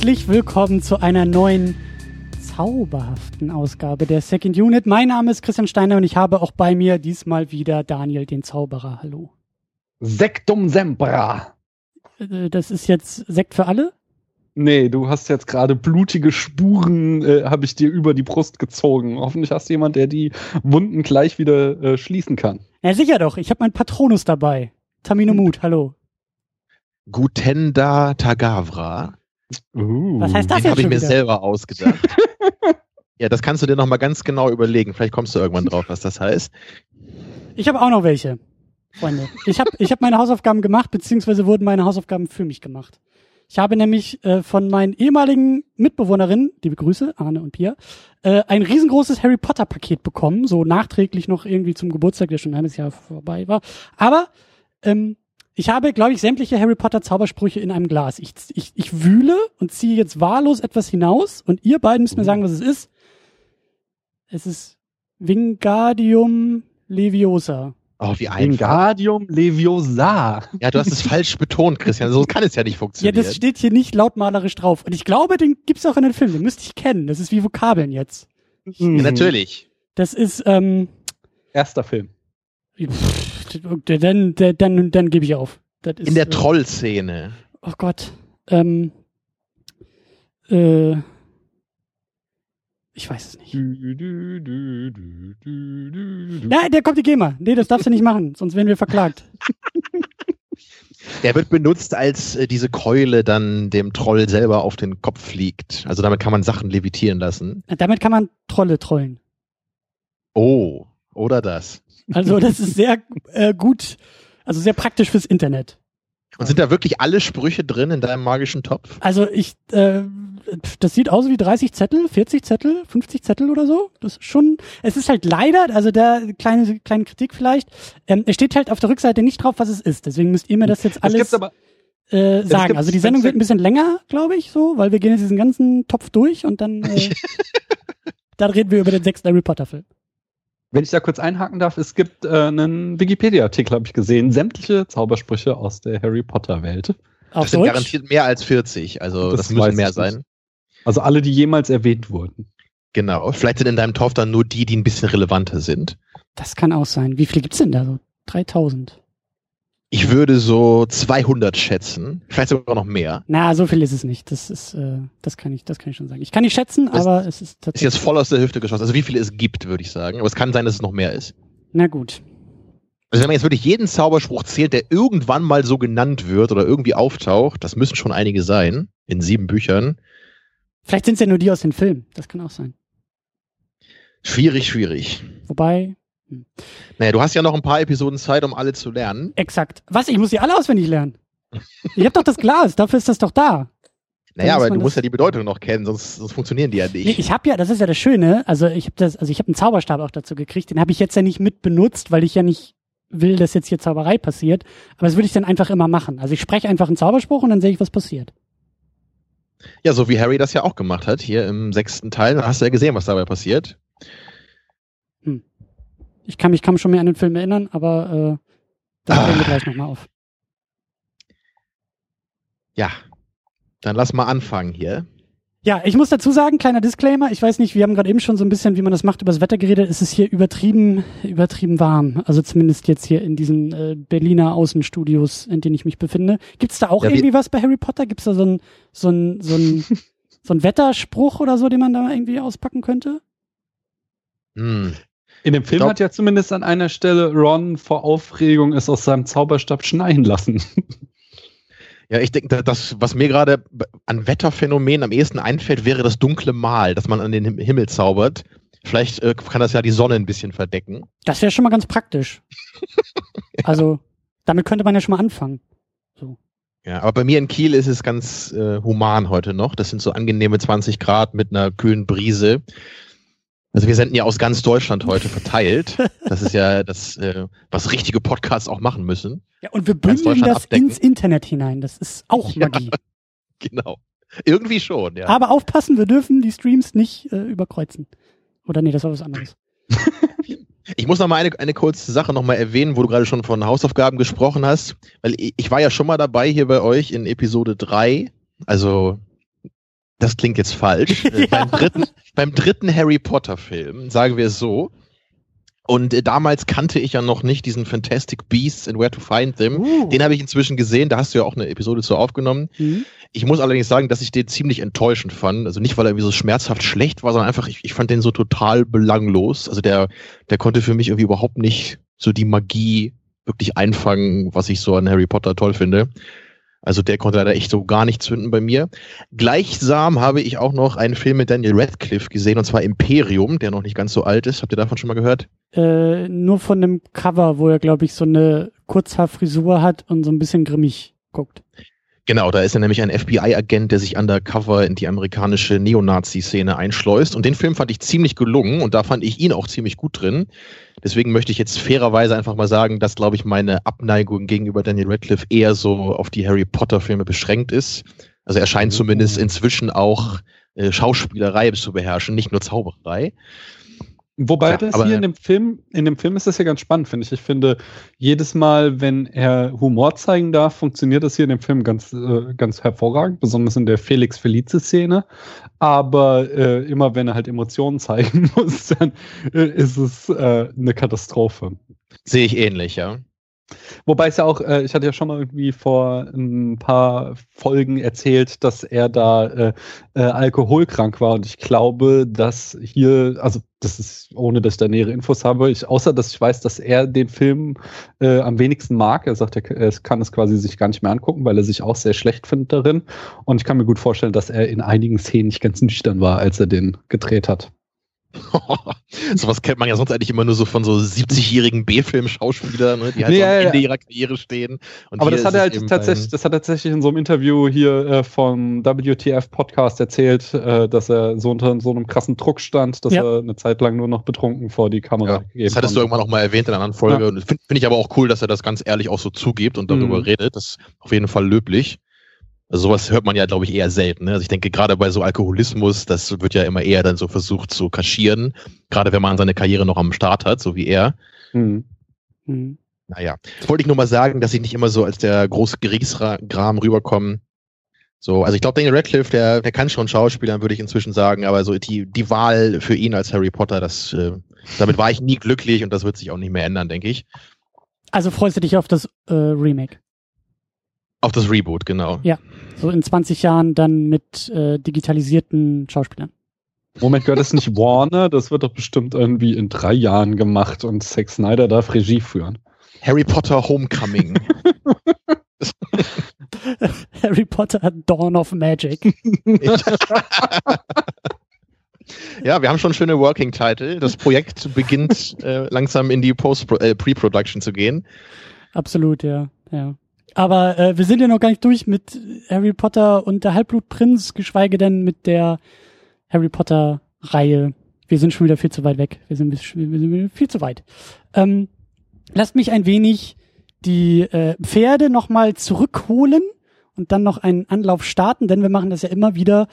Herzlich willkommen zu einer neuen zauberhaften Ausgabe der Second Unit. Mein Name ist Christian Steiner und ich habe auch bei mir diesmal wieder Daniel, den Zauberer. Hallo. Sektum Sempra. Äh, Das ist jetzt Sekt für alle? Nee, du hast jetzt gerade blutige Spuren, äh, habe ich dir über die Brust gezogen. Hoffentlich hast du jemand, der die Wunden gleich wieder äh, schließen kann. Ja, sicher doch. Ich habe meinen Patronus dabei. Tamino Mut, hallo. Gutenda Tagavra. Uh. Was heißt das Den habe ich mir wieder? selber ausgedacht. ja, das kannst du dir noch mal ganz genau überlegen. Vielleicht kommst du irgendwann drauf, was das heißt. Ich habe auch noch welche, Freunde. Ich habe ich hab meine Hausaufgaben gemacht, beziehungsweise wurden meine Hausaufgaben für mich gemacht. Ich habe nämlich äh, von meinen ehemaligen Mitbewohnerinnen, liebe Grüße, Arne und Pia, äh, ein riesengroßes Harry Potter Paket bekommen, so nachträglich noch irgendwie zum Geburtstag, der schon ein halbes Jahr vorbei war. Aber ähm, ich habe, glaube ich, sämtliche Harry Potter Zaubersprüche in einem Glas. Ich, ich, ich wühle und ziehe jetzt wahllos etwas hinaus und ihr beiden müsst mir sagen, was es ist. Es ist Wingardium Leviosa. Oh, wie einfach. Wingardium Leviosa. Ja, du hast es falsch betont, Christian. So kann es ja nicht Ja, funktionieren. das steht hier nicht lautmalerisch drauf. Und ich glaube, den gibt's auch in den Filmen. Den müsste ich kennen. Das ist wie Vokabeln jetzt. ja, natürlich. Das ist, ähm, Erster Film. pff, dann, dann, dann, dann gebe ich auf. Ist, In der äh, Trollszene. Oh Gott. Ähm, äh, ich weiß es nicht. Ja, der kommt die GEMA. Nee, das darfst du nicht machen, sonst werden wir verklagt. Der wird benutzt, als äh, diese Keule dann dem Troll selber auf den Kopf fliegt. Also damit kann man Sachen levitieren lassen. Damit kann man Trolle trollen. Oh, oder das. Also das ist sehr äh, gut, also sehr praktisch fürs Internet. Und sind da wirklich alle Sprüche drin in deinem magischen Topf? Also ich, äh, das sieht aus wie 30 Zettel, 40 Zettel, 50 Zettel oder so. Das ist schon, es ist halt leider, also da kleine, kleine Kritik vielleicht, ähm, es steht halt auf der Rückseite nicht drauf, was es ist. Deswegen müsst ihr mir das jetzt Es alles gibt aber, äh, sagen. Also die Sendung wird ein bisschen länger, glaube ich, so, weil wir gehen jetzt diesen ganzen Topf durch und dann, äh, dann reden wir über den sechsten Harry Potter Film. Wenn ich da kurz einhaken darf, es gibt äh, einen Wikipedia-Artikel, habe ich gesehen. Sämtliche Zaubersprüche aus der Harry Potter-Welt. Auf Das sind Deutsch. garantiert mehr als 40. Also Das das, müssen mehr sein. Also alle, die jemals erwähnt wurden. Genau. Vielleicht sind in deinem Topf dann nur die, die ein bisschen relevanter sind. Das kann auch sein. Wie viele gibt's denn da so? 3000. Ich würde so 200 schätzen. Vielleicht sogar noch mehr. Na, so viel ist es nicht. Das ist, äh, das kann ich, das kann ich schon sagen. Ich kann nicht schätzen, Das aber es ist Ist tatsächlich. jetzt voll aus der Hüfte geschossen. Also wie viele es gibt, würde ich sagen. Aber es kann sein, dass es noch mehr ist. Na gut. Also wenn man jetzt wirklich jeden Zauberspruch zählt, der irgendwann mal so genannt wird oder irgendwie auftaucht, das müssen schon einige sein. In sieben Büchern. Vielleicht sind es ja nur die aus den Filmen. Das kann auch sein. Schwierig, schwierig. Wobei, Naja, du hast ja noch ein paar Episoden Zeit, um alle zu lernen. exakt. Was? Ich muss die alle auswendig lernen. Ich hab doch das Glas. Dafür ist das doch da. Naja, aber du musst ja die Bedeutung noch kennen, sonst, sonst funktionieren die ja Nee, nicht. ich habe ja, das ist ja das Schöne. Also ich habe das, also ich habe einen Zauberstab auch dazu gekriegt. Den habe ich jetzt ja nicht mit benutzt, weil ich ja nicht will, dass jetzt hier Zauberei passiert. Aber das würde ich dann einfach immer machen. Also ich spreche einfach einen Zauberspruch und dann sehe ich, was passiert. Ja, so wie Harry das ja auch gemacht hat, hier im sechsten Teil. Hast du ja gesehen, was dabei passiert. Ich kann mich kaum schon mehr an den Film erinnern, aber äh, das Ah. wir gleich nochmal auf. Ja. Dann lass mal anfangen hier. Ja, ich muss dazu sagen, kleiner Disclaimer, ich weiß nicht, wir haben gerade eben schon so ein bisschen, wie man das macht, über das Wetter geredet. Es ist hier übertrieben, übertrieben warm. Also zumindest jetzt hier in diesen äh, Berliner Außenstudios, in denen ich mich befinde. Gibt's da auch Ja, irgendwie was bei Harry Potter? Gibt's da so ein, so ein, so ein, so ein Wetterspruch oder so, den man da irgendwie auspacken könnte? Hm. In dem Film Glaub- hat ja zumindest an einer Stelle Ron vor Aufregung es aus seinem Zauberstab schneien lassen. Ja, ich denke, das, was mir gerade an Wetterphänomenen am ehesten einfällt, wäre das dunkle Mal, das man an den Him- Himmel zaubert. Vielleicht äh, kann das ja die Sonne ein bisschen verdecken. Das wäre schon mal ganz praktisch. Also, damit könnte man ja schon mal anfangen. Ja, aber bei mir in Kiel ist es ganz äh, human heute noch. Das sind so angenehme 20 Grad mit einer kühlen Brise. Also wir senden ja aus ganz Deutschland heute verteilt. Das ist ja das, äh, was richtige Podcasts auch machen müssen. Ja, und wir bündeln das abdecken. ins Internet hinein. Das ist auch Ja. Magie. Genau. Irgendwie schon, ja. Aber aufpassen, wir dürfen die Streams nicht äh, überkreuzen. Oder nee, das war was anderes. Ich muss noch mal eine, eine kurze Sache noch mal erwähnen, wo du gerade schon von Hausaufgaben gesprochen hast. Weil ich, ich war ja schon mal dabei hier bei euch in Episode 3. Also Das klingt jetzt falsch. Äh, Ja. beim, dritten, beim dritten Harry Potter-Film, sagen wir es so. Und äh, damals kannte ich ja noch nicht diesen Fantastic Beasts and Where to Find Them. Uh. Den habe ich inzwischen gesehen, da hast du ja auch eine Episode zu aufgenommen. Mhm. Ich muss allerdings sagen, dass ich den ziemlich enttäuschend fand. Also nicht, weil er irgendwie so schmerzhaft schlecht war, sondern einfach, ich, ich fand den so total belanglos. Also der, der konnte für mich irgendwie überhaupt nicht so die Magie wirklich einfangen, was ich so an Harry Potter toll finde. Also der konnte leider echt so gar nicht zünden bei mir. Gleichsam habe ich auch noch einen Film mit Daniel Radcliffe gesehen, und zwar Imperium, der noch nicht ganz so alt ist. Habt ihr davon schon mal gehört? Äh, nur von dem Cover, wo er, glaube ich, so eine Kurzhaarfrisur hat und so ein bisschen grimmig guckt. Genau, da ist er nämlich ein FBI-Agent, der sich undercover in die amerikanische Neonazi-Szene einschleust. Und den Film fand ich ziemlich gelungen und da fand ich ihn auch ziemlich gut drin. Deswegen möchte ich jetzt fairerweise einfach mal sagen, dass, glaube ich, meine Abneigung gegenüber Daniel Radcliffe eher so auf die Harry Potter-Filme beschränkt ist. Also er scheint Mhm. zumindest inzwischen auch äh, Schauspielerei zu beherrschen, nicht nur Zauberei. Wobei Ja, das aber- hier in dem Film, in dem Film ist das ja ganz spannend, finde ich. Ich finde, jedes Mal, wenn er Humor zeigen darf, funktioniert das hier in dem Film ganz, äh, ganz hervorragend, besonders in der Felix Felice-Szene. Aber äh, immer wenn er halt Emotionen zeigen muss, dann äh, ist es äh, eine Katastrophe. Sehe ich ähnlich, ja. Wobei es ja auch, äh, ich hatte ja schon mal irgendwie vor ein paar Folgen erzählt, dass er da äh, äh, alkoholkrank war und ich glaube, dass hier, also das ist, ohne dass ich da nähere Infos habe, ich, außer dass ich weiß, dass er den Film äh, am wenigsten mag. Er sagt, er, er kann es quasi sich gar nicht mehr angucken, weil er sich auch sehr schlecht findet darin. Und ich kann mir gut vorstellen, dass er in einigen Szenen nicht ganz nüchtern war, als er den gedreht hat. Sowas kennt man ja sonst eigentlich immer nur so von so 70-jährigen B-Film-Schauspielern, ne, die halt Nee, so am ja, ja. Ende ihrer Karriere stehen. Und Aber hier das hat er halt tatsächlich, das hat er tatsächlich in so einem Interview hier äh, vom WTF Podcast erzählt, äh, dass er so unter so einem krassen Druck stand, dass Ja. er eine Zeit lang nur noch betrunken vor die Kamera Ja, gegeben das hattest du irgendwann auch mal erwähnt in einer anderen Folge. Und finde find ich aber auch cool, dass er das ganz ehrlich auch so zugibt und darüber Mhm. redet. Das ist auf jeden Fall löblich. Also sowas hört man ja, glaube ich, eher selten. Ne? Also ich denke, gerade bei so Alkoholismus, das wird ja immer eher dann so versucht zu kaschieren. Gerade wenn man seine Karriere noch am Start hat, so wie er. Mhm. Mhm. Naja, wollte ich nur mal sagen, dass ich nicht immer so als der große Kriegsgram rüberkomme. So, also ich glaube, Daniel Radcliffe, der, der kann schon Schauspielern, würde ich inzwischen sagen, aber so die, die Wahl für ihn als Harry Potter, das, äh, damit war ich nie glücklich und das wird sich auch nicht mehr ändern, denke ich. Also freust du dich auf das äh, Remake? Auf das Reboot, genau. Ja. So in 20 Jahren dann mit äh, digitalisierten Schauspielern. Moment, gehört das nicht Warner? Das wird doch bestimmt irgendwie in drei Jahren gemacht und Zack Snyder darf Regie führen. Harry Potter Homecoming. Harry Potter Dawn of Magic. ja, wir haben schon schöne Working Title. Das Projekt beginnt äh, langsam in die Post äh, Pre-Production zu gehen. Absolut, ja. ja. Aber äh, wir sind ja noch gar nicht durch mit Harry Potter und der Halbblutprinz, geschweige denn mit der Harry Potter Reihe. Wir sind schon wieder viel zu weit weg. Wir sind, wir sind viel zu weit. Ähm, lasst mich ein wenig die äh, Pferde nochmal zurückholen und dann noch einen Anlauf starten, denn wir machen das ja immer wieder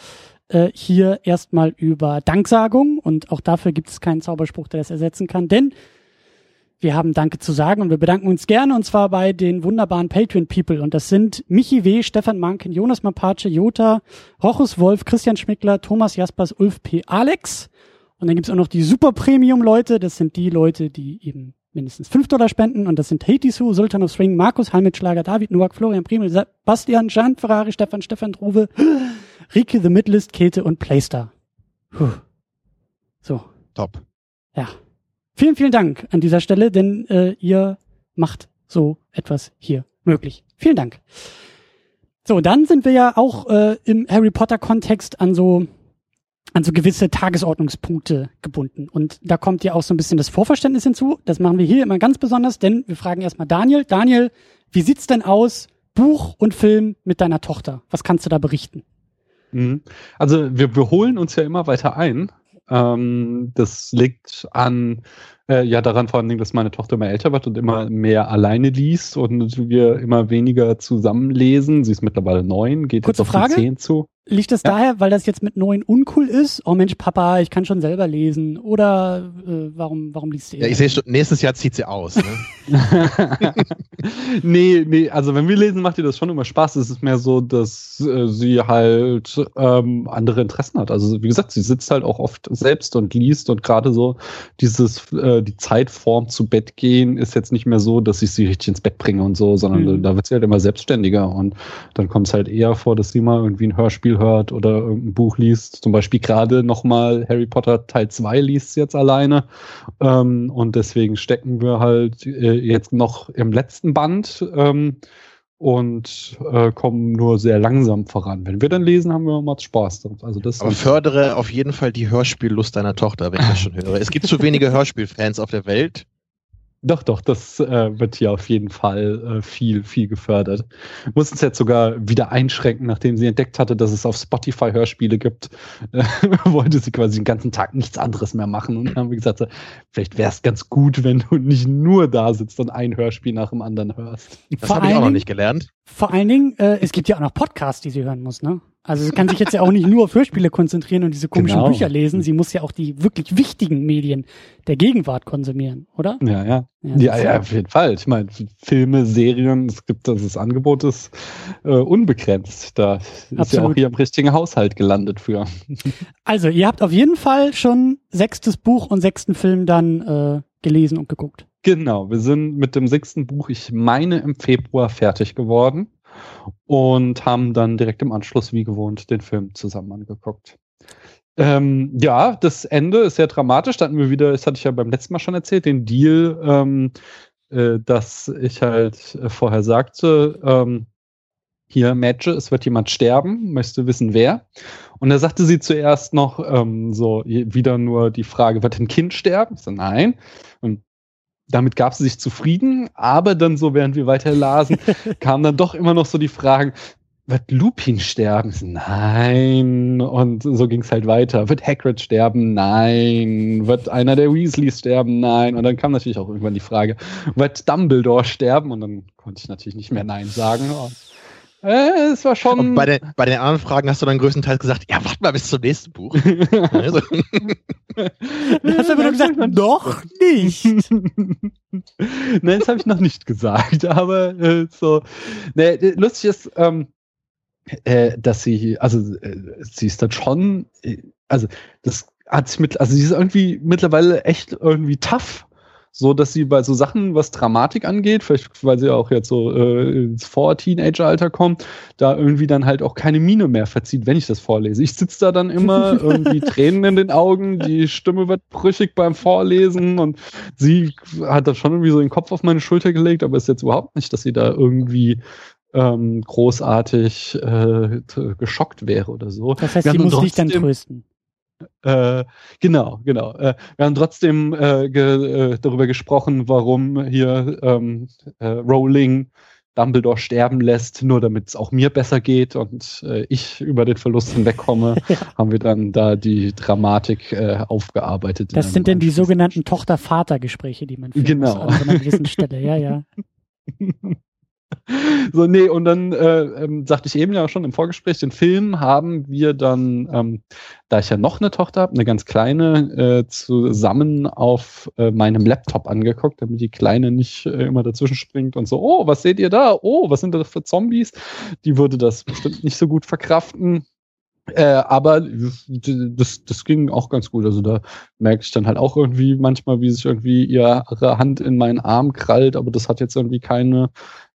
äh, hier erstmal über Danksagung und auch dafür gibt es keinen Zauberspruch, der das ersetzen kann, denn wir haben Danke zu sagen und wir bedanken uns gerne und zwar bei den wunderbaren Patreon-People und das sind Michi W., Stefan Manken, Jonas Mapace, Jota, Rochus Wolf, Christian Schmickler, Thomas Jaspers, Ulf P. Alex und dann gibt's auch noch die Super Premium-Leute, das sind die Leute, die eben mindestens 5 Dollar spenden und das sind Hatisu, Sultan of Swing, Markus Halmitschlager, David Noack, Florian Primel, Sebastian, Jean Ferrari, Stefan, Stefan Druwe, Rike The Midlist, Käthe und Playstar. Puh. So, Top. ja. Vielen, vielen Dank an dieser Stelle, denn äh, ihr macht so etwas hier möglich. Vielen Dank. So, dann sind wir ja auch äh, im Harry Potter Kontext an so an so gewisse Tagesordnungspunkte gebunden. Und da kommt ja auch so ein bisschen das Vorverständnis hinzu. Das machen wir hier immer ganz besonders, denn wir fragen erstmal Daniel. Daniel, wie sieht's denn aus, Buch und Film mit deiner Tochter? Was kannst du da berichten? Mhm. Also wir, wir holen uns ja immer weiter ein. Ähm, das liegt an Äh, ja, daran vor allen Dingen, dass meine Tochter immer älter wird und immer mehr alleine liest und wir immer weniger zusammenlesen. Sie ist mittlerweile neun, geht Kurze jetzt auf Frage. die zehn zu. Liegt das Ja. daher, weil das jetzt mit neun uncool ist? Oh Mensch, Papa, ich kann schon selber lesen. Oder äh, warum, warum liest du Ja, ich sehe schon, nächstes Jahr zieht sie aus. Ne? nee, nee, also wenn wir lesen, macht ihr das schon immer Spaß. Es ist mehr so, dass äh, sie halt ähm, andere Interessen hat. Also wie gesagt, sie sitzt halt auch oft selbst und liest und gerade so dieses, äh, die Zeitform zu Bett gehen ist jetzt nicht mehr so, dass ich sie richtig ins Bett bringe und so, sondern Mhm. da wird sie halt immer selbstständiger und dann kommt es halt eher vor, dass sie mal irgendwie ein Hörspiel hört oder irgendein Buch liest. Zum Beispiel gerade nochmal Harry Potter Teil 2 liest sie jetzt alleine. Ähm, und deswegen stecken wir halt äh, jetzt noch im letzten Band ähm, und äh, kommen nur sehr langsam voran. Wenn wir dann lesen, haben wir immer Spaß. Also das Aber fördere auf jeden Fall die Hörspiellust deiner Tochter, wenn ich das schon höre. Es gibt zu wenige Hörspielfans auf der Welt. Doch, doch, das äh, wird hier auf jeden Fall äh, viel, viel gefördert. Muss es jetzt sogar wieder einschränken, nachdem sie entdeckt hatte, dass es auf Spotify Hörspiele gibt. Äh, wollte sie quasi den ganzen Tag nichts anderes mehr machen. Und dann haben wir gesagt, so, vielleicht wäre es ganz gut, wenn du nicht nur da sitzt und ein Hörspiel nach dem anderen hörst. Das habe ich auch noch nicht gelernt. Vor allen Dingen, äh, es gibt ja auch noch Podcasts, die sie hören muss, ne? Also sie kann sich jetzt ja auch nicht nur auf Hörspiele konzentrieren und diese komischen Genau. Bücher lesen. Sie muss ja auch die wirklich wichtigen Medien der Gegenwart konsumieren, oder? Ja, ja. Ja, Ja, ja, auf jeden Fall. Ich meine, Filme, Serien, es gibt das, das Angebot ist äh, unbegrenzt. Da ist ja auch Absolut. hier im richtigen Haushalt gelandet für. Also ihr habt auf jeden Fall schon sechstes Buch und sechsten Film dann äh, gelesen und geguckt. Genau, wir sind mit dem sechsten Buch, ich meine, im Februar fertig geworden und haben dann direkt im Anschluss, wie gewohnt, den Film zusammen angeguckt. Ähm, ja, das Ende ist sehr dramatisch. Da hatten wir wieder, das hatte ich ja beim letzten Mal schon erzählt, den Deal, ähm, äh, dass ich halt äh, vorher sagte, ähm, hier, Mädchen, es wird jemand sterben, möchtest du wissen, wer? Und da sagte sie zuerst noch ähm, so wieder nur die Frage, wird ein Kind sterben? Ich so, nein. Und damit gab sie sich zufrieden, aber dann so, während wir weiter lasen, kamen dann doch immer noch so die Fragen, wird Lupin sterben? Nein. Und so ging es halt weiter. Wird Hagrid sterben? Nein. Wird einer der Weasleys sterben? Nein. Und dann kam natürlich auch irgendwann die Frage, wird Dumbledore sterben? Und dann konnte ich natürlich nicht mehr Nein sagen. Und, äh, es war schon. Und bei, den, bei den anderen Fragen hast du dann größtenteils gesagt, ja, warte mal bis zum nächsten Buch. Also, Du hast aber nur gesagt, noch nicht. Nein, das habe ich noch nicht gesagt, aber äh, so. Ne, äh, lustig ist, ähm, äh, dass sie, also äh, sie ist dann schon, äh, also das hat sich mit, also sie ist irgendwie mittlerweile echt irgendwie tough. So, dass sie bei so Sachen, was Dramatik angeht, vielleicht weil sie auch jetzt so äh, ins Vor-Teenager-Alter kommt, da irgendwie dann halt auch keine Miene mehr verzieht, wenn ich das vorlese. Ich sitze da dann immer irgendwie Tränen in den Augen, die Stimme wird brüchig beim Vorlesen und sie hat da schon irgendwie so den Kopf auf meine Schulter gelegt, aber ist jetzt überhaupt nicht, dass sie da irgendwie ähm, großartig äh, geschockt wäre oder so. Das heißt, sie muss dich dann trösten. Äh, genau, genau. Äh, wir haben trotzdem äh, ge, äh, darüber gesprochen, warum hier ähm, äh, Rowling Dumbledore sterben lässt, nur damit es auch mir besser geht und äh, ich über den Verlust hinwegkomme, haben wir dann da die Dramatik aufgearbeitet. Das sind denn die sogenannten Tochter-Vater-Gespräche, die man führen Genau. muss an einer gewissen Stelle. Ja, ja. So, nee, und dann äh, ähm, sagte ich eben ja schon im Vorgespräch, den Film haben wir dann, ähm, da ich ja noch eine Tochter habe, eine ganz kleine, äh, zusammen auf äh, meinem Laptop angeguckt, damit die Kleine nicht äh, immer dazwischen springt und so, oh, was seht ihr da? Oh, was sind das für Zombies? Die würde das bestimmt nicht so gut verkraften. Äh, aber das, das ging auch ganz gut. Also da merke ich dann halt auch irgendwie manchmal, wie sich irgendwie ihre Hand in meinen Arm krallt, aber das hat jetzt irgendwie keine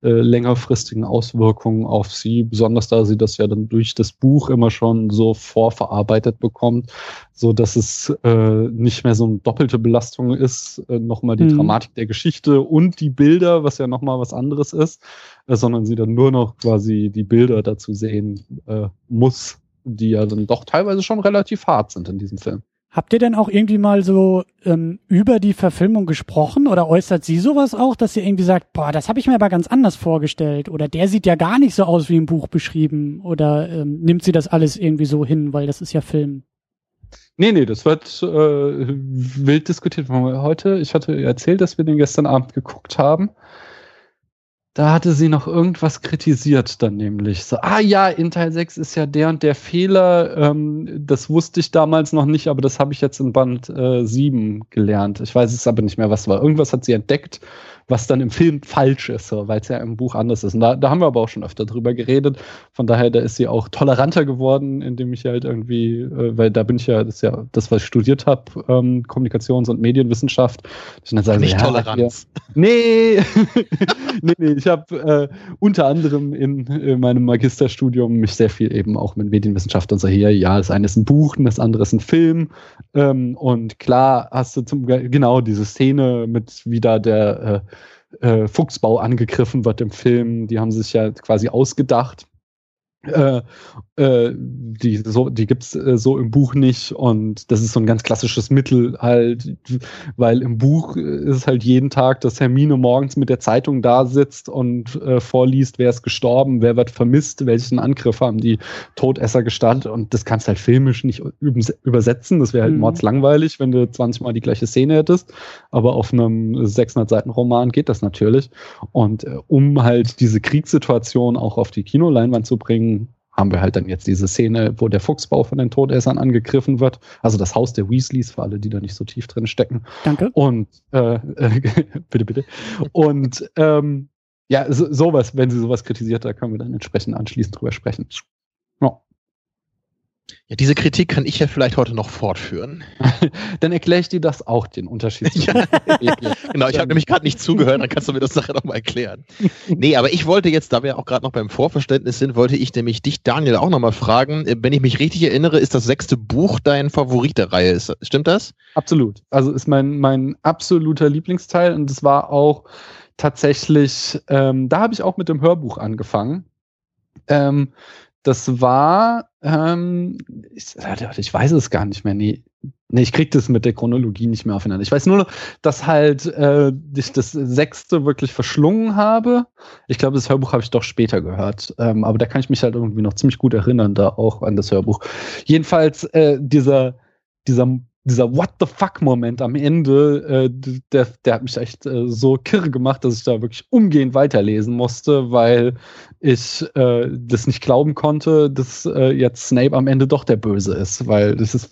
äh, längerfristigen Auswirkungen auf sie, besonders da sie das ja dann durch das Buch immer schon so vorverarbeitet bekommt, so dass es äh, nicht mehr so eine doppelte Belastung ist, äh, nochmal die Mhm. Dramatik der Geschichte und die Bilder, was ja nochmal was anderes ist, äh, sondern sie dann nur noch quasi die Bilder dazu sehen äh, muss, die ja dann doch teilweise schon relativ hart sind in diesem Film. Habt ihr denn auch irgendwie mal so ähm, über die Verfilmung gesprochen oder äußert sie sowas auch, dass sie irgendwie sagt, boah, das habe ich mir aber ganz anders vorgestellt oder der sieht ja gar nicht so aus wie im Buch beschrieben oder ähm, nimmt sie das alles irgendwie so hin, weil das ist ja Film? Nee, nee, das wird äh, wild diskutiert. Heute, ich hatte erzählt, dass wir den gestern Abend geguckt haben. Da hatte sie noch irgendwas kritisiert dann nämlich. So, ah ja, in Teil 6 ist ja der und der Fehler. Ähm, das wusste ich damals noch nicht, aber das habe ich jetzt in Band äh, 7 gelernt. Ich weiß es aber nicht mehr, was war. Irgendwas hat sie entdeckt was dann im Film falsch ist, so, weil es ja im Buch anders ist. Und da, da haben wir aber auch schon öfter drüber geredet. Von daher, da ist sie auch toleranter geworden, indem ich halt irgendwie, äh, weil da bin ich ja, das ist ja das, was ich studiert habe, ähm, Kommunikations- und Medienwissenschaft. Ich dann sage, Nicht ja, Toleranz. Ja, nee, nee, nee, ich habe äh, unter anderem in, in, meinem Magisterstudium mich sehr viel eben auch mit Medienwissenschaft und so hier, ja, das eine ist ein Buch und das andere ist ein Film. Ähm, und klar hast du zum, genau diese Szene mit wieder der äh, äh, Fuchsbau angegriffen wird im Film. Die haben sich ja quasi ausgedacht. Äh, äh, die, so, die gibt's äh, so im Buch nicht und das ist so ein ganz klassisches Mittel halt, weil im Buch ist es halt jeden Tag, dass Hermine morgens mit der Zeitung da sitzt und äh, vorliest, wer ist gestorben, wer wird vermisst, welchen Angriff haben die Todesser gestartet und das kannst halt filmisch nicht übersetzen, das wäre halt mhm. mordslangweilig, wenn du 20 Mal die gleiche Szene hättest, aber auf einem 600 Seiten Roman geht das natürlich. Und äh, um halt diese Kriegssituation auch auf die Kinoleinwand zu bringen, haben wir halt dann jetzt diese Szene, wo der Fuchsbau von den Todessern angegriffen wird. Also das Haus der Weasleys, für alle, die da nicht so tief drin stecken. Danke. Und äh, äh, bitte, bitte. Und ähm, ja, so, sowas, wenn sie sowas kritisiert, da können wir dann entsprechend anschließend drüber sprechen. Ja. Ja, diese Kritik kann ich ja vielleicht heute noch fortführen. dann erkläre ich dir das auch, den Unterschied. ja, genau, ich habe nämlich gerade nicht zugehört, dann kannst du mir das nachher nochmal erklären. Nee, aber ich wollte jetzt, da wir auch gerade noch beim Vorverständnis sind, wollte ich nämlich dich, Daniel, auch nochmal fragen. Äh, wenn ich mich richtig erinnere, ist das sechste Buch dein Favorit der Reihe. Stimmt das? Absolut. Also ist mein, mein absoluter Lieblingsteil und es war auch tatsächlich, ähm, da habe ich auch mit dem Hörbuch angefangen. Ähm, das war, ähm, ich, ich, weiß es gar nicht mehr. Nee, nee, ich krieg das mit der Chronologie nicht mehr aufeinander. Ich weiß nur noch, dass halt äh, ich das sechste wirklich verschlungen habe. Ich glaube, das Hörbuch habe ich doch später gehört. Ähm, aber da kann ich mich halt irgendwie noch ziemlich gut erinnern, da auch an das Hörbuch. Jedenfalls äh, dieser, dieser dieser What the fuck-Moment am Ende, äh, der, der hat mich echt äh, so kirre gemacht, dass ich da wirklich umgehend weiterlesen musste, weil ich äh, das nicht glauben konnte, dass äh, jetzt Snape am Ende doch der Böse ist. Weil das ist,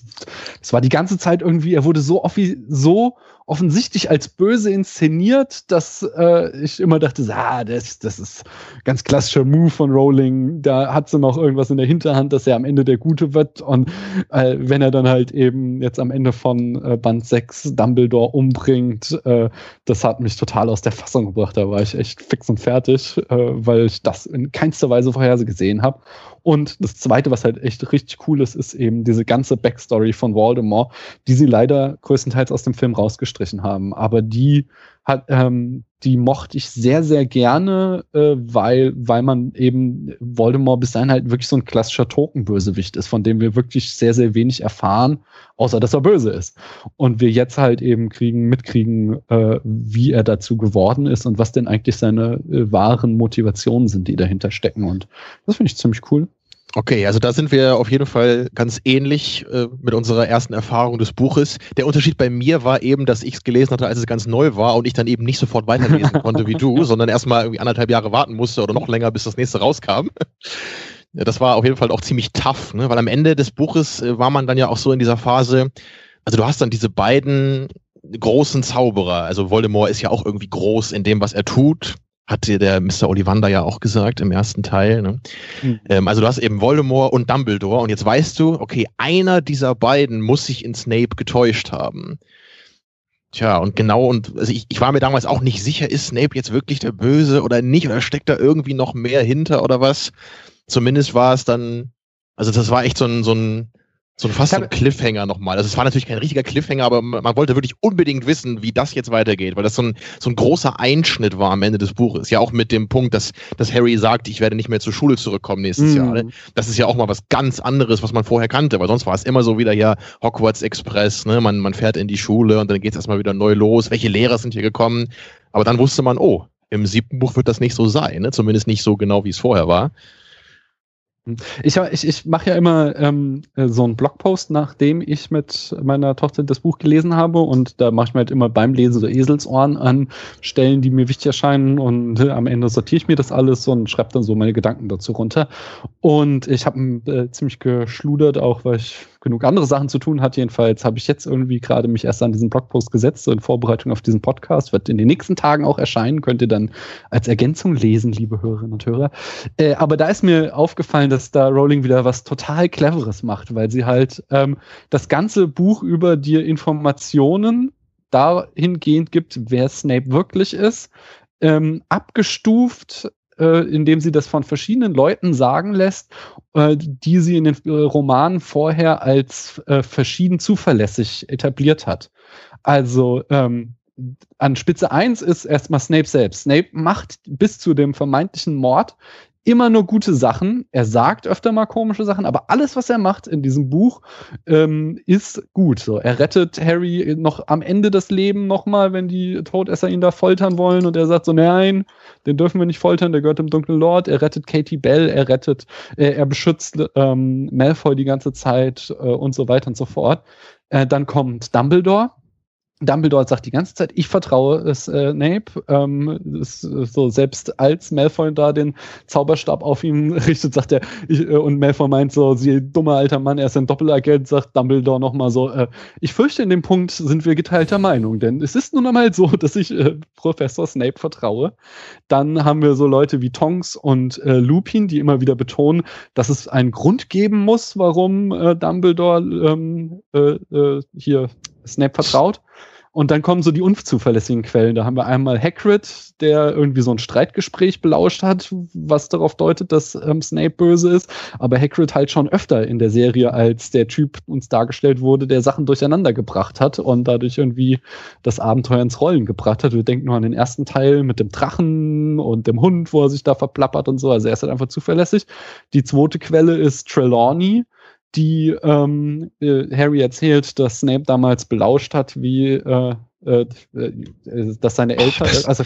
es war die ganze Zeit irgendwie, er wurde so, so offensichtlich als böse inszeniert, dass äh, ich immer dachte, ah, das, das ist ganz klassischer Move von Rowling. Da hat sie noch irgendwas in der Hinterhand, dass er am Ende der Gute wird. Und äh, wenn er dann halt eben jetzt am Ende von äh, Band 6 Dumbledore umbringt, äh, das hat mich total aus der Fassung gebracht. Da war ich echt fix und fertig, äh, weil ich das in keinster Weise vorher gesehen habe. Und das Zweite, was halt echt richtig cool ist, ist eben diese ganze Backstory von Voldemort, die sie leider größtenteils aus dem Film rausgestrichen haben. Aber die hat, ähm, die mochte ich sehr, sehr gerne, äh, weil, weil man eben Voldemort bis dahin halt wirklich so ein klassischer Tokenbösewicht ist, von dem wir wirklich sehr, sehr wenig erfahren, außer dass er böse ist. Und wir jetzt halt eben kriegen, mitkriegen, äh, wie er dazu geworden ist und was denn eigentlich seine äh, wahren Motivationen sind, die dahinter stecken. Und das finde ich ziemlich cool. Okay, also da sind wir auf jeden Fall ganz ähnlich äh, mit unserer ersten Erfahrung des Buches. Der Unterschied bei mir war eben, dass ich es gelesen hatte, als es ganz neu war und ich dann eben nicht sofort weiterlesen konnte wie du, sondern erstmal irgendwie anderthalb Jahre warten musste oder noch länger, bis das nächste rauskam. Das war auf jeden Fall auch ziemlich tough, ne? weil am Ende des Buches äh, war man dann ja auch so in dieser Phase, also du hast dann diese beiden großen Zauberer, also Voldemort ist ja auch irgendwie groß in dem, was er tut, hat dir der Mr. Ollivander ja auch gesagt im ersten Teil. Ne? Mhm. Ähm, also du hast eben Voldemort und Dumbledore und jetzt weißt du, okay, einer dieser beiden muss sich in Snape getäuscht haben. Tja, und genau, und also ich, ich war mir damals auch nicht sicher, ist Snape jetzt wirklich der Böse oder nicht, oder steckt da irgendwie noch mehr hinter oder was? Zumindest war es dann, also das war echt so ein, so ein, so fast so ein Cliffhanger nochmal. Also es war natürlich kein richtiger Cliffhanger, aber man wollte wirklich unbedingt wissen, wie das jetzt weitergeht, weil das so ein, so ein großer Einschnitt war am Ende des Buches. Ja, auch mit dem Punkt, dass, dass Harry sagt, ich werde nicht mehr zur Schule zurückkommen nächstes mm. Jahr. Ne? Das ist ja auch mal was ganz anderes, was man vorher kannte, weil sonst war es immer so wieder ja Hogwarts Express, ne? man, man fährt in die Schule und dann geht es erstmal wieder neu los. Welche Lehrer sind hier gekommen? Aber dann wusste man, oh, im siebten Buch wird das nicht so sein, ne? zumindest nicht so genau, wie es vorher war. Ich, ich, ich mache ja immer ähm, äh, so einen Blogpost, nachdem ich mit meiner Tochter das Buch gelesen habe. Und da mache ich mir halt immer beim Lesen so Eselsohren an Stellen, die mir wichtig erscheinen. Und äh, am Ende sortiere ich mir das alles und schreibe dann so meine Gedanken dazu runter. Und ich habe äh, ziemlich geschludert, auch weil ich genug andere Sachen zu tun hat. Jedenfalls habe ich jetzt irgendwie gerade mich erst an diesen Blogpost gesetzt, so in Vorbereitung auf diesen Podcast. Wird in den nächsten Tagen auch erscheinen, könnt ihr dann als Ergänzung lesen, liebe Hörerinnen und Hörer. Äh, aber da ist mir aufgefallen, dass da Rowling wieder was total Cleveres macht, weil sie halt ähm, das ganze Buch über dir Informationen dahingehend gibt, wer Snape wirklich ist, ähm, abgestuft äh, indem sie das von verschiedenen Leuten sagen lässt, äh, die sie in den äh, Romanen vorher als äh, verschieden zuverlässig etabliert hat. Also ähm, an Spitze 1 ist erstmal Snape selbst. Snape macht bis zu dem vermeintlichen Mord immer nur gute Sachen. Er sagt öfter mal komische Sachen, aber alles, was er macht in diesem Buch, ähm, ist gut. So, er rettet Harry noch am Ende des Lebens nochmal, wenn die Todesser ihn da foltern wollen und er sagt so, nein, den dürfen wir nicht foltern, der gehört dem dunklen Lord. Er rettet Katie Bell, er rettet, äh, er beschützt ähm, Malfoy die ganze Zeit äh, und so weiter und so fort. Äh, dann kommt Dumbledore Dumbledore sagt die ganze Zeit, ich vertraue es äh, Snape. Ähm, ist, so selbst als Malfoy da den Zauberstab auf ihn richtet, sagt er ich, äh, und Malfoy meint so, sie dummer alter Mann, er ist ein Doppelagent, sagt Dumbledore nochmal so, äh, ich fürchte in dem Punkt sind wir geteilter Meinung, denn es ist nun einmal so, dass ich äh, Professor Snape vertraue. Dann haben wir so Leute wie Tonks und äh, Lupin, die immer wieder betonen, dass es einen Grund geben muss, warum äh, Dumbledore ähm, äh, äh, hier Snape vertraut. Und dann kommen so die unzuverlässigen Quellen. Da haben wir einmal Hagrid, der irgendwie so ein Streitgespräch belauscht hat, was darauf deutet, dass ähm, Snape böse ist. Aber Hagrid halt schon öfter in der Serie als der Typ uns dargestellt wurde, der Sachen durcheinander gebracht hat und dadurch irgendwie das Abenteuer ins Rollen gebracht hat. Wir denken nur an den ersten Teil mit dem Drachen und dem Hund, wo er sich da verplappert und so. Also er ist halt einfach zuverlässig. Die zweite Quelle ist Trelawney die ähm, äh, Harry erzählt, dass Snape damals belauscht hat, wie äh, dass seine Eltern, das, also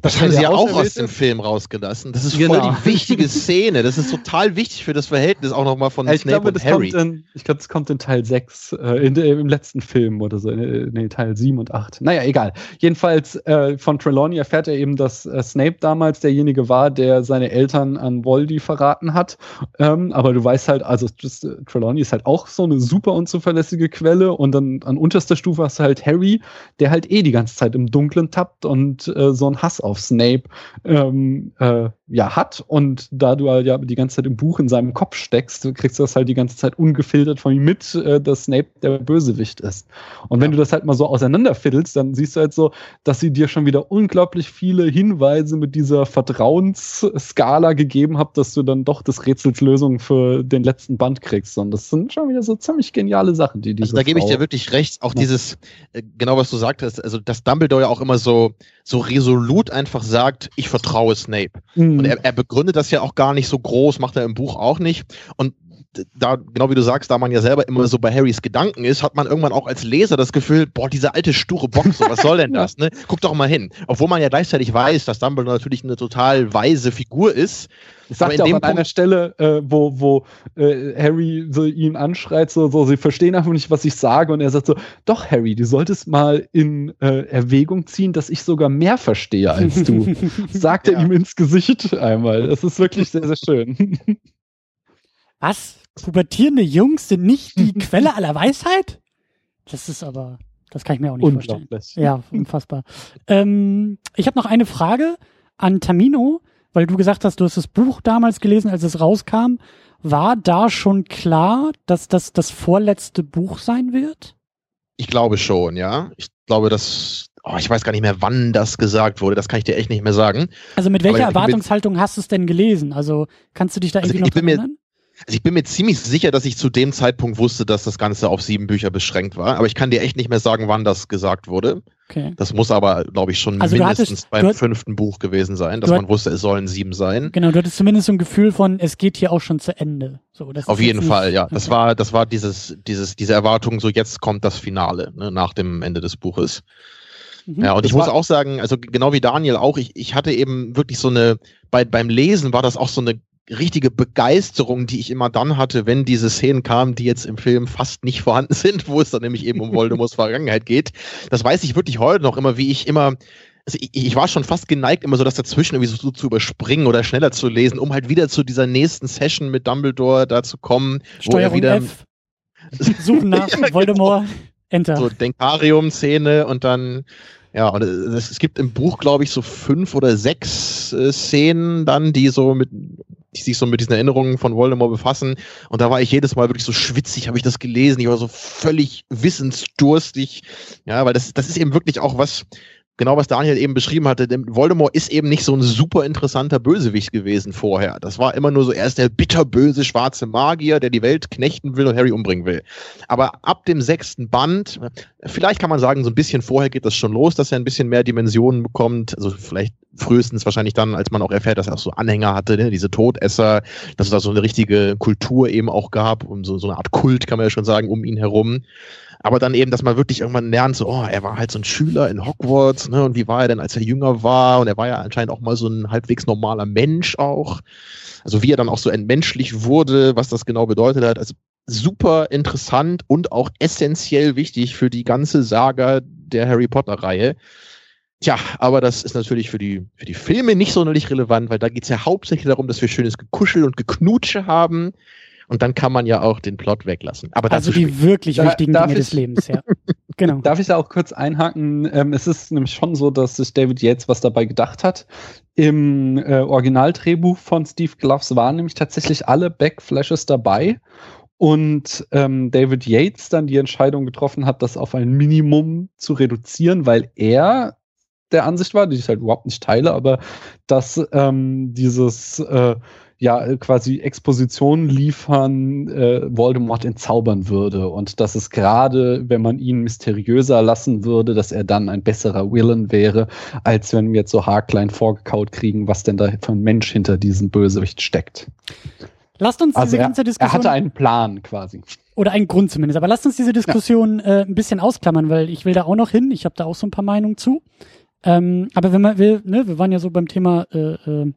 das, das haben sie ja auch aus dem Film rausgelassen. Das ist genau. voll die wichtige Szene. Das ist total wichtig für das Verhältnis auch nochmal von ich Snape glaube, und Harry. In, ich glaube, das kommt in Teil 6, äh, in, im letzten Film oder so, in Teil 7 und 8. Naja, egal. Jedenfalls äh, von Trelawney erfährt er eben, dass äh, Snape damals derjenige war, der seine Eltern an Voldy verraten hat. Ähm, aber du weißt halt, also just, äh, Trelawney ist halt auch so eine super unzuverlässige Quelle und dann an unterster Stufe hast du halt Harry, der halt eh die ganze Zeit im Dunkeln tappt und äh, so einen Hass auf Snape ähm, äh, ja hat. Und da du halt ja die ganze Zeit im Buch in seinem Kopf steckst, kriegst du das halt die ganze Zeit ungefiltert von ihm mit, äh, dass Snape der Bösewicht ist. Und wenn du das halt mal so auseinanderfiddelst, dann siehst du halt so, dass sie dir schon wieder unglaublich viele Hinweise mit dieser Vertrauensskala gegeben hat, dass du dann doch des Rätsels Lösung für den letzten Band kriegst. Und das sind schon wieder so ziemlich geniale Sachen, die diese Also da gebe ich dir wirklich recht. Auch ja. dieses, äh, genau was du sagst, hast, also dass Dumbledore ja auch immer so, so resolut einfach sagt, ich vertraue Snape. Mhm. Und er, er begründet das ja auch gar nicht so groß, macht er im Buch auch nicht. Und da, genau wie du sagst, da man ja selber immer so bei Harrys Gedanken ist, hat man irgendwann auch als Leser das Gefühl, boah, dieser alte sture Bock, so, was soll denn das, ne? Guck doch mal hin. Obwohl man ja gleichzeitig weiß, dass Dumbledore natürlich eine total weise Figur ist, ich sagte auch an einer Stelle, äh, wo, wo äh, Harry so ihn anschreit, so, so, sie verstehen einfach nicht, was ich sage. Und er sagt so, doch, Harry, du solltest mal in äh, Erwägung ziehen, dass ich sogar mehr verstehe als du. sagt er ihm ins Gesicht einmal. Das ist wirklich sehr, sehr schön. Was? Pubertierende Jungs sind nicht die Quelle aller Weisheit? Das ist aber, das kann ich mir auch nicht vorstellen. Ja, unfassbar. ähm, ich habe noch eine Frage an Tamino weil du gesagt hast, du hast das Buch damals gelesen, als es rauskam. War da schon klar, dass das das vorletzte Buch sein wird? Ich glaube schon, ja. Ich glaube, dass oh, ich weiß gar nicht mehr, wann das gesagt wurde. Das kann ich dir echt nicht mehr sagen. Also mit welcher Erwartungshaltung hast du es denn gelesen? Also kannst du dich da also irgendwie noch erinnern? Also ich bin mir ziemlich sicher, dass ich zu dem Zeitpunkt wusste, dass das Ganze auf sieben Bücher beschränkt war. Aber ich kann dir echt nicht mehr sagen, wann das gesagt wurde. Okay. Das muss aber, glaube ich, schon also mindestens hattest, beim fünften Buch gewesen sein, dass man wusste, es sollen sieben sein. Genau, du hattest zumindest so ein Gefühl von, es geht hier auch schon zu Ende. So, auf jeden Fall, ja. Okay. Das war, das war dieses, dieses, diese Erwartung, so jetzt kommt das Finale ne, nach dem Ende des Buches. Mhm. Ja, und ich muss auch sagen, also genau wie Daniel auch, ich, ich hatte eben wirklich so eine, bei, beim Lesen war das auch so eine richtige Begeisterung, die ich immer dann hatte, wenn diese Szenen kamen, die jetzt im Film fast nicht vorhanden sind, wo es dann nämlich eben um Voldemorts Vergangenheit geht. Das weiß ich wirklich heute noch immer, wie ich immer also ich, ich, war schon fast geneigt, immer so das dazwischen irgendwie so, so, zu überspringen oder schneller zu lesen, um halt wieder zu dieser nächsten Session mit Dumbledore da zu kommen, Steuerung wo er wieder F. suchen nach ja, genau. Voldemort, genau. Enter. So Denkarium-Szene und dann ja, und es, es gibt im Buch, glaube ich, so fünf oder sechs äh, Szenen dann, die so mit, sich so mit diesen Erinnerungen von Voldemort befassen. Und da war ich jedes Mal wirklich so schwitzig, habe ich das gelesen. Ich war so völlig wissensdurstig. Ja, weil das, das ist eben wirklich auch was, genau was Daniel eben beschrieben hatte, Voldemort ist eben nicht so ein super interessanter Bösewicht gewesen vorher. Das war immer nur so, er ist der bitterböse schwarze Magier, der die Welt knechten will und Harry umbringen will. Aber ab dem sechsten Band, vielleicht kann man sagen, so ein bisschen vorher geht das schon los, dass er ein bisschen mehr Dimensionen bekommt. Also vielleicht frühestens wahrscheinlich dann, als man auch erfährt, dass er auch so Anhänger hatte, ne? diese Todesser, dass es da so eine richtige Kultur eben auch gab und so, so eine Art Kult, kann man ja schon sagen, um ihn herum. Aber dann eben, dass man wirklich irgendwann lernt, so, oh, er war halt so ein Schüler in Hogwarts, ne? Und wie war er denn, als er jünger war? Und er war ja anscheinend auch mal so ein halbwegs normaler Mensch auch. Also wie er dann auch so entmenschlich wurde, was das genau bedeutet hat. Also super interessant und auch essentiell wichtig für die ganze Saga der Harry Potter-Reihe. Tja, aber das ist natürlich für die, für die Filme nicht sonderlich relevant, weil da geht es ja hauptsächlich darum, dass wir schönes Gekuschel und Geknutsche haben. Und dann kann man ja auch den Plot weglassen. Aber also die später. wirklich da, wichtigen Dinge ich, des Lebens, ja. genau. Darf ich da auch kurz einhaken? Ähm, es ist nämlich schon so, dass sich David Yates was dabei gedacht hat. Im äh, Originaldrehbuch von Steve Gloves waren nämlich tatsächlich alle Backflashes dabei. Und ähm, David Yates dann die Entscheidung getroffen hat, das auf ein Minimum zu reduzieren, weil er der Ansicht war, die ich halt überhaupt nicht teile, aber dass ähm, dieses äh, ja äh, quasi Expositionen liefern, äh, Voldemort entzaubern würde. Und dass es gerade, wenn man ihn mysteriöser lassen würde, dass er dann ein besserer Villain wäre, als wenn wir jetzt so haarklein vorgekaut kriegen, was denn da für ein Mensch hinter diesem Bösewicht steckt. Lasst uns also diese ganze Diskussion. Er hatte einen Plan quasi. Oder einen Grund zumindest. Aber lasst uns diese Diskussion ja. äh, ein bisschen ausklammern, weil ich will da auch noch hin. Ich habe da auch so ein paar Meinungen zu. Ähm, aber wenn man will, ne, wir waren ja so beim Thema äh, äh,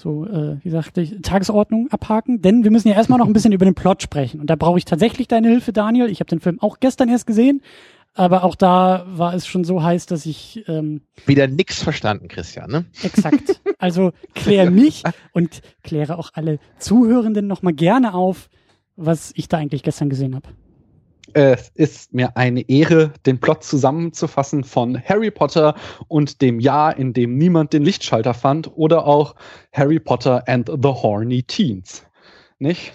so, äh, wie sagte ich, Tagesordnung abhaken, denn wir müssen ja erstmal noch ein bisschen über den Plot sprechen. Und da brauche ich tatsächlich deine Hilfe, Daniel. Ich habe den Film auch gestern erst gesehen, aber auch da war es schon so heiß, dass ich ähm, wieder nix verstanden, Christian, ne? Exakt. Also klär mich und kläre auch alle Zuhörenden nochmal gerne auf, was ich da eigentlich gestern gesehen habe. Es ist mir eine Ehre, den Plot zusammenzufassen von Harry Potter und dem Jahr, in dem niemand den Lichtschalter fand, oder auch Harry Potter and the Horny Teens. Nicht?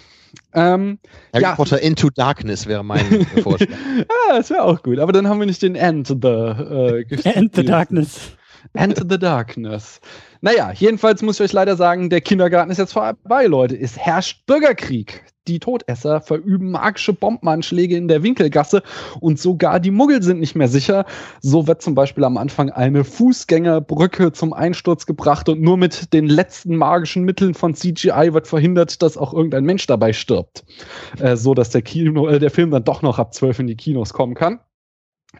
Ähm, Harry ja. Potter Into Darkness wäre mein Vorschlag. ah, das wäre auch gut, aber dann haben wir nicht den End the äh, End the Darkness. End the Darkness. Naja, jedenfalls muss ich euch leider sagen, der Kindergarten ist jetzt vorbei, Leute. Es herrscht Bürgerkrieg. Die Todesser verüben magische Bombenanschläge in der Winkelgasse und sogar die Muggel sind nicht mehr sicher. So wird zum Beispiel am Anfang eine Fußgängerbrücke zum Einsturz gebracht und nur mit den letzten magischen Mitteln von CGI wird verhindert, dass auch irgendein Mensch dabei stirbt. Äh, so dass der, Kino, äh, der Film dann doch noch ab 12 in die Kinos kommen kann.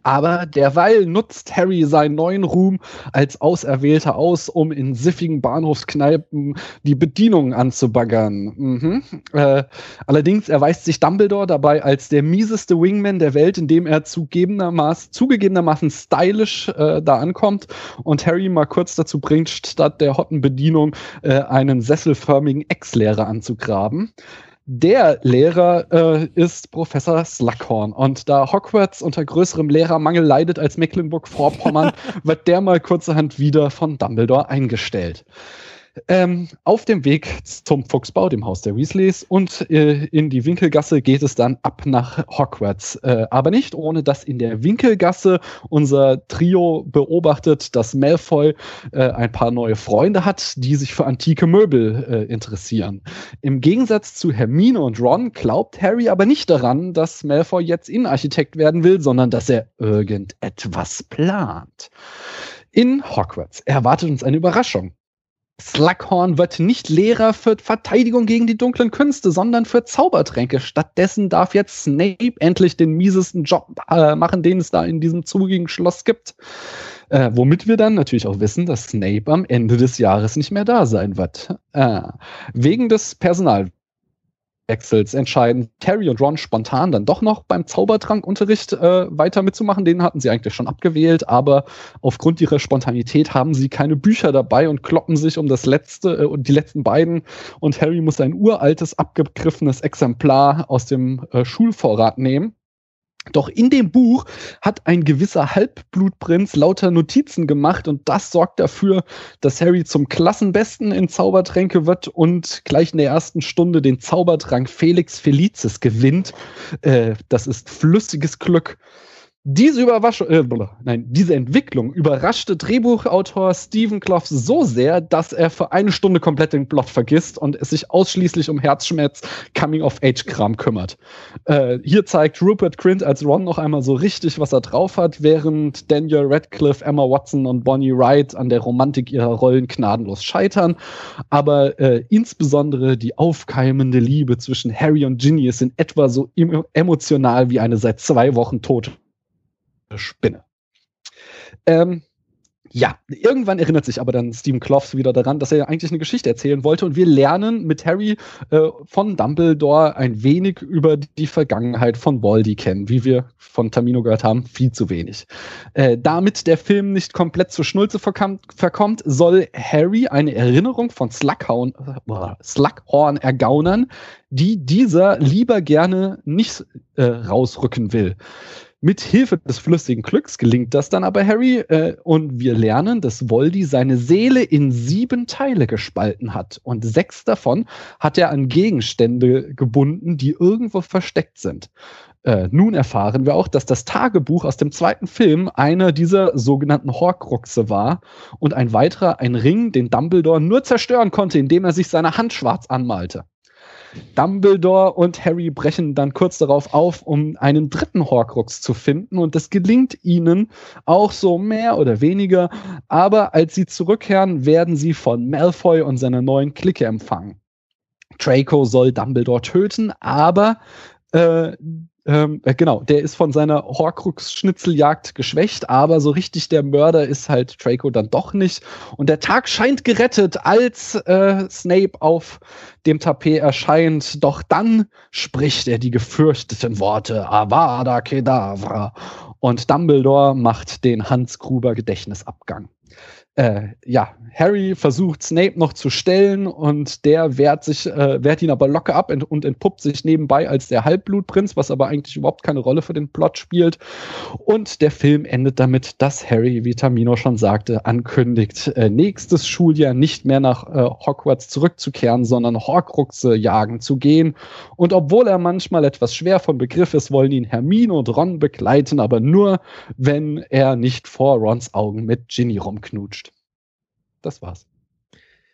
Aber derweil nutzt Harry seinen neuen Ruhm als Auserwählter aus, um in siffigen Bahnhofskneipen die Bedienungen anzubaggern. Mhm. Äh, allerdings erweist sich Dumbledore dabei als der mieseste Wingman der Welt, indem er zugegebenermaßen, zugegebenermaßen stylisch äh, da ankommt und Harry mal kurz dazu bringt, statt der hotten Bedienung äh, einen sesselförmigen Ex-Lehrer anzugraben. Der Lehrer äh, ist Professor Slughorn. Und da Hogwarts unter größerem Lehrermangel leidet als Mecklenburg-Vorpommern, wird der mal kurzerhand wieder von Dumbledore eingestellt. Ähm, auf dem Weg zum Fuchsbau, dem Haus der Weasleys, und äh, in die Winkelgasse geht es dann ab nach Hogwarts. Äh, aber nicht ohne, dass in der Winkelgasse unser Trio beobachtet, dass Malfoy äh, ein paar neue Freunde hat, die sich für antike Möbel äh, interessieren. Im Gegensatz zu Hermine und Ron glaubt Harry aber nicht daran, dass Malfoy jetzt Innenarchitekt werden will, sondern dass er irgendetwas plant. In Hogwarts erwartet uns eine Überraschung. Slughorn wird nicht Lehrer für Verteidigung gegen die dunklen Künste, sondern für Zaubertränke. Stattdessen darf jetzt Snape endlich den miesesten Job äh, machen, den es da in diesem zugigen Schloss gibt. Äh, womit wir dann natürlich auch wissen, dass Snape am Ende des Jahres nicht mehr da sein wird. Äh, wegen des Personal Wechsels entscheiden Harry und Ron spontan dann doch noch beim Zaubertrankunterricht äh, weiter mitzumachen. Den hatten sie eigentlich schon abgewählt, aber aufgrund ihrer Spontanität haben sie keine Bücher dabei und kloppen sich um das letzte äh, und die letzten beiden. Und Harry muss ein uraltes, abgegriffenes Exemplar aus dem äh, Schulvorrat nehmen doch in dem Buch hat ein gewisser Halbblutprinz lauter Notizen gemacht und das sorgt dafür, dass Harry zum Klassenbesten in Zaubertränke wird und gleich in der ersten Stunde den Zaubertrank Felix Felicis gewinnt. Äh, das ist flüssiges Glück. Diese Überraschung, äh, nein, diese Entwicklung überraschte Drehbuchautor Stephen Clough so sehr, dass er für eine Stunde komplett den Plot vergisst und es sich ausschließlich um Herzschmerz Coming-of-Age-Kram kümmert. Äh, hier zeigt Rupert Grint als Ron noch einmal so richtig, was er drauf hat, während Daniel Radcliffe, Emma Watson und Bonnie Wright an der Romantik ihrer Rollen gnadenlos scheitern. Aber äh, insbesondere die aufkeimende Liebe zwischen Harry und Ginny ist in etwa so emotional wie eine seit zwei Wochen tote Spinne. Ähm, ja, irgendwann erinnert sich aber dann Stephen Clough wieder daran, dass er ja eigentlich eine Geschichte erzählen wollte und wir lernen mit Harry äh, von Dumbledore ein wenig über die Vergangenheit von Baldy kennen, wie wir von Tamino gehört haben, viel zu wenig. Äh, damit der Film nicht komplett zur Schnulze verkommt, verkommt soll Harry eine Erinnerung von Slughorn, äh, Slughorn ergaunern, die dieser lieber gerne nicht äh, rausrücken will. Mit Hilfe des flüssigen Glücks gelingt das dann aber Harry äh, und wir lernen, dass Voldy seine Seele in sieben Teile gespalten hat und sechs davon hat er an Gegenstände gebunden, die irgendwo versteckt sind. Äh, nun erfahren wir auch, dass das Tagebuch aus dem zweiten Film einer dieser sogenannten Horcruxe war und ein weiterer ein Ring, den Dumbledore nur zerstören konnte, indem er sich seine Hand schwarz anmalte. Dumbledore und Harry brechen dann kurz darauf auf, um einen dritten Horcrux zu finden und das gelingt ihnen auch so mehr oder weniger, aber als sie zurückkehren, werden sie von Malfoy und seiner neuen Clique empfangen. Draco soll Dumbledore töten, aber äh, ähm, äh, genau, der ist von seiner Horcrux-Schnitzeljagd geschwächt, aber so richtig der Mörder ist halt Draco dann doch nicht. Und der Tag scheint gerettet, als äh, Snape auf dem Tapet erscheint. Doch dann spricht er die gefürchteten Worte Avada Kedavra. Und Dumbledore macht den Hans Gruber Gedächtnisabgang äh, ja, Harry versucht Snape noch zu stellen und der wehrt sich, äh, wehrt ihn aber locker ab und entpuppt sich nebenbei als der Halbblutprinz, was aber eigentlich überhaupt keine Rolle für den Plot spielt. Und der Film endet damit, dass Harry, wie Tamino schon sagte, ankündigt, äh, nächstes Schuljahr nicht mehr nach äh, Hogwarts zurückzukehren, sondern Horcruxe jagen zu gehen. Und obwohl er manchmal etwas schwer von Begriff ist, wollen ihn Hermine und Ron begleiten, aber nur, wenn er nicht vor Rons Augen mit Ginny rumknutscht. Das war's.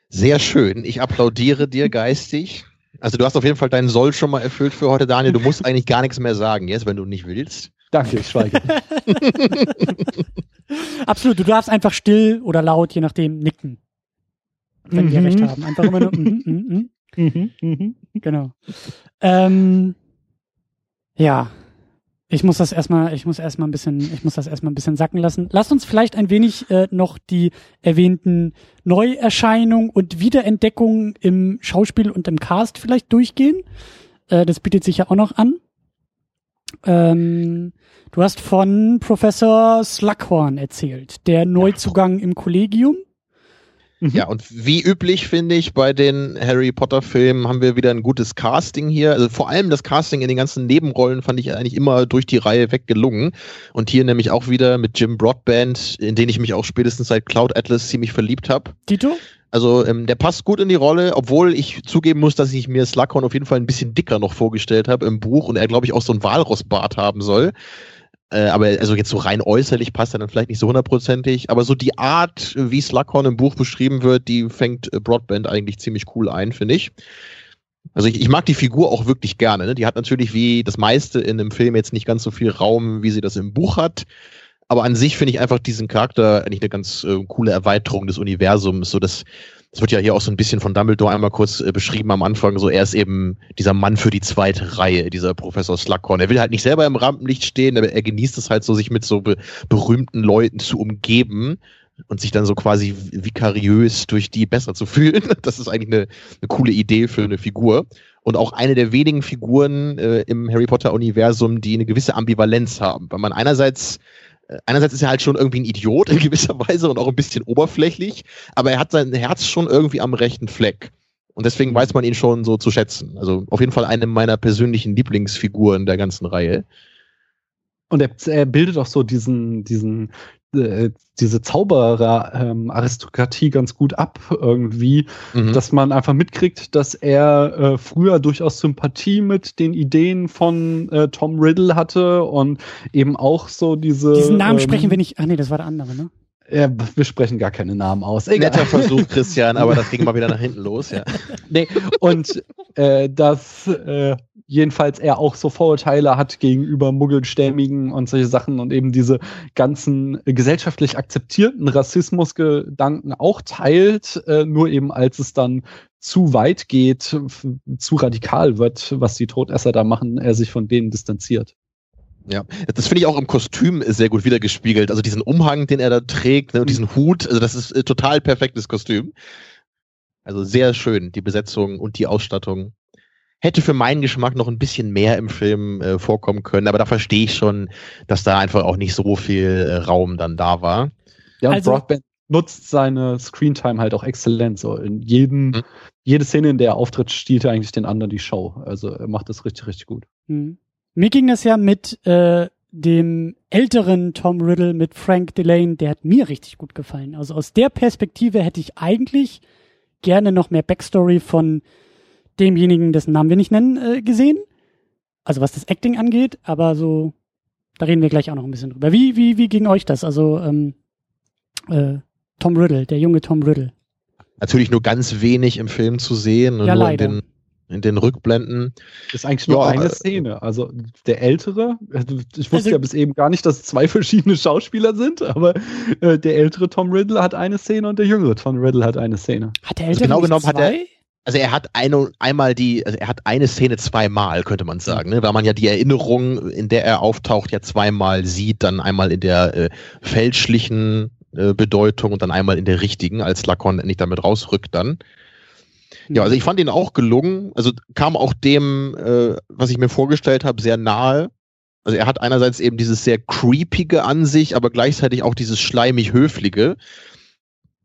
Sehr schön. Ich applaudiere dir geistig. Also du hast auf jeden Fall deinen Soll schon mal erfüllt für heute, Daniel. Du musst eigentlich gar nichts mehr sagen jetzt, wenn du nicht willst. Danke, ich schweige. Absolut, du darfst einfach still oder laut, je nachdem, nicken. Wenn mhm. wir recht haben. Einfach immer nur. Mm, mm, mm. Mhm, genau. Ähm, ja, ich muss das erstmal, ich muss erstmal ein bisschen, ich muss das erstmal ein bisschen sacken lassen. Lasst uns vielleicht ein wenig äh, noch die erwähnten Neuerscheinungen und Wiederentdeckungen im Schauspiel und im Cast vielleicht durchgehen. Äh, das bietet sich ja auch noch an. Ähm, du hast von Professor Slughorn erzählt, der Neuzugang im Kollegium. Mhm. Ja, und wie üblich finde ich, bei den Harry Potter Filmen haben wir wieder ein gutes Casting hier. Also vor allem das Casting in den ganzen Nebenrollen fand ich eigentlich immer durch die Reihe weg gelungen. Und hier nämlich auch wieder mit Jim Broadband, in den ich mich auch spätestens seit Cloud Atlas ziemlich verliebt habe. Tito? Also ähm, der passt gut in die Rolle, obwohl ich zugeben muss, dass ich mir Slughorn auf jeden Fall ein bisschen dicker noch vorgestellt habe im Buch und er, glaube ich, auch so ein Walrossbart haben soll. Äh, aber also jetzt so rein äußerlich passt er dann vielleicht nicht so hundertprozentig. Aber so die Art, wie Slughorn im Buch beschrieben wird, die fängt äh, Broadband eigentlich ziemlich cool ein, finde ich. Also ich, ich mag die Figur auch wirklich gerne. Ne? Die hat natürlich wie das meiste in einem Film jetzt nicht ganz so viel Raum, wie sie das im Buch hat. Aber an sich finde ich einfach diesen Charakter eigentlich eine ganz äh, coole Erweiterung des Universums, so dass es wird ja hier auch so ein bisschen von Dumbledore einmal kurz äh, beschrieben am Anfang, so er ist eben dieser Mann für die zweite Reihe, dieser Professor Slughorn. Er will halt nicht selber im Rampenlicht stehen, aber er genießt es halt so, sich mit so be berühmten Leuten zu umgeben und sich dann so quasi vikariös durch die besser zu fühlen. Das ist eigentlich eine, eine coole Idee für eine Figur. Und auch eine der wenigen Figuren äh, im Harry Potter-Universum, die eine gewisse Ambivalenz haben. Weil man einerseits einerseits ist er halt schon irgendwie ein Idiot in gewisser Weise und auch ein bisschen oberflächlich, aber er hat sein Herz schon irgendwie am rechten Fleck. Und deswegen weiß man ihn schon so zu schätzen. Also auf jeden Fall eine meiner persönlichen Lieblingsfiguren der ganzen Reihe. Und er, er bildet auch so diesen, diesen äh, diese Zauberer-Aristokratie ähm, ganz gut ab irgendwie, mhm. dass man einfach mitkriegt, dass er äh, früher durchaus Sympathie mit den Ideen von äh, Tom Riddle hatte und eben auch so diese. Diesen Namen ähm, sprechen wir nicht. Ach nee, das war der andere, ne? Ja, wir sprechen gar keine Namen aus. Egal. Netter Versuch, Christian, aber das ging mal wieder nach hinten los, ja. nee, und äh, dass äh, jedenfalls er auch so Vorurteile hat gegenüber Muggelstämmigen und solche Sachen und eben diese ganzen gesellschaftlich akzeptierten Rassismusgedanken auch teilt, äh, nur eben als es dann zu weit geht, zu radikal wird, was die Todesser da machen, er sich von denen distanziert. Ja, das finde ich auch im Kostüm sehr gut wiedergespiegelt. Also diesen Umhang, den er da trägt, ne, und diesen Hut, also das ist äh, total perfektes Kostüm. Also sehr schön, die Besetzung und die Ausstattung. Hätte für meinen Geschmack noch ein bisschen mehr im Film äh, vorkommen können, aber da verstehe ich schon, dass da einfach auch nicht so viel äh, Raum dann da war. Ja, und also, Broadband nutzt seine Screentime halt auch exzellent. So in jedem, mhm. jede Szene, in der er auftritt, stiehlt er eigentlich den anderen die Show. Also er macht das richtig, richtig gut. Mhm. Mir ging das ja mit äh, dem älteren Tom Riddle, mit Frank Delane, der hat mir richtig gut gefallen. Also aus der Perspektive hätte ich eigentlich gerne noch mehr Backstory von demjenigen, dessen Namen wir nicht nennen, äh, gesehen. Also was das Acting angeht, aber so, da reden wir gleich auch noch ein bisschen drüber. Wie, wie, wie ging euch das? Also ähm, äh, Tom Riddle, der junge Tom Riddle. Natürlich nur ganz wenig im Film zu sehen. Ja, nur leider. In den in den Rückblenden. Das ist eigentlich nur ja, eine äh, Szene. Also der ältere, ich wusste also, ja bis eben gar nicht, dass es zwei verschiedene Schauspieler sind, aber äh, der ältere Tom Riddle hat eine Szene und der jüngere Tom Riddle hat eine Szene. Hat der also ältere also genau genommen zwei? hat er also er hat eine, einmal die, also er hat eine Szene zweimal, könnte man sagen, ne? weil man ja die Erinnerung, in der er auftaucht, ja zweimal sieht, dann einmal in der äh, fälschlichen äh, Bedeutung und dann einmal in der richtigen, als Lacon endlich damit rausrückt dann. Ja, also ich fand ihn auch gelungen. Also kam auch dem, äh, was ich mir vorgestellt habe, sehr nahe. Also er hat einerseits eben dieses sehr creepige an sich, aber gleichzeitig auch dieses schleimig höfliche.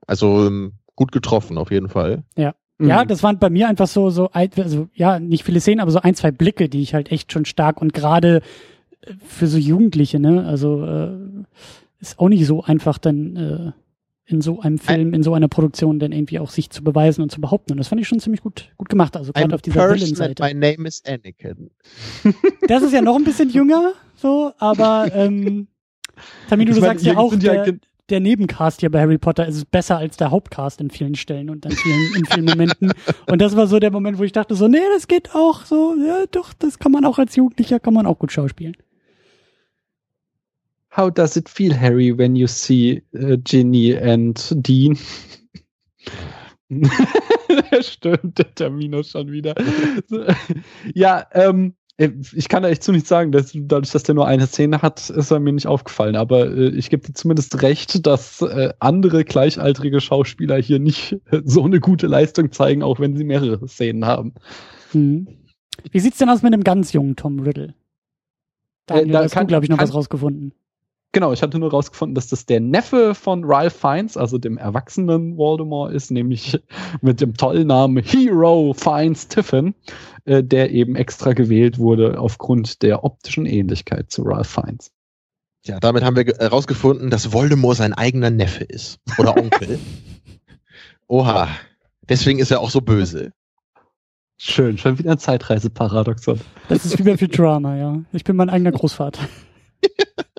Also ähm, gut getroffen auf jeden Fall. Ja. Mhm. Ja, das waren bei mir einfach so, so, also ja, nicht viele Szenen, aber so ein, zwei Blicke, die ich halt echt schon stark und gerade äh, für so Jugendliche, ne, also äh, ist auch nicht so einfach dann äh, in so einem Film, in so einer Produktion dann irgendwie auch sich zu beweisen und zu behaupten. Und das fand ich schon ziemlich gut, gut gemacht. Also gerade auf dieser Villain-Seite. My name is Anakin. Das ist ja noch ein bisschen jünger, so, aber ähm, Tamino, du sagst ja auch, der, der Nebencast hier bei Harry Potter ist besser als der Hauptcast in vielen Stellen und an vielen, in vielen Momenten. Und das war so der Moment, wo ich dachte so, nee, das geht auch so, ja, doch, das kann man auch als Jugendlicher, kann man auch gut schauspielen. How does it feel, Harry, when you see uh, Ginny and Dean? Stimmt, der Terminus schon wieder. ja, ähm, äh, ich kann da echt zu nichts sagen. Dass, dadurch, dass der nur eine Szene hat, ist er mir nicht aufgefallen. Aber äh, ich gebe dir zumindest recht, dass äh, andere gleichaltrige Schauspieler hier nicht so eine gute Leistung zeigen, auch wenn sie mehrere Szenen haben. Hm. Wie sieht's denn aus mit einem ganz jungen Tom Riddle? Daniel, äh, da hast du, glaube ich, noch was rausgefunden. Genau, ich hatte nur rausgefunden, dass das der Neffe von Ralph Fiennes, also dem erwachsenen Voldemort ist, nämlich mit dem tollen Namen Hero Fiennes Tiffin, äh, der eben extra gewählt wurde aufgrund der optischen Ähnlichkeit zu Ralph Fiennes. Ja, damit haben wir herausgefunden, dass Voldemort sein eigener Neffe ist. Oder Onkel. Oha. Deswegen ist er auch so böse. Schön, schon wieder ein Zeitreiseparadoxon. Das ist wie bei Futurama, ja. Ich bin mein eigener Großvater.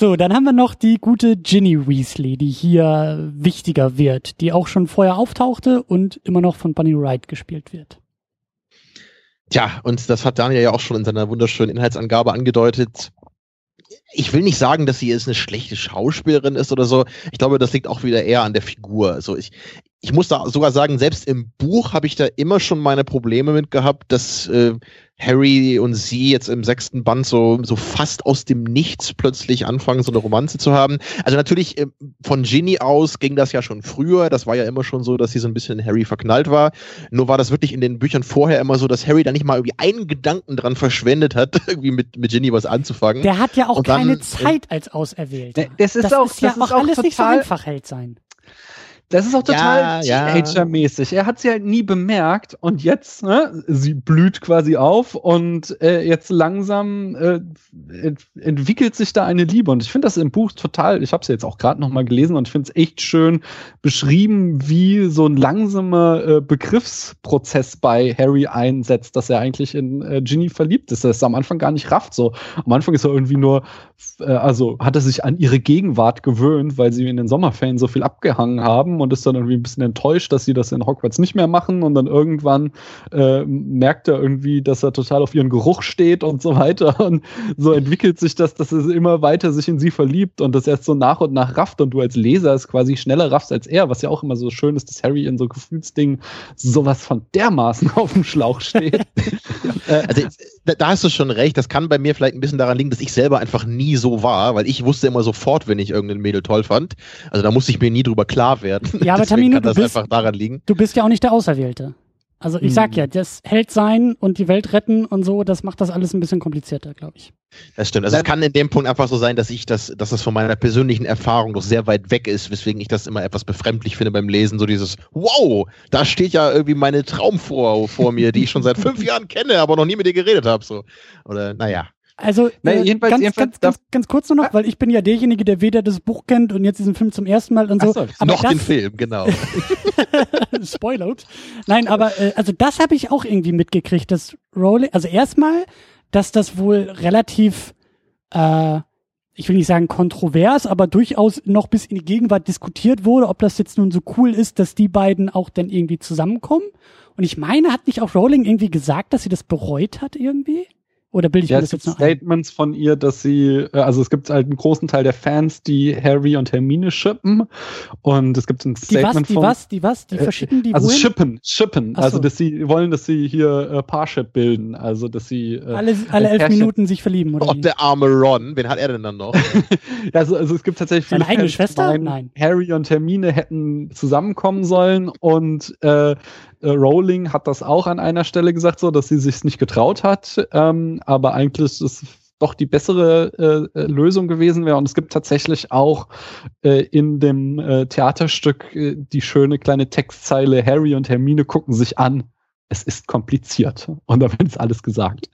So, dann haben wir noch die gute Ginny Weasley, die hier wichtiger wird, die auch schon vorher auftauchte und immer noch von Bunny Wright gespielt wird. Tja, und das hat Daniel ja auch schon in seiner wunderschönen Inhaltsangabe angedeutet. ich will nicht sagen, dass sie jetzt eine schlechte Schauspielerin ist oder so. Ich glaube, das liegt auch wieder eher an der Figur. Also ich, ich muss da sogar sagen, selbst im Buch habe ich da immer schon meine Probleme mit gehabt, dass äh, Harry und sie jetzt im sechsten Band so, so fast aus dem Nichts plötzlich anfangen, so eine Romanze zu haben. Also natürlich äh, von Ginny aus ging das ja schon früher. Das war ja immer schon so, dass sie so ein bisschen in Harry verknallt war. Nur war das wirklich in den Büchern vorher immer so, dass Harry da nicht mal irgendwie einen Gedanken dran verschwendet hat, irgendwie mit, mit Ginny was anzufangen. Der hat ja auch dann, keine Zeit als Auserwählter. Das ist das auch, ist ja das auch, auch alles nicht so einfach hält sein. Das ist auch total ja, Teenager-mäßig. Er hat sie halt nie bemerkt und jetzt, ne, sie blüht quasi auf und äh, jetzt langsam äh, ent entwickelt sich da eine Liebe. Und ich finde das im Buch total, ich habe es jetzt auch gerade noch mal gelesen und ich finde es echt schön beschrieben, wie so ein langsamer äh, Begriffsprozess bei Harry einsetzt, dass er eigentlich in äh, Ginny verliebt ist. Das ist am Anfang gar nicht rafft so. Am Anfang ist er irgendwie nur, äh, also hat er sich an ihre Gegenwart gewöhnt, weil sie in den Sommerferien so viel abgehangen haben und ist dann irgendwie ein bisschen enttäuscht, dass sie das in Hogwarts nicht mehr machen. Und dann irgendwann äh, merkt er irgendwie, dass er total auf ihren Geruch steht und so weiter. Und so entwickelt sich das, dass er immer weiter sich in sie verliebt und das erst so nach und nach rafft. Und du als Leser es quasi schneller raffst als er, was ja auch immer so schön ist, dass Harry in so Gefühlsdingen sowas von dermaßen auf dem Schlauch steht. also da, hast du schon recht, das kann bei mir vielleicht ein bisschen daran liegen, dass ich selber einfach nie so war, weil ich wusste immer sofort, wenn ich irgendein Mädel toll fand. Also da musste ich mir nie drüber klar werden. Ja, aber Tamino, du bist, du bist ja auch nicht der Auserwählte. Also ich sag hm. ja, das Held sein und die Welt retten und so, das macht das alles ein bisschen komplizierter, glaube ich. Das stimmt. Also es kann in dem Punkt einfach so sein, dass ich das, dass das von meiner persönlichen Erfahrung doch sehr weit weg ist, weswegen ich das immer etwas befremdlich finde beim Lesen. So dieses, wow, da steht ja irgendwie meine Traumfrau vor mir, die ich schon seit fünf Jahren kenne, aber noch nie mit ihr geredet habe. So. Oder naja. Also äh, jedenfalls, ganz, jedenfalls ganz, ganz, ganz, kurz nur noch, weil ich bin ja derjenige, der weder das Buch kennt und jetzt diesen Film zum ersten Mal und so. so aber noch das, den Film, genau. Spoilert. Nein, aber äh, also das habe ich auch irgendwie mitgekriegt, dass Rowling, also erstmal, dass das wohl relativ, äh, ich will nicht sagen kontrovers, aber durchaus noch bis in die Gegenwart diskutiert wurde, ob das jetzt nun so cool ist, dass die beiden auch dann irgendwie zusammenkommen. Und ich meine, hat nicht auch Rowling irgendwie gesagt, dass sie das bereut hat irgendwie? Oder bilde ich ja, mir das jetzt noch Statements ein? von ihr, dass sie, äh, also es gibt halt einen großen Teil der Fans, die Harry und Hermine shippen. Und es gibt ein Statement die was, die was, die was, die äh, verschicken die Also wohin? shippen, shippen. So. Also dass sie wollen, dass sie hier äh, Parship bilden. Also dass sie äh, alle, alle elf Pärchen Minuten sich verlieben, oder? Oh, der arme Ron, wen hat er denn dann noch? also, also es gibt tatsächlich viele Seine eigene Schwester? Meinen, Nein. Harry und Hermine hätten zusammenkommen sollen und äh, äh, Rowling hat das auch an einer Stelle gesagt, so, dass sie sich nicht getraut hat, ähm, aber eigentlich ist es doch die bessere äh, äh, Lösung gewesen wäre. Und es gibt tatsächlich auch äh, in dem äh, Theaterstück äh, die schöne kleine Textzeile, Harry und Hermine gucken sich an es ist kompliziert. Und damit ist alles gesagt.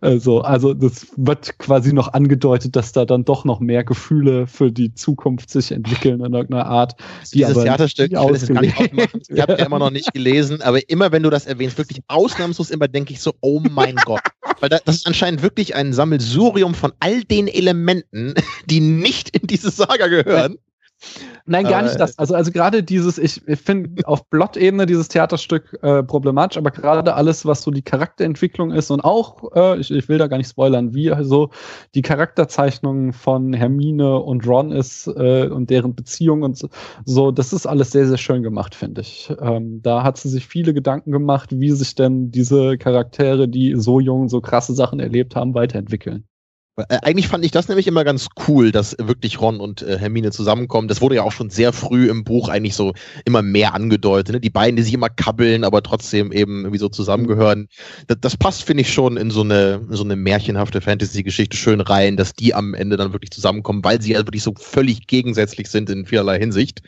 Also, also das wird quasi noch angedeutet, dass da dann doch noch mehr Gefühle für die Zukunft sich entwickeln in irgendeiner Art. Die Dieses Theaterstück, ich will es gar nicht aufmachen. Ich habe ja immer noch nicht gelesen, aber immer wenn du das erwähnst, wirklich ausnahmslos immer denke ich so, oh mein Gott. Weil das ist anscheinend wirklich ein Sammelsurium von all den Elementen, die nicht in diese Saga gehören. Nein, gar nicht das. Also, also gerade dieses, ich, ich finde auf Plot-Ebene dieses Theaterstück äh, problematisch, aber gerade alles, was so die Charakterentwicklung ist und auch, äh, ich, ich will da gar nicht spoilern, wie also die Charakterzeichnung von Hermine und Ron ist äh, und deren Beziehung und so, so, das ist alles sehr, sehr schön gemacht, finde ich. Ähm, da hat sie sich viele Gedanken gemacht, wie sich denn diese Charaktere, die so jung so krasse Sachen erlebt haben, weiterentwickeln. Äh, eigentlich fand ich das nämlich immer ganz cool, dass wirklich Ron und äh, Hermine zusammenkommen. Das wurde ja auch schon sehr früh im Buch eigentlich so immer mehr angedeutet. Ne? Die beiden, die sich immer kabbeln, aber trotzdem eben irgendwie so zusammengehören. Das, das passt, finde ich, schon in so eine, so eine märchenhafte Fantasy-Geschichte schön rein, dass die am Ende dann wirklich zusammenkommen, weil sie ja wirklich so völlig gegensätzlich sind in vielerlei Hinsicht.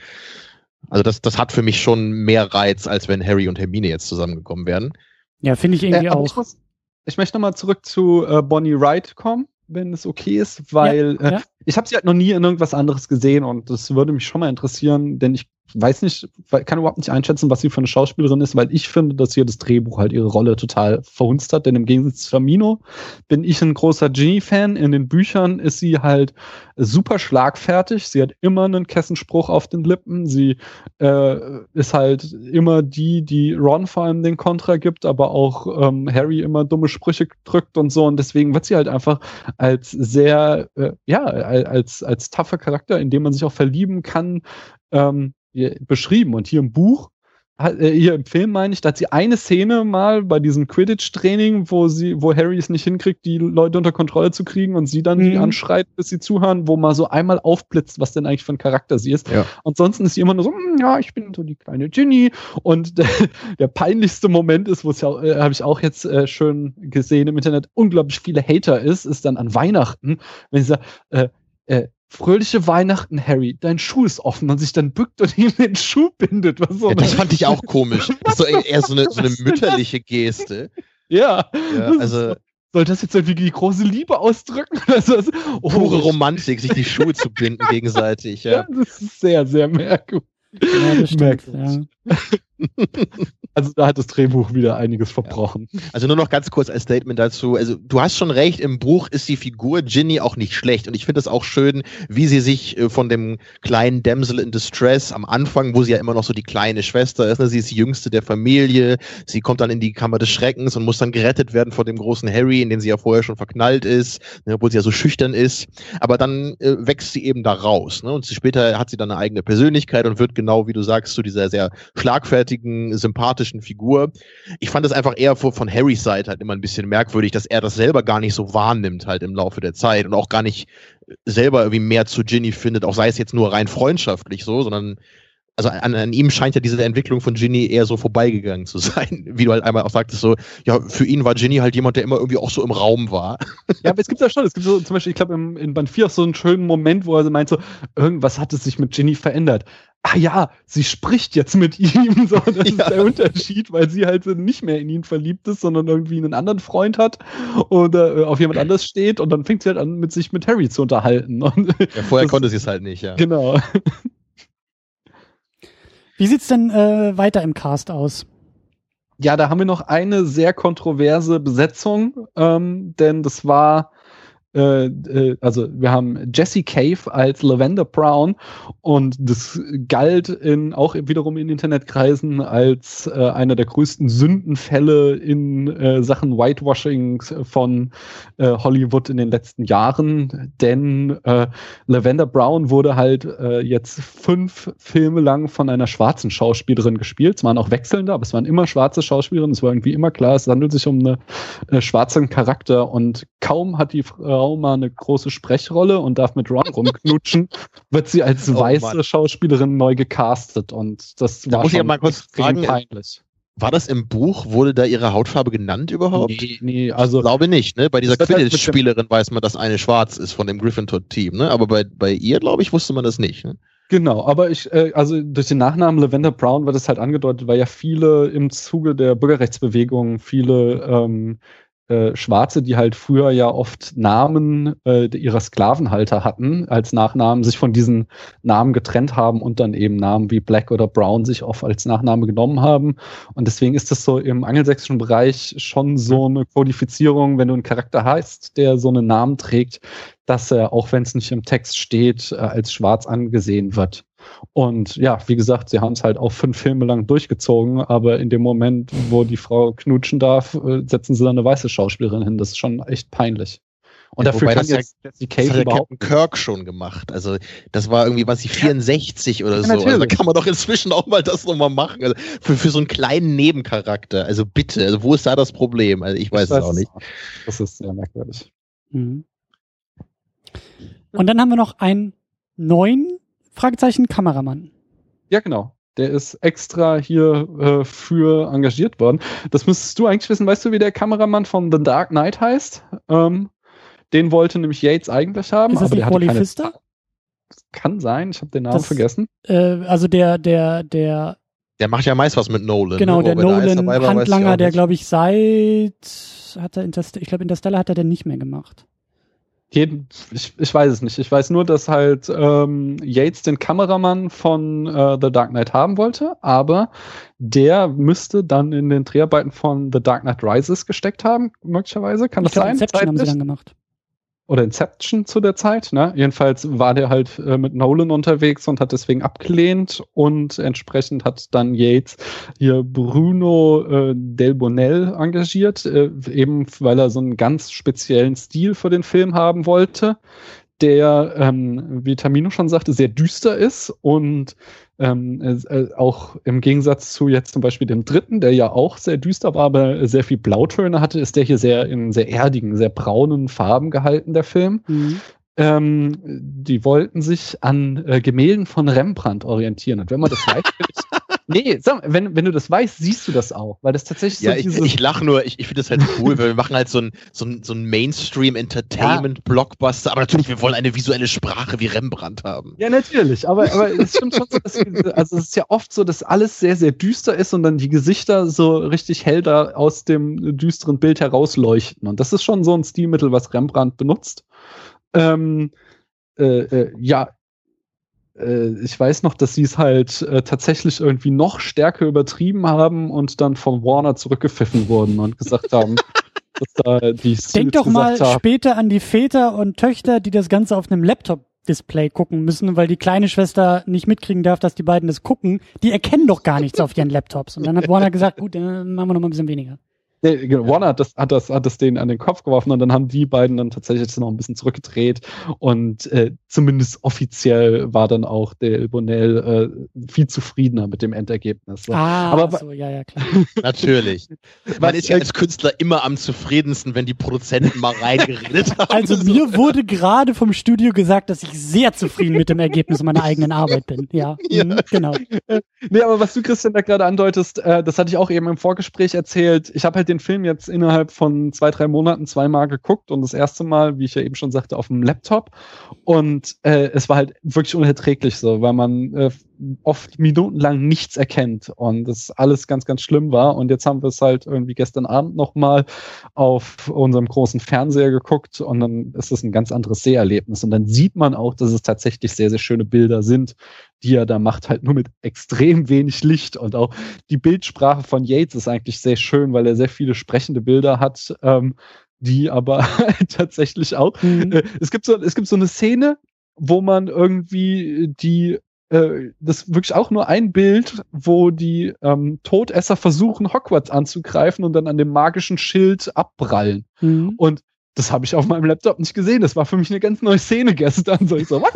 Also das, das hat für mich schon mehr Reiz, als wenn Harry und Hermine jetzt zusammengekommen wären. Ja, finde ich irgendwie äh, auch. Ich, muss, ich möchte nochmal zurück zu äh, Bonnie Wright kommen wenn es okay ist, weil ja, ja. Äh, ich habe sie halt noch nie in irgendwas anderes gesehen und das würde mich schon mal interessieren, denn ich weiß nicht, kann überhaupt nicht einschätzen, was sie für eine Schauspielerin ist, weil ich finde, dass hier das Drehbuch halt ihre Rolle total verhunzt hat. Denn im Gegensatz zu Famino bin ich ein großer Ginny-Fan. In den Büchern ist sie halt super schlagfertig. Sie hat immer einen Kessenspruch auf den Lippen. Sie äh, ist halt immer die, die Ron vor allem den Kontra gibt, aber auch ähm, Harry immer dumme Sprüche drückt und so. Und deswegen wird sie halt einfach als sehr, äh, ja, als, als taffer Charakter, in dem man sich auch verlieben kann, ähm, beschrieben. Und hier im Buch, äh, hier im Film meine ich, da hat sie eine Szene mal bei diesem Quidditch-Training, wo sie, wo Harry es nicht hinkriegt, die Leute unter Kontrolle zu kriegen und sie dann mhm. die anschreit, bis sie zuhören, wo mal so einmal aufblitzt, was denn eigentlich für ein Charakter sie ist. Ja. Ansonsten ist sie immer nur so, hm, ja, ich bin so die kleine Ginny. Und der, der peinlichste Moment ist, wo es ja, äh, habe ich auch jetzt äh, schön gesehen im Internet, unglaublich viele Hater ist, ist dann an Weihnachten, wenn sie sagt, äh, äh, Fröhliche Weihnachten, Harry. Dein Schuh ist offen und sich dann bückt und ihm den Schuh bindet. Was ja, das fand ich auch komisch. Das ist so eher so eine, so eine mütterliche Geste. Ja. ja also. Soll das jetzt irgendwie die große Liebe ausdrücken? Oh, Pure Romantik, sich die Schuhe zu binden gegenseitig. Ja. ja, das ist sehr, sehr merkwürdig. Ja, das stimmt, ja. Also da hat das Drehbuch wieder einiges verbrochen. Ja. Also nur noch ganz kurz als Statement dazu. Also du hast schon recht, im Buch ist die Figur Ginny auch nicht schlecht. Und ich finde es auch schön, wie sie sich äh, von dem kleinen Damsel in Distress am Anfang, wo sie ja immer noch so die kleine Schwester ist, ne? sie ist die jüngste der Familie, sie kommt dann in die Kammer des Schreckens und muss dann gerettet werden vor dem großen Harry, in den sie ja vorher schon verknallt ist, ne? obwohl sie ja so schüchtern ist. Aber dann äh, wächst sie eben da raus. Ne? Und später hat sie dann eine eigene Persönlichkeit und wird genau, wie du sagst, zu dieser sehr schlagfertigen, sympathischen sympathischen Figur. Ich fand es einfach eher von Harrys Seite halt immer ein bisschen merkwürdig, dass er das selber gar nicht so wahrnimmt halt im Laufe der Zeit und auch gar nicht selber irgendwie mehr zu Ginny findet, auch sei es jetzt nur rein freundschaftlich so, sondern also an, an, ihm scheint ja diese Entwicklung von Ginny eher so vorbeigegangen zu sein. Wie du halt einmal auch sagtest, so, ja, für ihn war Ginny halt jemand, der immer irgendwie auch so im Raum war. Ja, aber es gibt ja schon, es gibt so zum Beispiel, ich glaube, in Band 4 auch so einen schönen Moment, wo er meint so, irgendwas hat es sich mit Ginny verändert ah ja, sie spricht jetzt mit ihm. So, das ja. ist der Unterschied, weil sie halt nicht mehr in ihn verliebt ist, sondern irgendwie einen anderen Freund hat oder äh, auf jemand anders steht und dann fängt sie halt an, mit sich mit Harry zu unterhalten. Und ja, vorher konnte sie es halt nicht, ja. Genau. Wie sieht's denn äh, weiter im Cast aus? Ja, da haben wir noch eine sehr kontroverse Besetzung, ähm, denn das war also wir haben Jesse Cave als Lavender Brown und das galt in, auch wiederum in Internetkreisen als äh, einer der größten Sündenfälle in äh, Sachen Whitewashing von äh, Hollywood in den letzten Jahren, denn äh, Lavender Brown wurde halt äh, jetzt fünf Filme lang von einer schwarzen Schauspielerin gespielt. Es waren auch wechselnde, aber es waren immer schwarze Schauspielerinnen. Es war irgendwie immer klar, es handelt sich um einen äh, schwarzen Charakter und kaum hat die Frau Mal eine große Sprechrolle und darf mit Ron rumknutschen, wird sie als oh, weiße Mann. Schauspielerin neu gecastet und das da war muss schon ich ja mal kurz fragen, peinlich. War das im Buch? Wurde da ihre Hautfarbe genannt überhaupt? Nee, nee, also. Ich glaube nicht, ne? Bei dieser halt Quidditch-Spielerin weiß man, dass eine schwarz ist von dem Gryffindor-Team, ne? Aber bei, bei ihr, glaube ich, wusste man das nicht, ne? Genau, aber ich, äh, also durch den Nachnamen Lavender Brown wird es halt angedeutet, weil ja viele im Zuge der Bürgerrechtsbewegung viele ähm, äh, Schwarze, die halt früher ja oft Namen äh, ihrer Sklavenhalter hatten, als Nachnamen, sich von diesen Namen getrennt haben und dann eben Namen wie Black oder Brown sich oft als Nachname genommen haben. Und deswegen ist das so im angelsächsischen Bereich schon so eine Kodifizierung, wenn du einen Charakter hast, der so einen Namen trägt, dass er, auch wenn es nicht im Text steht, äh, als schwarz angesehen wird. Und ja, wie gesagt, sie haben es halt auch fünf Filme lang durchgezogen, aber in dem Moment, wo die Frau knutschen darf, äh, setzen sie dann eine weiße Schauspielerin hin. Das ist schon echt peinlich. Und ja, dafür kann das jetzt ja, Jesse Cave das hat Captain Kirk schon gemacht. Also das war irgendwie, was sie 64 ja. oder so. Also, da kann man doch inzwischen auch mal das nochmal machen. Also, für, für so einen kleinen Nebencharakter. Also bitte, also wo ist da das Problem? Also ich weiß, ich weiß es auch nicht. Das ist sehr merkwürdig. Mhm. Und dann haben wir noch einen neuen Fragezeichen Kameramann. Ja, genau. Der ist extra hier äh, für engagiert worden. Das müsstest du eigentlich wissen. Weißt du, wie der Kameramann von The Dark Knight heißt? Ähm, den wollte nämlich Yates eigentlich haben. Ist das aber nicht Wally Pfister? Kann sein, ich habe den Namen das, vergessen. Äh, also der, der, der. Der macht ja meist was mit Nolan. Genau, ne? der Nolan-Handlanger, der glaube ich seit, hat er Interstellar, ich glaube Interstellar hat er denn nicht mehr gemacht. Jeden, ich, ich weiß es nicht. Ich weiß nur, dass halt ähm, Yates den Kameramann von äh, The Dark Knight haben wollte, aber der müsste dann in den Dreharbeiten von The Dark Knight Rises gesteckt haben, möglicherweise. Kann ich das glaub, sein? Inception haben sie dann gemacht. Oder Inception zu der Zeit. Ne? Jedenfalls war der halt äh, mit Nolan unterwegs und hat deswegen abgelehnt und entsprechend hat dann Yates hier Bruno äh, Del Bonell engagiert, äh, eben weil er so einen ganz speziellen Stil für den Film haben wollte, der, ähm, wie Tamino schon sagte, sehr düster ist und ähm, äh, auch im Gegensatz zu jetzt zum Beispiel dem dritten, der ja auch sehr düster war, aber sehr viel Blautöne hatte, ist der hier sehr in sehr erdigen, sehr braunen Farben gehalten, der Film. Mhm. Ähm, die wollten sich an äh, Gemälden von Rembrandt orientieren. Und wenn man das weiß, nee, sag, mal, wenn, wenn du das weißt, siehst du das auch, weil das tatsächlich Ja, so ich, ich lache nur, ich, ich finde das halt cool, weil wir machen halt so ein, so ein, so ein Mainstream-Entertainment-Blockbuster, aber natürlich, wir wollen eine visuelle Sprache wie Rembrandt haben. Ja, natürlich, aber, aber es stimmt schon so, dass, also es ist ja oft so, dass alles sehr, sehr düster ist und dann die Gesichter so richtig hell da aus dem düsteren Bild herausleuchten. Und das ist schon so ein Stilmittel, was Rembrandt benutzt. Ähm, äh, äh, ja, ich weiß noch, dass sie es halt äh, tatsächlich irgendwie noch stärker übertrieben haben und dann von Warner zurückgepfiffen wurden und gesagt haben, dass da die Denk doch mal haben, später an die Väter und Töchter, die das Ganze auf einem Laptop-Display gucken müssen, weil die kleine Schwester nicht mitkriegen darf, dass die beiden das gucken. Die erkennen doch gar nichts auf ihren Laptops. Und dann hat Warner gesagt, gut, dann machen wir noch mal ein bisschen weniger. Nee, genau, Warner hat das, hat das, hat das denen an den Kopf geworfen und dann haben die beiden dann tatsächlich noch ein bisschen zurückgedreht und äh, zumindest offiziell war dann auch der Bonell äh, viel zufriedener mit dem Endergebnis. So. Ah, Aber- so, ja, ja, klar. Natürlich. Man ist ja als Künstler immer am zufriedensten, wenn die Produzenten mal reingeredet haben. Also mir wurde gerade vom Studio gesagt, dass ich sehr zufrieden mit dem Ergebnis meiner eigenen Arbeit bin. Ja, Ja. Mhm, genau. Nee, aber was du, Christian, da gerade andeutest, äh, das hatte ich auch eben im Vorgespräch erzählt. Ich habe halt den Film jetzt innerhalb von zwei, drei Monaten zweimal geguckt und das erste Mal, wie ich ja eben schon sagte, auf dem Laptop. Und äh, es war halt wirklich unerträglich so, weil man äh, oft minutenlang nichts erkennt und das alles ganz, ganz schlimm war. Und jetzt haben wir es halt irgendwie gestern Abend nochmal auf unserem großen Fernseher geguckt und dann ist es ein ganz anderes Seherlebnis. Und dann sieht man auch, dass es tatsächlich sehr, sehr schöne Bilder sind, die er da macht, halt nur mit extrem wenig Licht. Und auch die Bildsprache von Yates ist eigentlich sehr schön, weil er sehr viele sprechende Bilder hat, ähm, die aber tatsächlich auch. Mhm. Äh, es gibt so, es gibt so eine Szene, wo man irgendwie die äh, das ist wirklich auch nur ein Bild, wo die ähm, Todesser versuchen, Hogwarts anzugreifen und dann an dem magischen Schild abprallen. Mhm. Und das habe ich auf meinem Laptop nicht gesehen. Das war für mich eine ganz neue Szene gestern. So, ich, so, was?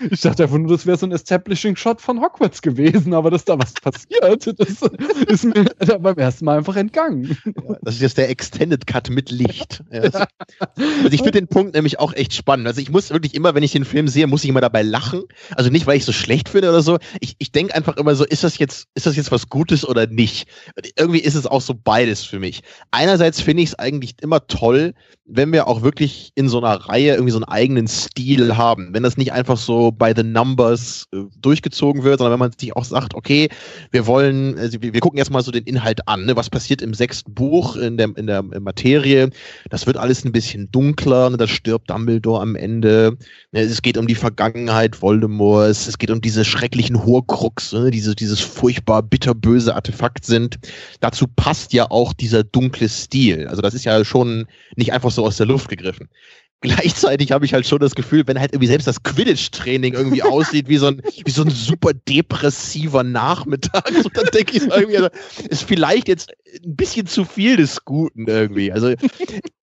ich dachte einfach nur, das wäre so ein Establishing-Shot von Hogwarts gewesen, aber dass da was passiert, das ist mir beim ersten Mal einfach entgangen. Ja, das ist jetzt der Extended Cut mit Licht. Ja, also ich finde den Punkt nämlich auch echt spannend. Also ich muss wirklich immer, wenn ich den Film sehe, muss ich immer dabei lachen. Also nicht, weil ich so schlecht finde oder so. Ich, ich denke einfach immer so, ist das jetzt, ist das jetzt was Gutes oder nicht? Und irgendwie ist es auch so beides für mich. Einerseits finde ich es eigentlich immer toll, wenn wir auch wirklich in so einer Reihe irgendwie so einen eigenen Stil haben. Wenn das nicht einfach so by the numbers äh, durchgezogen wird, sondern wenn man sich auch sagt, okay, wir wollen, also wir, gucken erstmal so den Inhalt an, ne? was passiert im sechsten Buch in der, in der Materie. Das wird alles ein bisschen dunkler, ne? da stirbt Dumbledore am Ende. Ne? Es geht um die Vergangenheit Voldemorts, es geht um diese schrecklichen Horcrux, ne? diese, dieses furchtbar bitterböse Artefakt sind. Dazu passt ja auch dieser dunkle Stil. Also das ist ja schon nicht einfach so aus der Luft gegriffen. Gleichzeitig habe ich halt schon das Gefühl, wenn halt irgendwie selbst das Quidditch-Training irgendwie aussieht wie so ein, wie so ein super depressiver Nachmittag, so, dann denke ich so irgendwie, also, ist vielleicht jetzt ein bisschen zu viel des Guten irgendwie. Also ich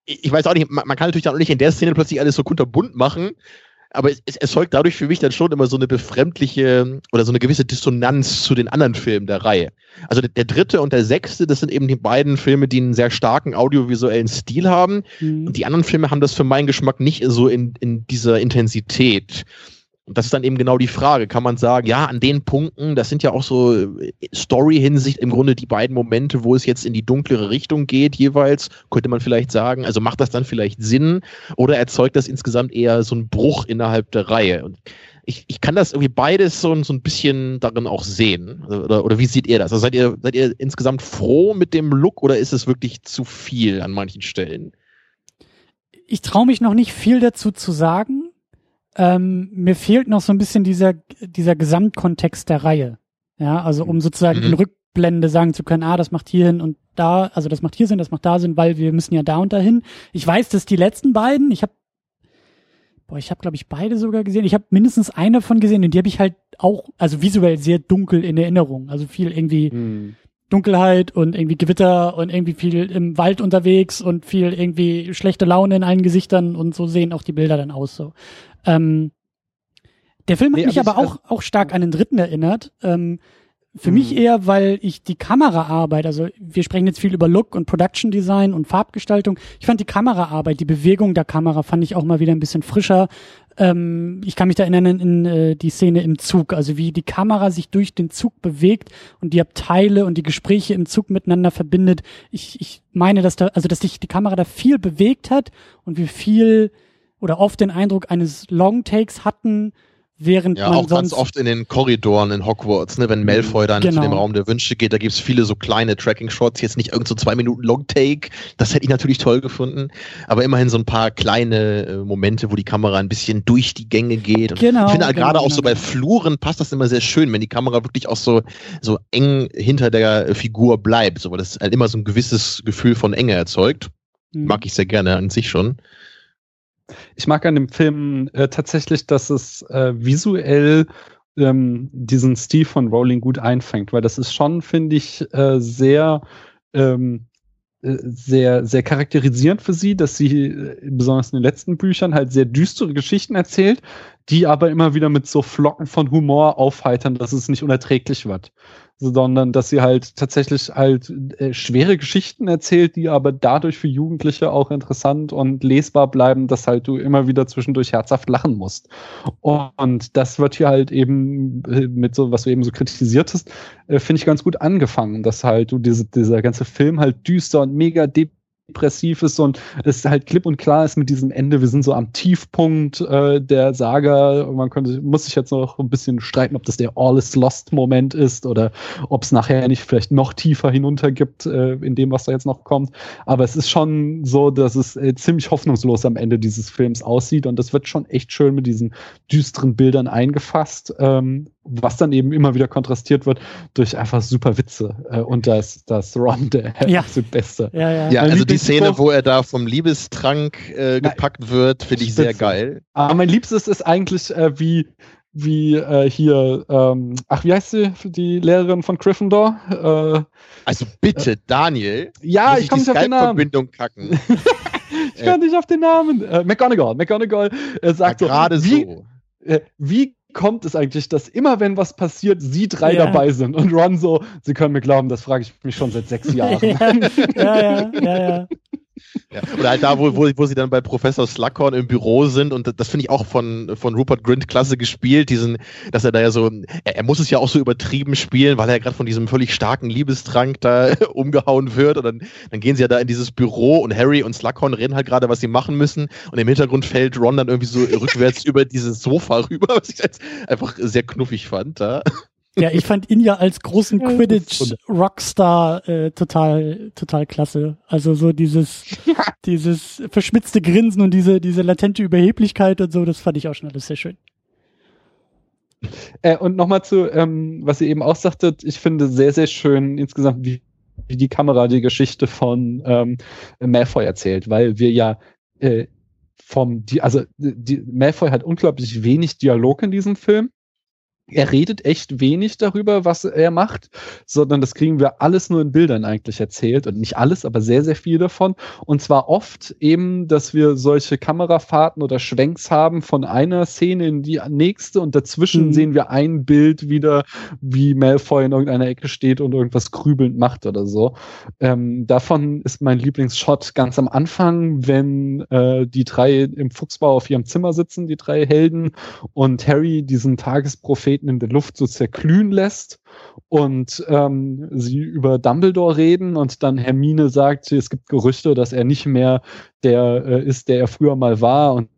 ich weiß auch nicht, man, man kann natürlich dann auch nicht in der Szene plötzlich alles so kunterbunt machen, aber es, erzeugt dadurch für mich dann schon immer so eine befremdliche oder so eine gewisse Dissonanz zu den anderen Filmen der Reihe. Also der, der dritte und der sechste, das sind eben die beiden Filme, die einen sehr starken audiovisuellen Stil haben. Mhm. Und die anderen Filme haben das für meinen Geschmack nicht so in, in dieser Intensität. Und das ist dann eben genau die Frage. Kann man sagen, ja, an den Punkten, das sind ja auch so äh, Story-Hinsicht im Grunde die beiden Momente, wo es jetzt in die dunklere Richtung geht, jeweils, könnte man vielleicht sagen. Also macht das dann vielleicht Sinn oder erzeugt das insgesamt eher so einen Bruch innerhalb der Reihe? Und ich, ich kann das irgendwie beides so, so ein bisschen darin auch sehen. Also, Oder, oder wie seht ihr das? Also seid ihr, seid ihr insgesamt froh mit dem Look oder ist es wirklich zu viel an manchen Stellen? ich traue mich noch nicht viel dazu zu sagen. Ähm, mir fehlt noch so ein bisschen dieser, dieser Gesamtkontext der Reihe. Ja, also um sozusagen mhm. in Rückblende sagen zu können, ah, das macht hier hin und da, also das macht hier Sinn, das macht da Sinn, weil wir müssen ja da und dahin. Ich weiß, dass die letzten beiden, ich habe Boah, ich habe glaube ich beide sogar gesehen. Ich habe mindestens eine von gesehen und die habe ich halt auch, also visuell sehr dunkel in Erinnerung. Also viel irgendwie mhm. Dunkelheit und irgendwie Gewitter und irgendwie viel im Wald unterwegs und viel irgendwie schlechte Laune in allen Gesichtern und so sehen auch die Bilder dann aus. So. Ähm, der Film hat nee, mich aber, aber auch, auch stark an den dritten erinnert. Ähm, für mhm. mich eher, weil ich die Kameraarbeit, also wir sprechen jetzt viel über Look und Production Design und Farbgestaltung. Ich fand die Kameraarbeit, die Bewegung der Kamera fand ich auch mal wieder ein bisschen frischer. Ähm, ich kann mich da erinnern in äh, die Szene im Zug, also wie die Kamera sich durch den Zug bewegt und die Abteile und die Gespräche im Zug miteinander verbindet. Ich, ich meine, dass da, also dass sich die Kamera da viel bewegt hat und wir viel oder oft den Eindruck eines Long Takes hatten, Während ja, man auch ganz oft in den Korridoren in Hogwarts, ne, wenn Malfoy dann genau. zu dem Raum der Wünsche geht, da gibt's viele so kleine Tracking-Shots, jetzt nicht irgend so zwei Minuten Long-Take, das hätte ich natürlich toll gefunden, aber immerhin so ein paar kleine äh, Momente, wo die Kamera ein bisschen durch die Gänge geht. Und genau, ich finde halt genau, gerade auch so genau. bei Fluren passt das immer sehr schön, wenn die Kamera wirklich auch so, so eng hinter der Figur bleibt, so, weil das halt immer so ein gewisses Gefühl von Enge erzeugt. Mhm. Mag ich sehr gerne an sich schon. Ich mag an dem Film äh, tatsächlich, dass es äh, visuell ähm, diesen Stil von Rowling gut einfängt, weil das ist schon, finde ich, äh, sehr ähm, äh, sehr, sehr charakterisierend für sie, dass sie äh, besonders in den letzten Büchern halt sehr düstere Geschichten erzählt, die aber immer wieder mit so Flocken von Humor aufheitern, dass es nicht unerträglich wird sondern dass sie halt tatsächlich halt äh, schwere Geschichten erzählt, die aber dadurch für Jugendliche auch interessant und lesbar bleiben, dass halt du immer wieder zwischendurch herzhaft lachen musst. Und das wird hier halt eben äh, mit so, was du eben so kritisiert hast, äh, finde ich ganz gut angefangen, dass halt du diese, dieser ganze Film halt düster und mega deep depressiv ist und es halt klipp und klar ist mit diesem Ende. Wir sind so am Tiefpunkt äh, der Saga. Man könnte, muss sich jetzt noch ein bisschen streiten, ob das der All is Lost Moment ist oder ob es nachher nicht vielleicht noch tiefer hinunter gibt äh, in dem, was da jetzt noch kommt. Aber es ist schon so, dass es äh, ziemlich hoffnungslos am Ende dieses Films aussieht und das wird schon echt schön mit diesen düsteren Bildern eingefasst. Ähm, was dann eben immer wieder kontrastiert wird durch einfach super Witze. Äh, und das, das Ron, der ja. absolut Beste. Ja, ja. ja also die Szene, wo er da vom Liebestrank äh, gepackt Nein. wird, finde ich sehr geil. Aber mein Liebstes ist eigentlich äh, wie wie äh, hier, ähm, ach, wie heißt sie, die Lehrerin von Gryffindor? Äh, also bitte, äh, Daniel. Ja, ich komme nicht auf den Namen. Verbindung kacken. ich kann nicht auf den Namen. Äh, McGonagall, McGonagall äh, sagt ja, so, gerade so. Äh, wie kommt es eigentlich, dass immer wenn was passiert, sie drei ja. dabei sind und Ron so, sie können mir glauben, das frage ich mich schon seit sechs Jahren. ja, ja, ja, ja. Ja. Oder halt da, wo, wo, wo sie dann bei Professor Slughorn im Büro sind und das, finde ich auch von, von Rupert Grint klasse gespielt, diesen, dass er da ja so, er, er muss es ja auch so übertrieben spielen, weil er gerade von diesem völlig starken Liebestrank da umgehauen wird und dann, dann gehen sie ja da in dieses Büro und Harry und Slughorn reden halt gerade, was sie machen müssen und im Hintergrund fällt Ron dann irgendwie so rückwärts über dieses Sofa rüber, was ich jetzt einfach sehr knuffig fand da. Ja, ich fand ihn ja als großen Quidditch-Rockstar äh, total, total klasse. Also so dieses, dieses verschmitzte Grinsen und diese, diese latente Überheblichkeit und so, das fand ich auch schon alles sehr schön. Äh, und nochmal zu, ähm, was ihr eben auch sagtet, ich finde sehr, sehr schön insgesamt, wie, wie die Kamera die Geschichte von ähm, Malfoy erzählt, weil wir ja äh, vom, die, also die, Malfoy hat unglaublich wenig Dialog in diesem Film er redet echt wenig darüber, was er macht, sondern das kriegen wir alles nur in Bildern eigentlich erzählt und nicht alles, aber sehr, sehr viel davon. Und zwar oft eben, dass wir solche Kamerafahrten oder Schwenks haben von einer Szene in die nächste und dazwischen mhm. sehen wir ein Bild wieder, wie Malfoy in irgendeiner Ecke steht und irgendwas grübelnd macht oder so. Ähm, davon ist mein Lieblingsshot ganz am Anfang, wenn äh, die drei im Fuchsbau auf ihrem Zimmer sitzen, die drei Helden und Harry diesen Tagespropheten Planeten in der Luft so zerglühen lässt und ähm, sie über Dumbledore reden und dann Hermine sagt, es gibt Gerüchte, dass er nicht mehr der äh, ist, der er früher mal war und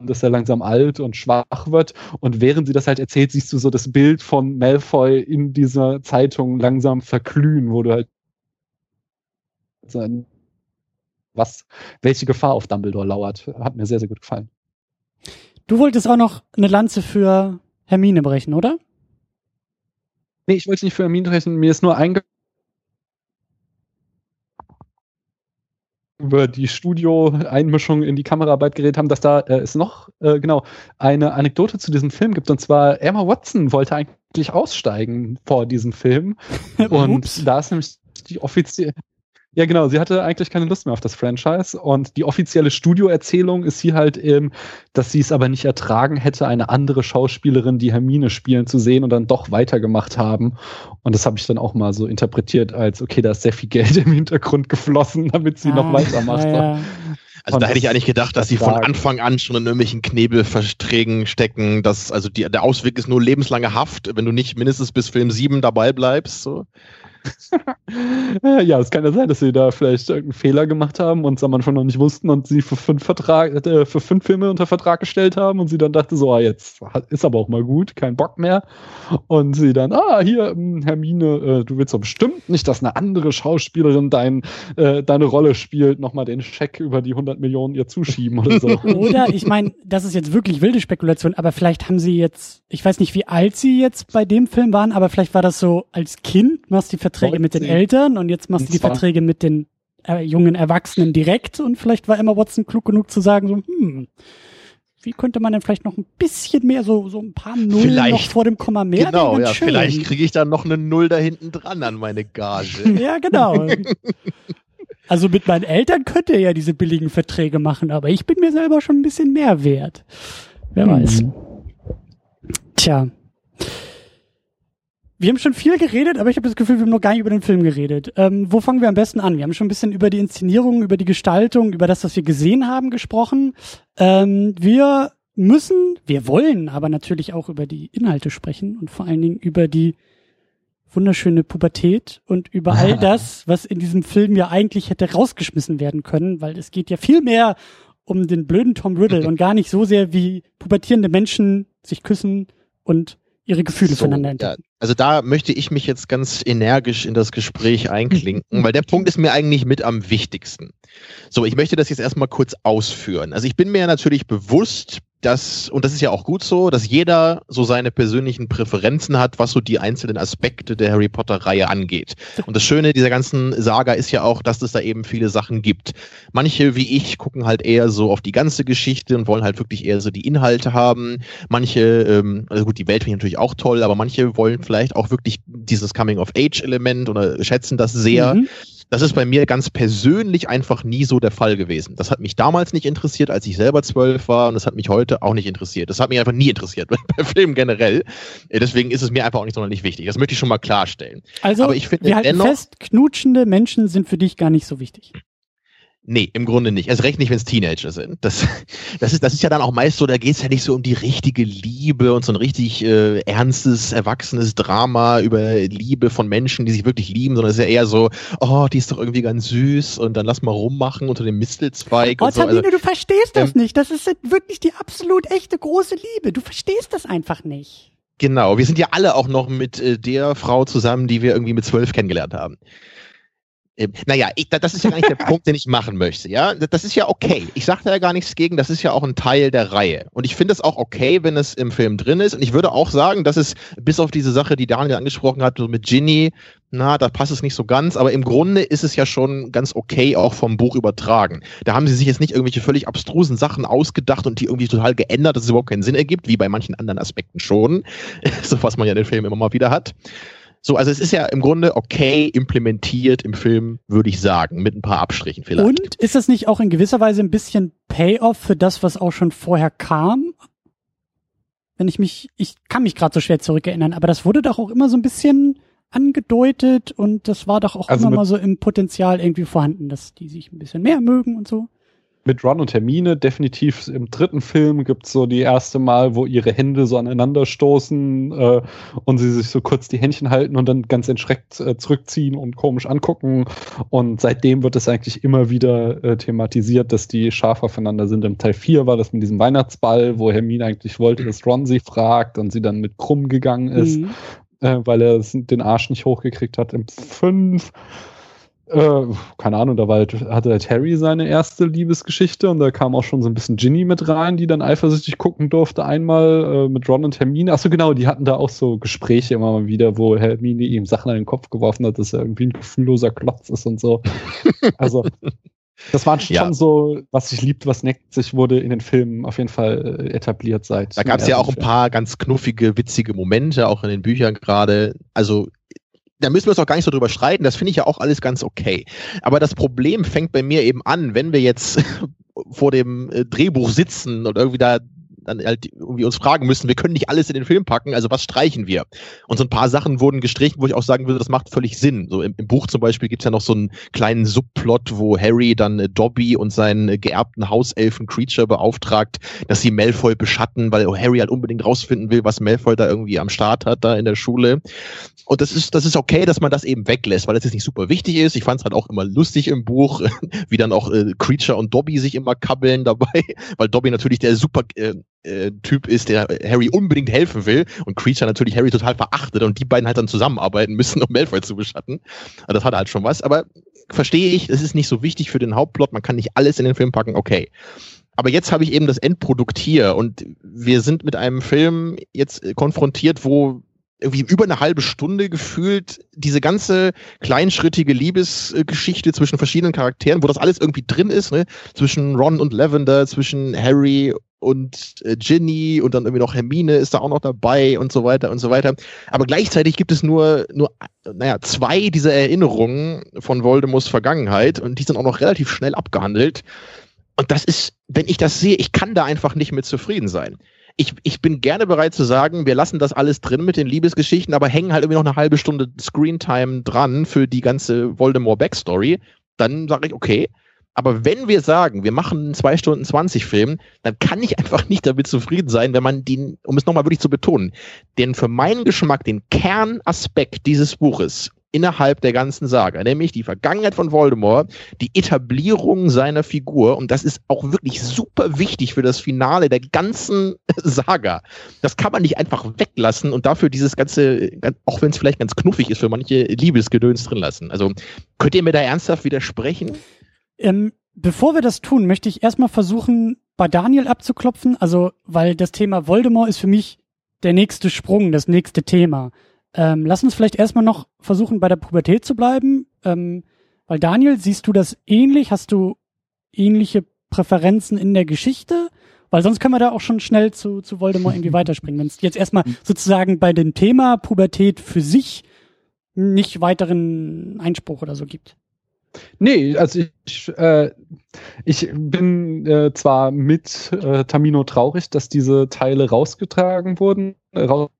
dass er langsam alt und schwach wird. Und während sie das halt erzählt, siehst du so das Bild von Malfoy in dieser Zeitung langsam verglühen, wo du halt was, welche Gefahr auf Dumbledore lauert. Hat mir sehr, sehr gut gefallen. Du wolltest auch noch eine Lanze für Hermine brechen, oder? Nee, ich wollte nicht für Hermine brechen. Mir ist nur einge über die Studio-Einmischung in die Kameraarbeit geredet haben, dass da äh, es noch äh, genau eine Anekdote zu diesem Film gibt. Und zwar Emma Watson wollte eigentlich aussteigen vor diesem Film. und da ist nämlich die offizielle ja, genau. Sie hatte eigentlich keine Lust mehr auf das Franchise. Und die offizielle Studioerzählung ist hier halt, ähm, dass sie es aber nicht ertragen hätte, eine andere Schauspielerin, die Hermine spielen, zu sehen und dann doch weitergemacht haben. Und das habe ich dann auch mal so interpretiert als, okay, da ist sehr viel Geld im Hintergrund geflossen, damit sie ah, noch weitermacht. Ja. Also da hätte ich eigentlich gedacht, dass sie von Anfang an schon in irgendwelchen Knebelverträgen stecken, dass also die, der Ausweg ist nur lebenslange Haft, wenn du nicht mindestens bis Film 7 dabei bleibst. So. ja, es kann ja sein, dass sie da vielleicht irgendeinen Fehler gemacht haben und es am Anfang noch nicht wussten und sie für fünf, Vertrag, äh, für fünf Filme unter Vertrag gestellt haben und sie dann dachte so, ah, jetzt ist aber auch mal gut, kein Bock mehr. Und sie dann, ah, hier, hm, Hermine, äh, du willst doch bestimmt nicht, dass eine andere Schauspielerin dein, äh, deine Rolle spielt, nochmal den Scheck über die 100 Millionen ihr zuschieben oder so. Oder, ich meine, das ist jetzt wirklich wilde Spekulation, aber vielleicht haben sie jetzt, ich weiß nicht, wie alt sie jetzt bei dem Film waren, aber vielleicht war das so als Kind, machst die Verträge mit den Eltern und jetzt machst du die Verträge mit den äh, jungen Erwachsenen direkt und vielleicht war Emma Watson klug genug zu sagen, so, hm, wie könnte man denn vielleicht noch ein bisschen mehr, so, so ein paar Nullen vielleicht, noch vor dem Komma mehr? Genau, ja, schön. vielleicht kriege ich dann noch eine Null da hinten dran an meine Gage. ja, genau. also mit meinen Eltern könnt ihr ja diese billigen Verträge machen, aber ich bin mir selber schon ein bisschen mehr wert. Wer hm. weiß. Tja. Wir haben schon viel geredet, aber ich habe das Gefühl, wir haben noch gar nicht über den Film geredet. Ähm, wo fangen wir am besten an? Wir haben schon ein bisschen über die Inszenierung, über die Gestaltung, über das, was wir gesehen haben, gesprochen. Ähm, wir müssen, wir wollen aber natürlich auch über die Inhalte sprechen und vor allen Dingen über die wunderschöne Pubertät und über all das, was in diesem Film ja eigentlich hätte rausgeschmissen werden können, weil es geht ja viel mehr um den blöden Tom Riddle und gar nicht so sehr wie pubertierende Menschen sich küssen und ihre Gefühle so, voneinander entdecken. Also da möchte ich mich jetzt ganz energisch in das Gespräch einklinken, weil der Punkt ist mir eigentlich mit am wichtigsten. So, ich möchte das jetzt erstmal kurz ausführen. Also ich bin mir natürlich bewusst, dass, und das ist ja auch gut so, dass jeder so seine persönlichen Präferenzen hat, was so die einzelnen Aspekte der Harry Potter-Reihe angeht. Und das Schöne dieser ganzen Saga ist ja auch, dass es da eben viele Sachen gibt. Manche, wie ich, gucken halt eher so auf die ganze Geschichte und wollen halt wirklich eher so die Inhalte haben. Manche, ähm, also gut, die Welt finde ich natürlich auch toll, aber manche wollen vielleicht auch wirklich dieses Coming-of-Age-Element oder schätzen das sehr. Mhm. Das ist bei mir ganz persönlich einfach nie so der Fall gewesen. Das hat mich damals nicht interessiert, als ich selber zwölf war und das hat mich heute auch nicht interessiert. Das hat mich einfach nie interessiert bei Filmen generell. Äh, deswegen ist es mir einfach auch nicht sonderlich wichtig. Das möchte ich schon mal klarstellen. Also, Aber ich finde wir halten dennoch, fest, knutschende Menschen sind für dich gar nicht so wichtig. Nee, im Grunde nicht. Also recht nicht, wenn es Teenager sind. Das, das, ist, das ist ja dann auch meist so, da geht es ja nicht so um die richtige Liebe und so ein richtig äh, ernstes, erwachsenes Drama über Liebe von Menschen, die sich wirklich lieben, sondern es ist ja eher so, oh, die ist doch irgendwie ganz süß und dann lass mal rummachen unter dem Mistelzweig. Oh, und so. Sabine, also, du verstehst das ähm, nicht. Das ist wirklich die absolut echte große Liebe. Du verstehst das einfach nicht. Genau, wir sind ja alle auch noch mit äh, der Frau zusammen, die wir irgendwie mit zwölf kennengelernt haben. Ähm, naja, ich, das ist ja nicht der Punkt, den ich machen möchte. Ja, das ist ja okay. Ich sage da ja gar nichts gegen. Das ist ja auch ein Teil der Reihe. Und ich finde es auch okay, wenn es im Film drin ist. Und ich würde auch sagen, dass es bis auf diese Sache, die Daniel angesprochen hat, so mit Ginny, na, da passt es nicht so ganz. Aber im Grunde ist es ja schon ganz okay, auch vom Buch übertragen. Da haben sie sich jetzt nicht irgendwelche völlig abstrusen Sachen ausgedacht und die irgendwie total geändert, dass es überhaupt keinen Sinn ergibt, wie bei manchen anderen Aspekten schon. so was man ja in den Filmen immer mal wieder hat. So, also es ist ja im Grunde okay implementiert im Film, würde ich sagen, mit ein paar Abstrichen vielleicht. Und ist das nicht auch in gewisser Weise ein bisschen Payoff für das, was auch schon vorher kam? Wenn ich mich, ich kann mich gerade so schwer zurückerinnern, aber das wurde doch auch immer so ein bisschen angedeutet und das war doch auch also immer mal so im Potenzial irgendwie vorhanden, dass die sich ein bisschen mehr mögen und so mit Ron und Hermine definitiv im dritten Film gibt es so die erste Mal, wo ihre Hände so aneinander stoßen äh, und sie sich so kurz die Händchen halten und dann ganz entschreckt äh, zurückziehen und komisch angucken. Und seitdem wird es eigentlich immer wieder äh, thematisiert, dass die scharf aufeinander sind. Im Teil 4 war das mit diesem Weihnachtsball, wo Hermine eigentlich wollte, dass Ron sie fragt und sie dann mit krumm gegangen ist, mhm. Äh, weil er den Arsch nicht hochgekriegt hat. Im 5 Äh, keine Ahnung, da war halt, hatte halt Harry seine erste Liebesgeschichte und da kam auch schon so ein bisschen Ginny mit rein, die dann eifersüchtig gucken durfte, einmal äh, mit Ron und Hermine. Achso, genau, die hatten da auch so Gespräche immer mal wieder, wo Hermine ihm Sachen an den Kopf geworfen hat, dass er irgendwie ein gefühlloser Klotz ist und so. Also, das war schon ja. so, was sich liebt, was neckt sich, wurde in den Filmen auf jeden Fall äh, etabliert seit. Da gab es ja auch ein paar ganz knuffige, witzige Momente, auch in den Büchern gerade. Also da müssen wir uns auch gar nicht so drüber streiten. Das finde ich ja auch alles ganz okay. Aber das Problem fängt bei mir eben an, wenn wir jetzt vor dem äh, Drehbuch sitzen und irgendwie da dann halt irgendwie uns fragen müssen, wir können nicht alles in den Film packen, also was streichen wir? Und so ein paar Sachen wurden gestrichen, wo ich auch sagen würde, das macht völlig Sinn. So im, im Buch zum Beispiel gibt's ja noch so einen kleinen Subplot, wo Harry dann äh, Dobby und seinen äh, geerbten Hauselfen Creature beauftragt, dass sie Malfoy beschatten, weil Harry halt unbedingt rausfinden will, was Malfoy da irgendwie am Start hat, da in der Schule. Und das ist, das ist okay, dass man das eben weglässt, weil das jetzt nicht super wichtig ist. Ich fand es halt auch immer lustig im Buch, wie dann auch äh, Creature und Dobby sich immer kabbeln dabei, weil Dobby natürlich der super äh, äh, Typ ist, der Harry unbedingt helfen will und Creature natürlich Harry total verachtet und die beiden halt dann zusammenarbeiten müssen, um Malfoy zu beschatten. Also das hat halt schon was, aber verstehe ich, es ist nicht so wichtig für den Hauptplot, man kann nicht alles in den Film packen, okay. Aber jetzt habe ich eben das Endprodukt hier und wir sind mit einem Film jetzt konfrontiert, wo irgendwie über eine halbe Stunde gefühlt diese ganze kleinschrittige Liebesgeschichte zwischen verschiedenen Charakteren, wo das alles irgendwie drin ist, ne? zwischen Ron und Lavender, zwischen Harry und äh, Ginny und dann irgendwie noch Hermine ist da auch noch dabei und so weiter und so weiter. Aber gleichzeitig gibt es nur, nur naja, zwei dieser Erinnerungen von Voldemorts Vergangenheit und die sind auch noch relativ schnell abgehandelt. Und das ist, wenn ich das sehe, ich kann da einfach nicht mit zufrieden sein ich, ich bin gerne bereit zu sagen, wir lassen das alles drin mit den Liebesgeschichten, aber hängen halt irgendwie noch eine halbe Stunde Screentime dran für die ganze Voldemort-Backstory. Dann sage ich, okay. Aber wenn wir sagen, wir machen einen 2 Stunden 20 Film, dann kann ich einfach nicht damit zufrieden sein, wenn man den, um es nochmal wirklich zu betonen, denn für meinen Geschmack den Kernaspekt dieses Buches innerhalb der ganzen Saga, nämlich die Vergangenheit von Voldemort, die Etablierung seiner Figur und das ist auch wirklich super wichtig für das Finale der ganzen Saga. Das kann man nicht einfach weglassen und dafür dieses ganze, auch wenn es vielleicht ganz knuffig ist, für manche Liebesgedöns drin lassen. Also könnt ihr mir da ernsthaft widersprechen? Ähm, bevor wir das tun, möchte ich erstmal versuchen, bei Daniel abzuklopfen, also weil das Thema Voldemort ist für mich der nächste Sprung, das nächste Thema. Ähm, lass uns vielleicht erstmal noch versuchen, bei der Pubertät zu bleiben. Ähm, weil Daniel, siehst du das ähnlich? Hast du ähnliche Präferenzen in der Geschichte? Weil sonst können wir da auch schon schnell zu, zu Voldemort irgendwie weiterspringen. Wenn es jetzt erstmal sozusagen bei dem Thema Pubertät für sich nicht weiteren Einspruch oder so gibt. Nee, also ich, äh, ich bin äh, zwar mit äh, Tamino traurig, dass diese Teile rausgetragen wurden, raus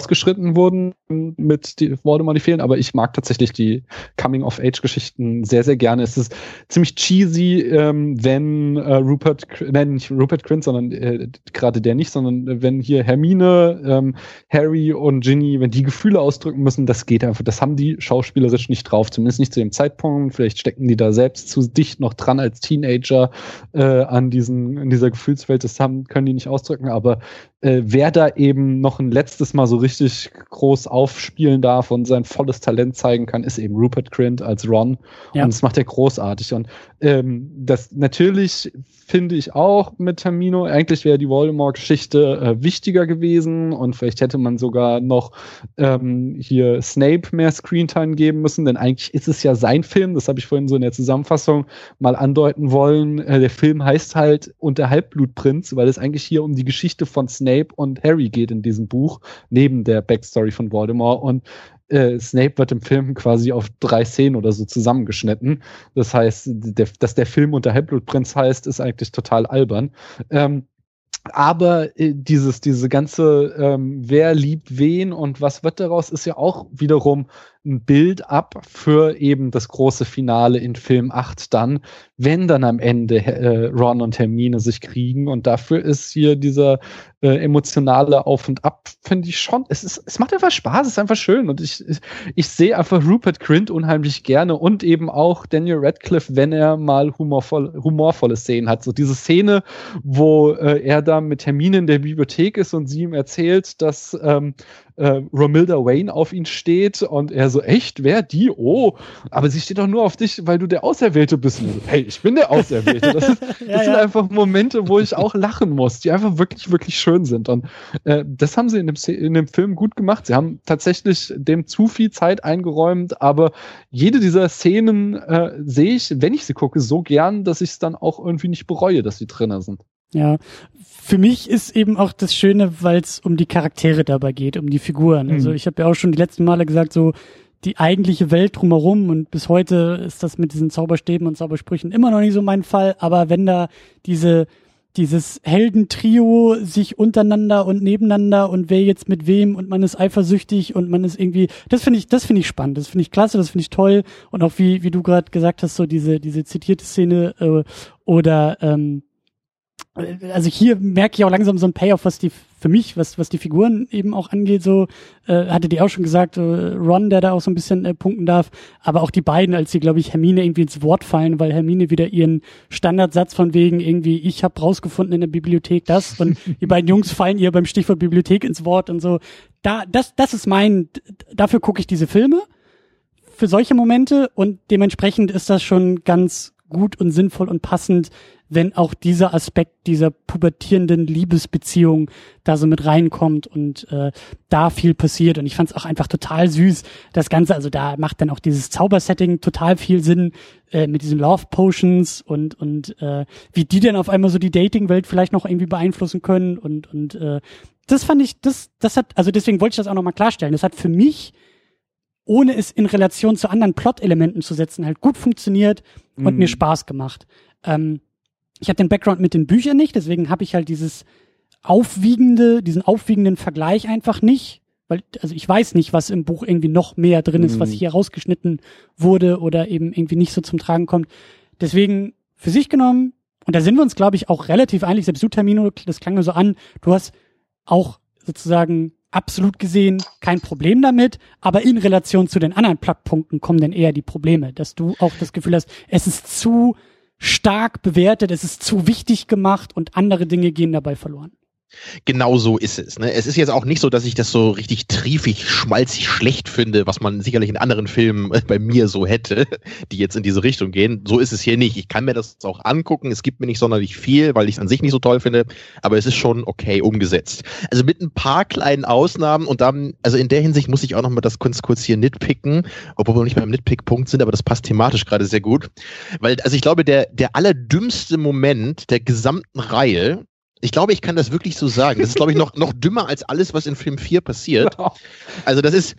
ausgeschritten wurden mit die Voldemort, die fehlen, aber ich mag tatsächlich die Coming-of-Age-Geschichten sehr, sehr gerne. Es ist ziemlich cheesy, ähm, wenn äh, Rupert, nein, nicht Rupert Quint, sondern äh, gerade der nicht, sondern wenn hier Hermine, ähm, Harry und Ginny, wenn die Gefühle ausdrücken müssen, das geht einfach, das haben die schauspielerisch nicht drauf, zumindest nicht zu dem Zeitpunkt. Vielleicht stecken die da selbst zu dicht noch dran als Teenager äh, an diesen, in dieser Gefühlswelt, das haben, können die nicht ausdrücken, aber äh, wer da eben noch ein letztes Mal so richtig groß aufspielen darf und sein volles Talent zeigen kann, ist eben Rupert Grint als Ron. Ja. Und das macht er großartig. Und ähm, das natürlich finde ich auch mit Termino. Eigentlich wäre die Voldemort-Geschichte äh, wichtiger gewesen und vielleicht hätte man sogar noch ähm, hier Snape mehr Screentime geben müssen, denn eigentlich ist es ja sein Film. Das habe ich vorhin so in der Zusammenfassung mal andeuten wollen. Äh, der Film heißt halt Unter Halbblutprinz, weil es eigentlich hier um die Geschichte von Snape und Harry geht in diesem Buch, neben der Backstory von Voldemort. Und äh, Snape wird im Film quasi auf drei Szenen oder so zusammengeschnitten. Das heißt, der, dass der Film unter Halbblutprinz heißt, ist eigentlich total albern. Ähm, aber äh, dieses, diese ganze, ähm, wer liebt wen und was wird daraus, ist ja auch wiederum ein Bild ab für eben das große Finale in Film 8 dann, wenn dann am Ende äh, Ron und Hermine sich kriegen. Und dafür ist hier dieser äh, emotionale Auf und Ab finde ich schon. Es, ist, es macht einfach Spaß, es ist einfach schön. Und ich, ich, ich sehe einfach Rupert Grint unheimlich gerne und eben auch Daniel Radcliffe, wenn er mal humorvoll, humorvolle Szenen hat. So diese Szene, wo äh, er da mit Hermine in der Bibliothek ist und sie ihm erzählt, dass ähm, äh, Romilda Wayne auf ihn steht und er so, echt, wer die? Oh, aber sie steht doch nur auf dich, weil du der Auserwählte bist. So, hey, ich bin der Auserwählte. Das, ist, das ja, sind ja. einfach Momente, wo ich auch lachen muss, die einfach wirklich, wirklich schön sind. Und äh, das haben sie in dem, in dem Film gut gemacht. Sie haben tatsächlich dem zu viel Zeit eingeräumt, aber jede dieser Szenen äh, sehe ich, wenn ich sie gucke, so gern, dass ich es dann auch irgendwie nicht bereue, dass sie drinnen sind. Ja, für mich ist eben auch das Schöne, weil es um die Charaktere dabei geht, um die Figuren. Also mhm. ich habe ja auch schon die letzten Male gesagt, so die eigentliche Welt drumherum und bis heute ist das mit diesen Zauberstäben und Zaubersprüchen immer noch nicht so mein Fall, aber wenn da diese dieses Heldentrio sich untereinander und nebeneinander und wer jetzt mit wem und man ist eifersüchtig und man ist irgendwie, das finde ich, das finde ich spannend, das finde ich klasse, das finde ich toll und auch wie wie du gerade gesagt hast, so diese diese zitierte Szene äh, oder ähm, also hier merke ich auch langsam so ein Payoff, was die für mich, was was die Figuren eben auch angeht. So äh, hatte die auch schon gesagt, äh, Ron, der da auch so ein bisschen äh, punkten darf, aber auch die beiden, als sie glaube ich Hermine irgendwie ins Wort fallen, weil Hermine wieder ihren Standardsatz von wegen irgendwie, ich habe rausgefunden in der Bibliothek das und die beiden Jungs fallen ihr beim Stichwort Bibliothek ins Wort und so. Da das das ist mein, dafür gucke ich diese Filme für solche Momente und dementsprechend ist das schon ganz gut und sinnvoll und passend, wenn auch dieser Aspekt dieser pubertierenden Liebesbeziehung da so mit reinkommt und äh, da viel passiert. Und ich fand es auch einfach total süß, das Ganze. Also da macht dann auch dieses Zaubersetting total viel Sinn äh, mit diesen Love Potions und und äh, wie die dann auf einmal so die Dating-Welt vielleicht noch irgendwie beeinflussen können. Und und äh, das fand ich, das das hat, also deswegen wollte ich das auch nochmal klarstellen. Das hat für mich ohne es in Relation zu anderen Plot-Elementen zu setzen, halt gut funktioniert und mm. mir Spaß gemacht. Ähm, ich habe den Background mit den Büchern nicht, deswegen habe ich halt dieses aufwiegende, diesen aufwiegenden Vergleich einfach nicht, weil also ich weiß nicht, was im Buch irgendwie noch mehr drin ist, mhm. was hier rausgeschnitten wurde oder eben irgendwie nicht so zum Tragen kommt. Deswegen für sich genommen und da sind wir uns glaube ich auch relativ einig, selbst du Termino, das klang mir so an, du hast auch sozusagen absolut gesehen kein Problem damit, aber in Relation zu den anderen Plugpunkten kommen dann eher die Probleme, dass du auch das Gefühl hast, es ist zu stark bewertet, es ist zu wichtig gemacht und andere Dinge gehen dabei verloren. Genau so ist es. Ne? Es ist jetzt auch nicht so, dass ich das so richtig triefig, schmalzig schlecht finde, was man sicherlich in anderen Filmen bei mir so hätte, die jetzt in diese Richtung gehen. So ist es hier nicht. Ich kann mir das auch angucken. Es gibt mir nicht sonderlich viel, weil ich es an sich nicht so toll finde, aber es ist schon okay umgesetzt. Also mit ein paar kleinen Ausnahmen und dann, also in der Hinsicht muss ich auch noch mal das kurz, kurz hier nitpicken, obwohl wir nicht beim Nitpick-Punkt sind, aber das passt thematisch gerade sehr gut. Weil, also ich glaube, der, der allerdümmste Moment der gesamten Reihe ich glaube, ich kann das wirklich so sagen. Das ist, glaube ich, noch, noch dümmer als alles, was in Film 4 passiert. Also das ist,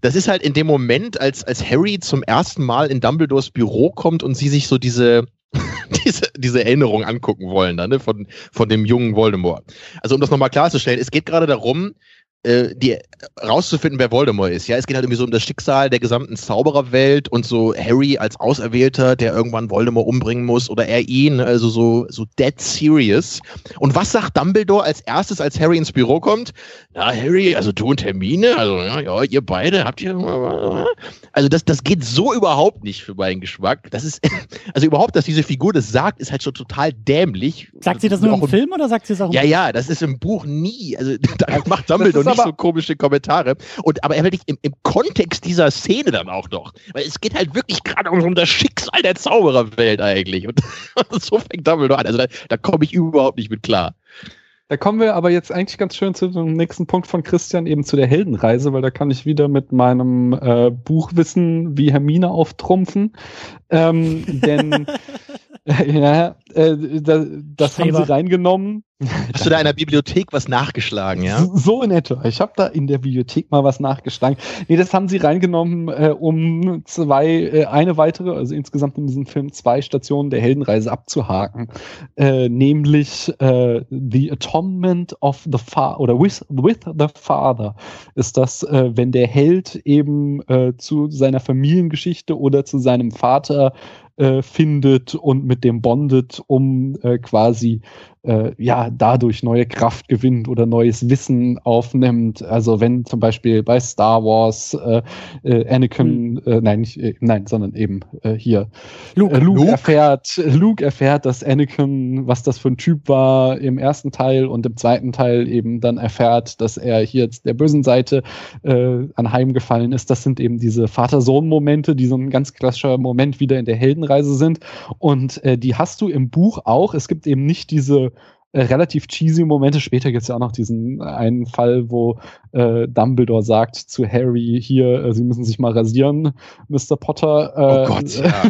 das ist halt in dem Moment, als, als Harry zum ersten Mal in Dumbledores Büro kommt und sie sich so diese, diese, diese Erinnerung angucken wollen, dann, ne, von, von dem jungen Voldemort. Also um das nochmal klarzustellen, es geht gerade darum, äh, die rauszufinden, wer Voldemort ist. Ja, es geht halt irgendwie so um das Schicksal der gesamten Zaubererwelt und so Harry als Auserwählter, der irgendwann Voldemort umbringen muss oder er ihn, also so so dead serious. Und was sagt Dumbledore als erstes, als Harry ins Büro kommt? Na, Harry, also du und Hermine, also ja, ja ihr beide habt ihr also das das geht so überhaupt nicht für meinen Geschmack. Das ist also überhaupt, dass diese Figur das sagt, ist halt schon total dämlich. Sagt sie das nur im Film oder sagt sie es auch im Ja, ja, das ist im Buch nie. Also da macht Dumbledore nicht so komische Kommentare. Und aber er wirklich im, im Kontext dieser Szene dann auch noch. Weil es geht halt wirklich gerade um, um das Schicksal der Zaubererwelt eigentlich. Und, und so fängt Dumbledore an. Also da, da komme ich überhaupt nicht mit klar. Da kommen wir aber jetzt eigentlich ganz schön zu dem nächsten Punkt von Christian, eben zu der Heldenreise, weil da kann ich wieder mit meinem äh, Buchwissen wie Hermine auftrumpfen. Ähm, denn ja, äh, das, das haben sie reingenommen. Hast du da in der Bibliothek was nachgeschlagen, ja? So in etwa. Ich habe da in der Bibliothek mal was nachgeschlagen. Nee, das haben sie reingenommen, äh, um zwei, äh, eine weitere, also insgesamt in diesem Film zwei Stationen der Heldenreise abzuhaken. Äh, nämlich äh, The Atonement of the Father oder with, with the Father ist das, äh, wenn der Held eben äh, zu seiner Familiengeschichte oder zu seinem Vater äh, findet und mit dem bondet, um äh, quasi äh, ja dadurch neue Kraft gewinnt oder neues Wissen aufnimmt. Also wenn zum Beispiel bei Star Wars äh, äh, Anakin, mhm. äh, nein, nicht, äh, nein, sondern eben äh, hier Luke. Äh, Luke, Luke, erfährt, Luke erfährt, dass Anakin, was das für ein Typ war im ersten Teil und im zweiten Teil eben dann erfährt, dass er hier jetzt der bösen Seite äh, anheimgefallen ist. Das sind eben diese Vater-Sohn-Momente, die so ein ganz klassischer Moment wieder in der Heldenreise sind. Und äh, die hast du im Buch auch. Es gibt eben nicht diese äh, relativ cheesy Momente. Später gibt es ja auch noch diesen einen Fall, wo äh, Dumbledore sagt zu Harry, hier, äh, Sie müssen sich mal rasieren, Mr. Potter. Äh, oh Gott, ja.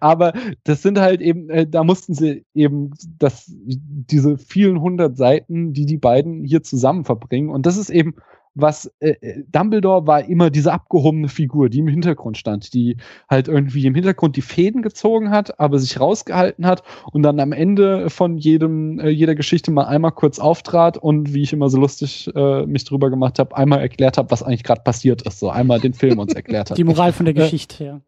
aber das sind halt eben, äh, da mussten sie eben das, diese vielen hundert Seiten, die die beiden hier zusammen verbringen. Und das ist eben was äh, äh, Dumbledore war immer diese abgehobene Figur, die im Hintergrund stand, die halt irgendwie im Hintergrund die Fäden gezogen hat, aber sich rausgehalten hat und dann am Ende von jedem äh, jeder Geschichte mal einmal kurz auftrat und wie ich immer so lustig äh, mich drüber gemacht habe, einmal erklärt habe, was eigentlich gerade passiert ist, so einmal den Film uns erklärt hat. Die Moral von der äh, Geschichte, ja.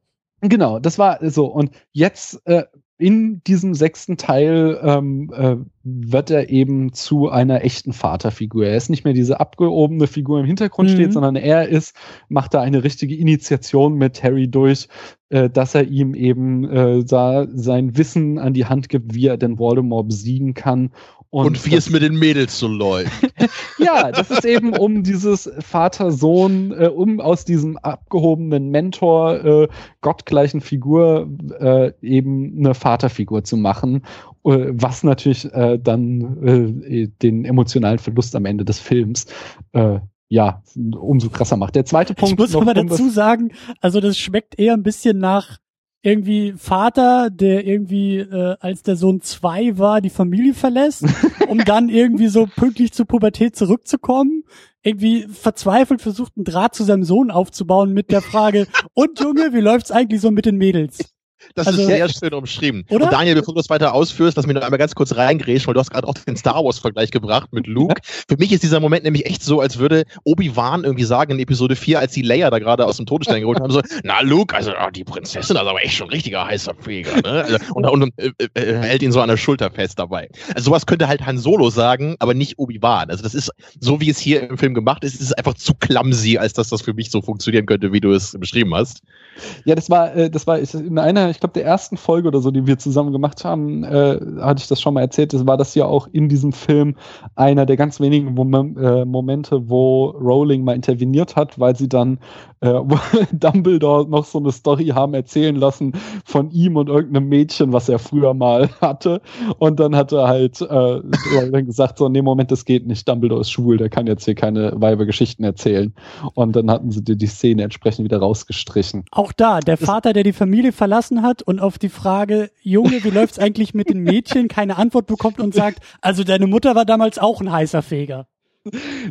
Genau, das war so. Und jetzt äh, in diesem sechsten Teil ähm, äh, wird er eben zu einer echten Vaterfigur. Er ist nicht mehr diese abgehobene Figur im Hintergrund mhm. steht, sondern er ist, macht da eine richtige Initiation mit Harry durch, äh, dass er ihm eben äh, da sein Wissen an die Hand gibt, wie er den Voldemort besiegen kann und, und wie es mit den Mädels so läuft. ja, das ist eben um dieses Vater-Sohn, äh, um aus diesem abgehobenen Mentor, äh, gottgleichen Figur äh, eben eine Vaterfigur zu machen, äh, was natürlich äh, dann äh, den emotionalen Verlust am Ende des Films äh, ja, umso krasser macht. Der zweite Punkt. Ich muss aber dazu sagen, also das schmeckt eher ein bisschen nach irgendwie Vater, der irgendwie äh, als der Sohn zwei war, die Familie verlässt, um dann irgendwie so pünktlich zur Pubertät zurückzukommen, irgendwie verzweifelt versucht, einen Draht zu seinem Sohn aufzubauen mit der Frage, und Junge, wie läuft's eigentlich so mit den Mädels? Das also, ist sehr schön umschrieben. Oder? Und Daniel, bevor du das weiter ausführst, lass mich noch einmal ganz kurz reingrätschen, weil du hast gerade auch den Star Wars-Vergleich gebracht mit Luke. Für mich ist dieser Moment nämlich echt so, als würde Obi-Wan irgendwie sagen in Episode 4, als die Leia da gerade aus dem Todesstern geholt haben, so, na Luke, also oh, die Prinzessin ist aber echt schon ein richtiger heißer Feger. Ne? Also, und, und äh, äh, hält ihn so an der Schulter fest dabei. Also sowas könnte halt Han Solo sagen, aber nicht Obi-Wan. Also das ist, so wie es hier im Film gemacht ist, ist es einfach zu clumsy, als dass das für mich so funktionieren könnte, wie du es beschrieben hast. Ja, das war, äh, das war in einer, ich glaube, der ersten Folge oder so, die wir zusammen gemacht haben, äh, hatte ich das schon mal erzählt. Das war das ja auch in diesem Film einer der ganz wenigen Mom äh, Momente, wo Rowling mal interveniert hat, weil sie dann äh, Dumbledore noch so eine Story haben erzählen lassen von ihm und irgendeinem Mädchen, was er früher mal hatte. Und dann hat er halt äh, gesagt, so, nee, Moment, das geht nicht. Dumbledore ist schwul, der kann jetzt hier keine Weibergeschichten erzählen. Und dann hatten sie die, die Szene entsprechend wieder rausgestrichen. Auch da, der Vater, der die Familie verlassen hat und auf die Frage, Junge, wie läuft's eigentlich mit den Mädchen, keine Antwort bekommt und sagt, also deine Mutter war damals auch ein heißer Feger.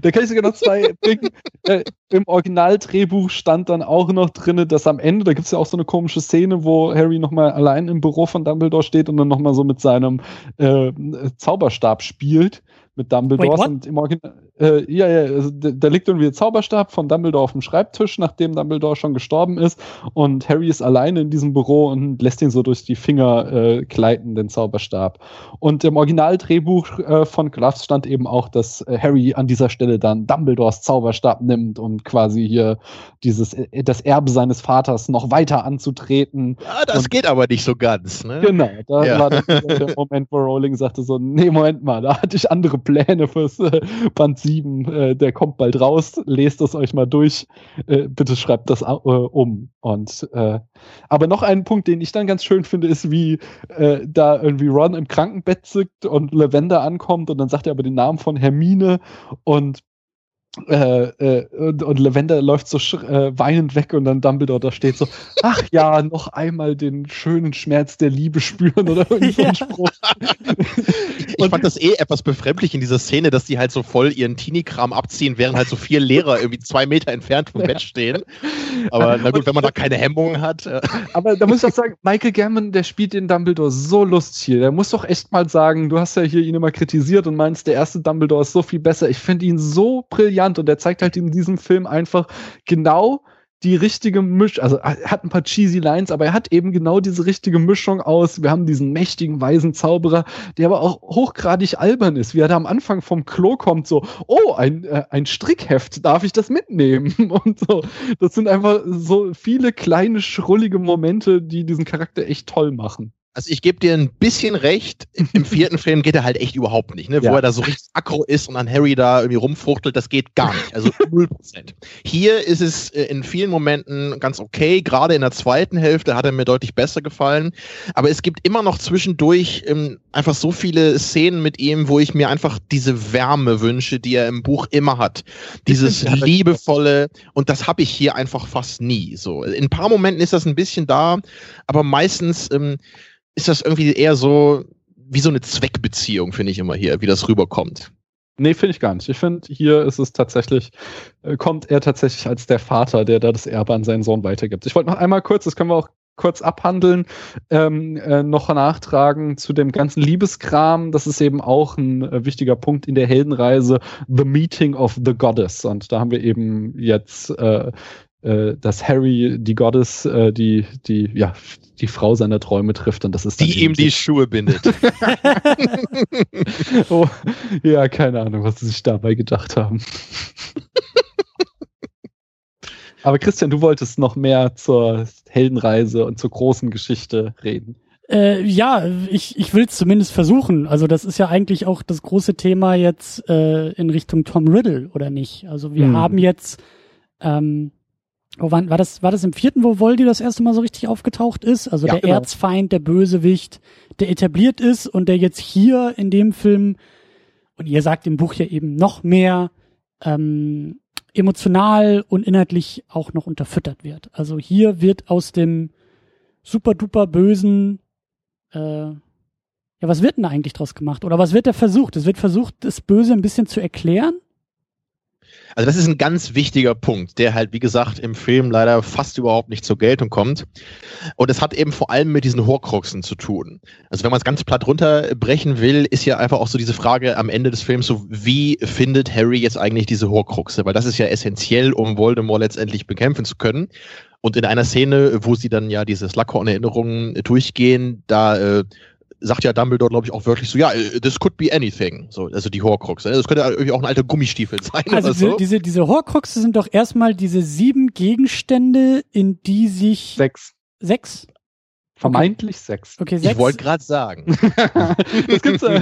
Da kann ich sogar noch zwei bringen. Äh, Im Originaldrehbuch stand dann auch noch drinne, dass am Ende, da gibt es ja auch so eine komische Szene, wo Harry nochmal allein im Büro von Dumbledore steht und dann nochmal so mit seinem äh, Zauberstab spielt mit Dumbledore. Wait, und im Original, äh, ja, ja, also da liegt irgendwie der Zauberstab von Dumbledore auf dem Schreibtisch, nachdem Dumbledore schon gestorben ist. Und Harry ist alleine in diesem Büro und lässt ihn so durch die Finger äh, gleiten, den Zauberstab. Und im Originaldrehbuch äh, von Gloves stand eben auch, dass äh, Harry an dieser Stelle dann Dumbledores Zauberstab nimmt und quasi hier dieses, äh, das Erbe seines Vaters noch weiter anzutreten. Ja, das und, geht aber nicht so ganz, ne? Genau, da ja. war das der Moment, wo Rowling sagte so, nee, Moment mal, da hatte ich andere Pläne fürs äh, Band 7, äh, der kommt bald raus, lest es euch mal durch, äh, bitte schreibt das äh, um. Und äh, aber noch ein Punkt, den ich dann ganz schön finde, ist, wie äh, da irgendwie Ron im Krankenbett sitzt und Lavender ankommt und dann sagt er aber den Namen von Hermine. Und äh, äh, und, und Lavender läuft so äh, weinend weg und dann Dumbledore da steht so, ach ja, noch einmal den schönen Schmerz der Liebe spüren oder irgend so ein Spruch. ich fand das eh etwas befremdlich in dieser Szene, dass die halt so voll ihren Teenie-Kram abziehen, während halt so vier Lehrer irgendwie zwei Meter entfernt vom Bett stehen. Aber na gut, wenn man da keine Hemmungen hat. Äh. Aber da muss ich auch sagen, Michael Gammon, der spielt den Dumbledore so lustig hier. Der muss doch echt mal sagen, du hast ja hier ihn immer kritisiert und meinst, der erste Dumbledore ist so viel besser. Ich finde ihn so brillant brillant und er zeigt halt in diesem Film einfach genau die richtige Misch, also er hat ein paar cheesy Lines, aber er hat eben genau diese richtige Mischung aus. Wir haben diesen mächtigen, weisen Zauberer, der aber auch hochgradig albern ist, wie er da am Anfang vom Klo kommt, so, oh, ein, äh, ein Strickheft, darf ich das mitnehmen? Und so. Das sind einfach so viele kleine, schrullige Momente, die diesen Charakter echt toll machen. Also ich gebe dir ein bisschen recht, im vierten Film geht er halt echt überhaupt nicht, ne? Ja. wo er da so richtig aggro ist und an Harry da irgendwie rumfuchtelt, das geht gar nicht, also 0%. Hier ist es äh, in vielen Momenten ganz okay, gerade in der zweiten Hälfte hat er mir deutlich besser gefallen, aber es gibt immer noch zwischendurch ähm, einfach so viele Szenen mit ihm, wo ich mir einfach diese Wärme wünsche, die er im Buch immer hat. Dieses liebevolle und das habe ich hier einfach fast nie. So in ein paar Momenten ist das ein bisschen da, aber meistens ähm, ist das irgendwie eher so wie so eine Zweckbeziehung, finde ich immer hier, wie das rüberkommt. Nee, finde ich gar nicht. Ich finde, hier ist es tatsächlich, äh, kommt er tatsächlich als der Vater, der da das Erbe an seinen Sohn weitergibt. Ich wollte noch einmal kurz, das können wir auch kurz abhandeln, ähm, äh, noch nachtragen zu dem ganzen Liebeskram. Das ist eben auch ein äh, wichtiger Punkt in der Heldenreise, The Meeting of the Goddess. Und da haben wir eben jetzt äh, äh, dass Harry die Goddess, äh, die, die, ja, die Frau seiner Träume trifft und das ist Die ihm die Schuhe bindet. oh, ja, keine Ahnung, was sie sich dabei gedacht haben. Aber Christian, du wolltest noch mehr zur Heldenreise und zur großen Geschichte reden. Äh, ja, ich, ich will es zumindest versuchen. Also das ist ja eigentlich auch das große Thema jetzt äh, in Richtung Tom Riddle, oder nicht? Also wir hm. haben jetzt ähm, Oh, wann, war das, war das im vierten, wo Voldy das erste Mal so richtig aufgetaucht ist? Also ja, der genau. Erzfeind, der Bösewicht, der etabliert ist und der jetzt hier in dem Film, und ihr sagt im Buch ja eben noch mehr, ähm, emotional und inhaltlich auch noch unterfüttert wird. Also hier wird aus dem super duper bösen, äh, ja, was wird denn da eigentlich draus gemacht? Oder was wird da versucht? Es wird versucht, das Böse ein bisschen zu erklären also das ist ein ganz wichtiger Punkt, der halt, wie gesagt, im Film leider fast überhaupt nicht zur Geltung kommt. Und es hat eben vor allem mit diesen Horcruxen zu tun. Also wenn man es ganz platt runterbrechen will, ist ja einfach auch so diese Frage am Ende des Films so, wie findet Harry jetzt eigentlich diese Horcruxe? Weil das ist ja essentiell, um Voldemort letztendlich bekämpfen zu können. Und in einer Szene, wo sie dann ja diese Slughorn-Erinnerungen durchgehen, da äh, sagt ja Dumbledore, glaube ich, auch wirklich so, ja, äh, this could be anything. So, also die Horcruxe. Das könnte irgendwie auch ein alter Gummistiefel sein. Also diese, so. diese, diese Horcruxe sind doch erstmal diese sieben Gegenstände, in die sich. Sechs. Sechs? Vermeintlich okay. Sex. Okay, sechs. Ich wollte gerade sagen. das gibt's ja.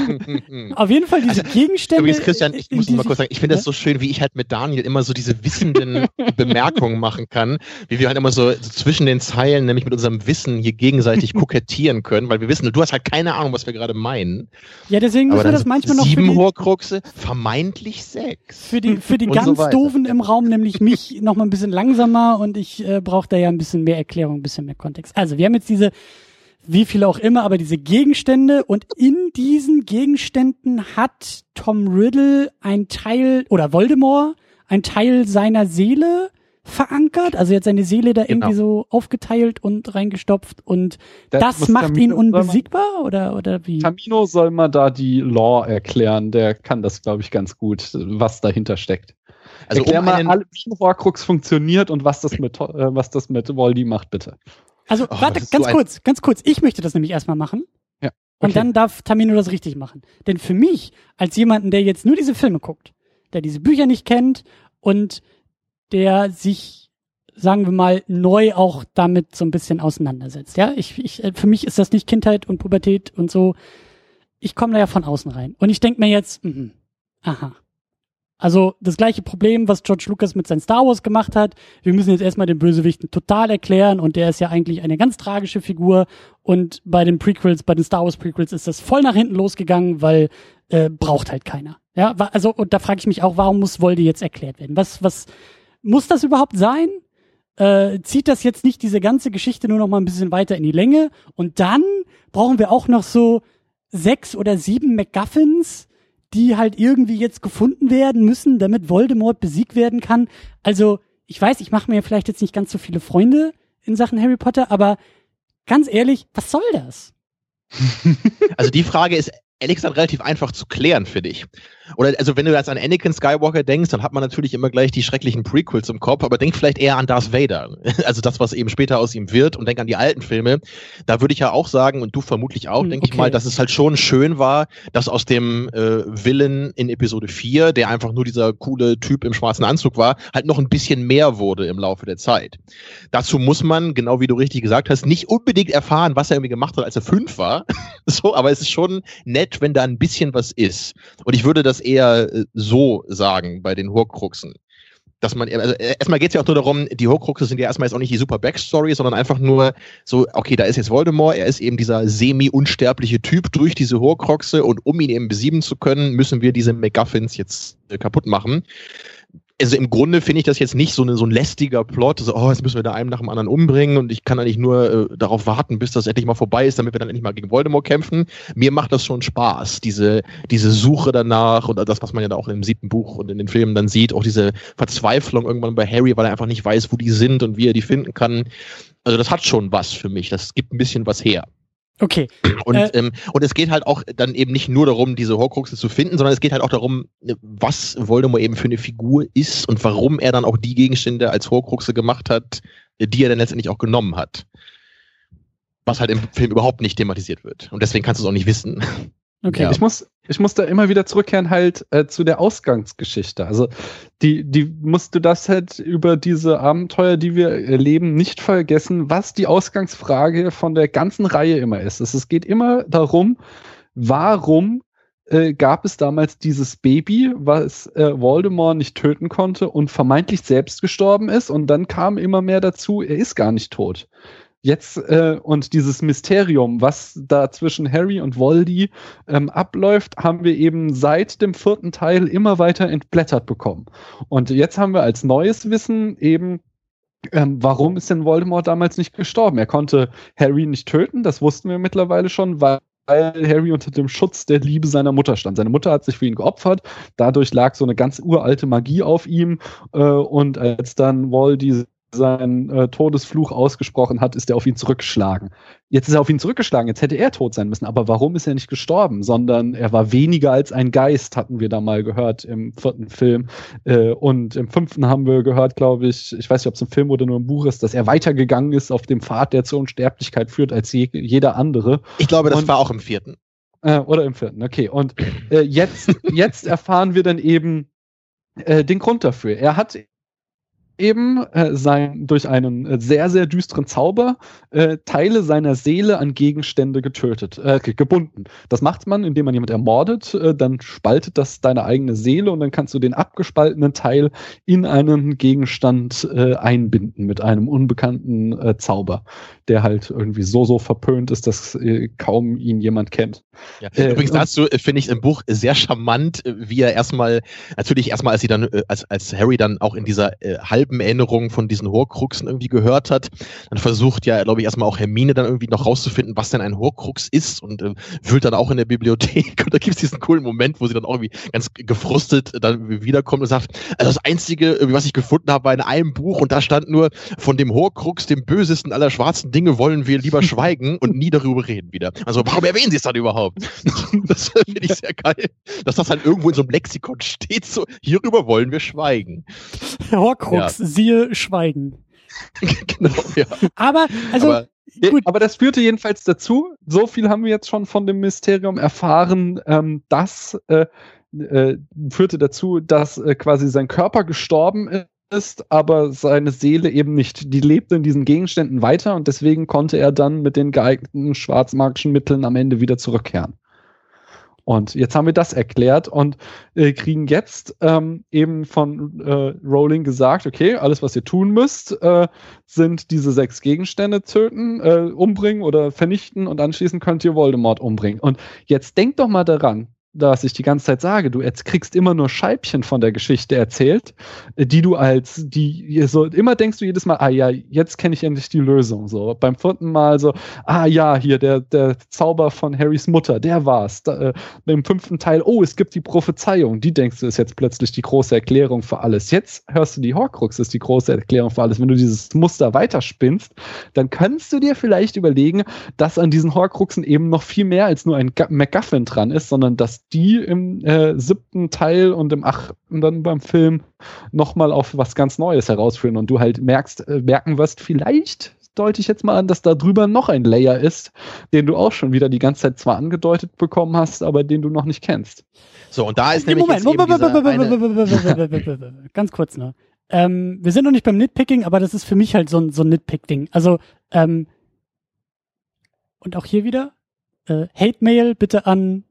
Auf jeden Fall diese also, Gegenstände. Übrigens, Christian, ich muss mal kurz sagen, ich finde ja? das so schön, wie ich halt mit Daniel immer so diese wissenden Bemerkungen machen kann, wie wir halt immer so, so, zwischen den Zeilen, nämlich mit unserem Wissen hier gegenseitig kokettieren können, weil wir wissen, du hast halt keine Ahnung, was wir gerade meinen. Ja, deswegen müssen wir das manchmal noch. Sieben Horcruxe, vermeintlich sechs. Für die, für die ganz so doofen im Raum, nämlich mich noch mal ein bisschen langsamer und ich äh, brauche da ja ein bisschen mehr Erklärung, ein bisschen mehr Kontext. Also, wir haben jetzt diese wie viele auch immer, aber diese Gegenstände und in diesen Gegenständen hat Tom Riddle ein Teil oder Voldemort ein Teil seiner Seele verankert, also jetzt seine Seele da genau. irgendwie so aufgeteilt und reingestopft und das, das macht Tamino ihn unbesiegbar oder oder wie? Tamino soll mal da die Lore erklären, der kann das glaube ich ganz gut, was dahinter steckt. Also Erklär um mal, alle, wie ein Horcrux funktioniert und was das mit äh, was das mit Voldy macht, bitte. Also, oh, warte, ganz so kurz, ganz kurz. Ich möchte das nämlich erstmal machen. Ja. Okay. Und dann darf Tamino das richtig machen. Denn für mich, als jemanden, der jetzt nur diese Filme guckt, der diese Bücher nicht kennt und der sich, sagen wir mal, neu auch damit so ein bisschen auseinandersetzt. Ja, ich, ich, äh, für mich ist das nicht Kindheit und Pubertät und so. Ich komme da ja von außen rein. Und ich denk mir jetzt, mh, aha, also das gleiche Problem, was George Lucas mit seinen Star Wars gemacht hat. Wir müssen jetzt erstmal den Bösewichten total erklären und der ist ja eigentlich eine ganz tragische Figur. Und bei den Prequels, bei den Star Wars Prequels ist das voll nach hinten losgegangen, weil äh, braucht halt keiner. Ja, also und da frage ich mich auch, warum muss Voldy jetzt erklärt werden? Was, was muss das überhaupt sein? Äh, zieht das jetzt nicht diese ganze Geschichte nur noch mal ein bisschen weiter in die Länge? Und dann brauchen wir auch noch so sechs oder sieben MacGuffins, die halt irgendwie jetzt gefunden werden müssen, damit Voldemort besiegt werden kann. Also, ich weiß, ich mache mir vielleicht jetzt nicht ganz so viele Freunde in Sachen Harry Potter, aber ganz ehrlich, was soll das? Also die Frage ist ehrlich gesagt relativ einfach zu klären für dich. Oder also wenn du jetzt an Anakin Skywalker denkst, dann hat man natürlich immer gleich die schrecklichen Prequels im Kopf, aber denk vielleicht eher an Darth Vader. Also das, was eben später aus ihm wird und denk an die alten Filme. Da würde ich ja auch sagen, und du vermutlich auch, Hm, denke ich okay. mal, dass es halt schon schön war, dass aus dem äh, Villain in Episode 4, der einfach nur dieser coole Typ im schwarzen Anzug war, halt noch ein bisschen mehr wurde im Laufe der Zeit. Dazu muss man, genau wie du richtig gesagt hast, nicht unbedingt erfahren, was er irgendwie gemacht hat, als er fünf war. so, aber es ist schon nett, wenn da ein bisschen was ist. Und ich würde das eher äh, so sagen bei den Horcruxen. Dass man, also äh, erstmal geht es ja auch nur darum, die Horcruxe sind ja erstmal jetzt auch nicht die super Backstory, sondern einfach nur so, okay, da ist jetzt Voldemort, er ist eben dieser semi-unsterbliche Typ durch diese Horcruxe und um ihn eben besiegen zu können, müssen wir diese MacGuffins jetzt äh, kaputt machen also im Grunde finde ich das jetzt nicht so, eine, so ein lästiger Plot, so, oh, jetzt müssen wir da einen nach dem anderen umbringen und ich kann eigentlich nur äh, darauf warten, bis das endlich mal vorbei ist, damit wir dann endlich mal gegen Voldemort kämpfen. Mir macht das schon Spaß, diese, diese Suche danach und das, was man ja da auch im siebten Buch und in den Filmen dann sieht, auch diese Verzweiflung irgendwann bei Harry, weil er einfach nicht weiß, wo die sind und wie er die finden kann. Also das hat schon was für mich, das gibt ein bisschen was her. Okay. Und, Äh, ähm, und es geht halt auch dann eben nicht nur darum, diese Horcruxe zu finden, sondern es geht halt auch darum, ne, was Voldemort eben für eine Figur ist und warum er dann auch die Gegenstände als Horcruxe gemacht hat, die er dann letztendlich auch genommen hat. Was halt im Film überhaupt nicht thematisiert wird. Und deswegen kannst du es auch nicht wissen. Okay. Ja. Ich muss, ich muss da immer wieder zurückkehren halt äh, zu der Ausgangsgeschichte. Also die, die musst du das halt über diese Abenteuer, die wir erleben, nicht vergessen, was die Ausgangsfrage von der ganzen Reihe immer ist. Es, geht immer darum, warum äh, gab es damals dieses Baby, was äh, Voldemort nicht töten konnte und vermeintlich selbst gestorben ist und dann kam immer mehr dazu, er ist gar nicht tot. Jetzt äh, und dieses Mysterium, was da zwischen Harry und Voldy ähm, abläuft, haben wir eben seit dem vierten Teil immer weiter entblättert bekommen. Und jetzt haben wir als neues Wissen eben, ähm, warum ist denn Voldemort damals nicht gestorben? Er konnte Harry nicht töten, das wussten wir mittlerweile schon, weil Harry unter dem Schutz der Liebe seiner Mutter stand. Seine Mutter hat sich für ihn geopfert, dadurch lag so eine ganz uralte Magie auf ihm äh, und als dann Voldy seinen äh, Todesfluch ausgesprochen hat, ist er auf ihn zurückgeschlagen. Jetzt ist er auf ihn zurückgeschlagen, jetzt hätte er tot sein müssen, aber warum ist er nicht gestorben? Sondern er war weniger als ein Geist, hatten wir da mal gehört im vierten Film. Äh, und im fünften haben wir gehört, glaube ich, ich weiß nicht, ob es im Film oder nur im Buch ist, dass er weitergegangen ist auf dem Pfad, der zur Unsterblichkeit führt, als je, jeder andere. Ich glaube, das Und- war auch im vierten. Äh, oder im vierten, okay. Und äh, jetzt, jetzt erfahren wir dann eben äh, den Grund dafür. Er hat eben äh, sein, durch einen äh, sehr, sehr düsteren Zauber äh, Teile seiner Seele an Gegenstände getötet, äh, ge- gebunden. Das macht man, indem man jemand ermordet, äh, dann spaltet das deine eigene Seele und dann kannst du den abgespaltenen Teil in einen Gegenstand äh, einbinden mit einem unbekannten Zauber, der halt irgendwie so, so verpönt ist, dass kaum ihn jemand kennt. Ja. Übrigens dazu finde ich im Buch sehr charmant, wie er erstmal, natürlich erstmal, als sie dann, als, als Harry dann auch in dieser äh, halben Erinnerung von diesen Horcruxen irgendwie gehört hat, dann versucht ja, glaube ich, erstmal auch Hermine dann irgendwie noch rauszufinden, was denn ein Horcrux ist und äh, wühlt dann auch in der Bibliothek und da gibt es diesen coolen Moment, wo sie dann auch irgendwie ganz gefrustet dann wiederkommt und sagt, also das Einzige, was ich gefunden habe, war in einem Buch und da stand nur, von dem Horcrux, dem bösesten aller schwarzen Dinge, wollen wir lieber schweigen und nie darüber reden wieder. Also warum erwähnen sie es dann überhaupt? Das finde ich sehr geil, dass das halt irgendwo in so einem Lexikon steht, so, hierüber wollen wir schweigen. Horcrux, siehe Schweigen. genau, ja. Aber, also, Aber Gut. Aber das führte jedenfalls dazu, so viel haben wir jetzt schon von dem Mysterium erfahren, ähm, das äh, äh, führte dazu, dass äh, quasi sein Körper gestorben ist, aber seine Seele eben nicht. Die lebte in diesen Gegenständen weiter und deswegen konnte er dann mit den geeigneten schwarzmagischen Mitteln am Ende wieder zurückkehren. Und jetzt haben wir das erklärt und äh, kriegen jetzt ähm, eben von äh, Rowling gesagt, okay, alles, was ihr tun müsst, äh, sind diese sechs Gegenstände töten, äh, umbringen oder vernichten und anschließend könnt ihr Voldemort umbringen. Und jetzt denkt doch mal daran, dass ich die ganze Zeit sage, du kriegst immer nur Scheibchen von der Geschichte erzählt, äh, die du als, die so immer denkst du jedes Mal, ah ja, jetzt kenne ich endlich die Lösung. So beim vierten Mal so, ah ja, hier der der Zauber von Harrys Mutter, der war's. Da, äh, im fünften Teil, oh, es gibt die Prophezeiung, die denkst du ist jetzt plötzlich die große Erklärung für alles. Jetzt hörst du die Horcrux ist die große Erklärung für alles. Wenn du dieses Muster weiterspinnst, dann kannst du dir vielleicht überlegen, dass an diesen Horcruxen eben noch viel mehr als nur ein MacGuffin dran ist, sondern dass die im äh, siebten Teil und im achten dann beim Film nochmal auf was ganz Neues herausführen und du halt merkst, äh, merken wirst, vielleicht deute ich jetzt mal an, dass da drüber noch ein Layer ist, den du auch schon wieder die ganze Zeit zwar angedeutet bekommen hast, aber den du noch nicht kennst. So, und da ist nämlich Moment, eine, Moment, ganz kurz noch. Ähm, wir sind noch nicht beim Nitpicking, aber das ist für mich halt so ein, so ein Nitpick-Ding. Also, ähm, und auch hier wieder, äh, Hate-Mail bitte an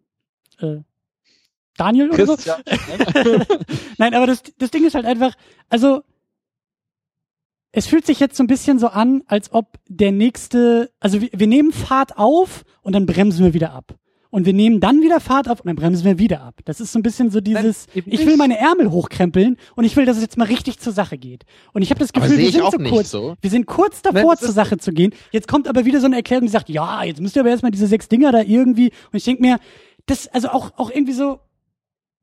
äh, Daniel oder so. Christian. Nein, aber das, das Ding ist halt einfach, also es fühlt sich jetzt so ein bisschen so an, als ob der nächste, also wir, wir nehmen Fahrt auf und dann bremsen wir wieder ab. Und wir nehmen dann wieder Fahrt auf und dann bremsen wir wieder ab. Das ist so ein bisschen so dieses, ich will meine Ärmel hochkrempeln und ich will, dass es jetzt mal richtig zur Sache geht. Und ich habe das Gefühl, wir sind so kurz, so. wir sind kurz Nein, davor das zur Sache zu gehen. Jetzt kommt aber wieder so eine Erklärung, die sagt, ja, jetzt müsst ihr aber erstmal diese sechs Dinger da irgendwie. Und ich denk mir, das, also auch, auch irgendwie so,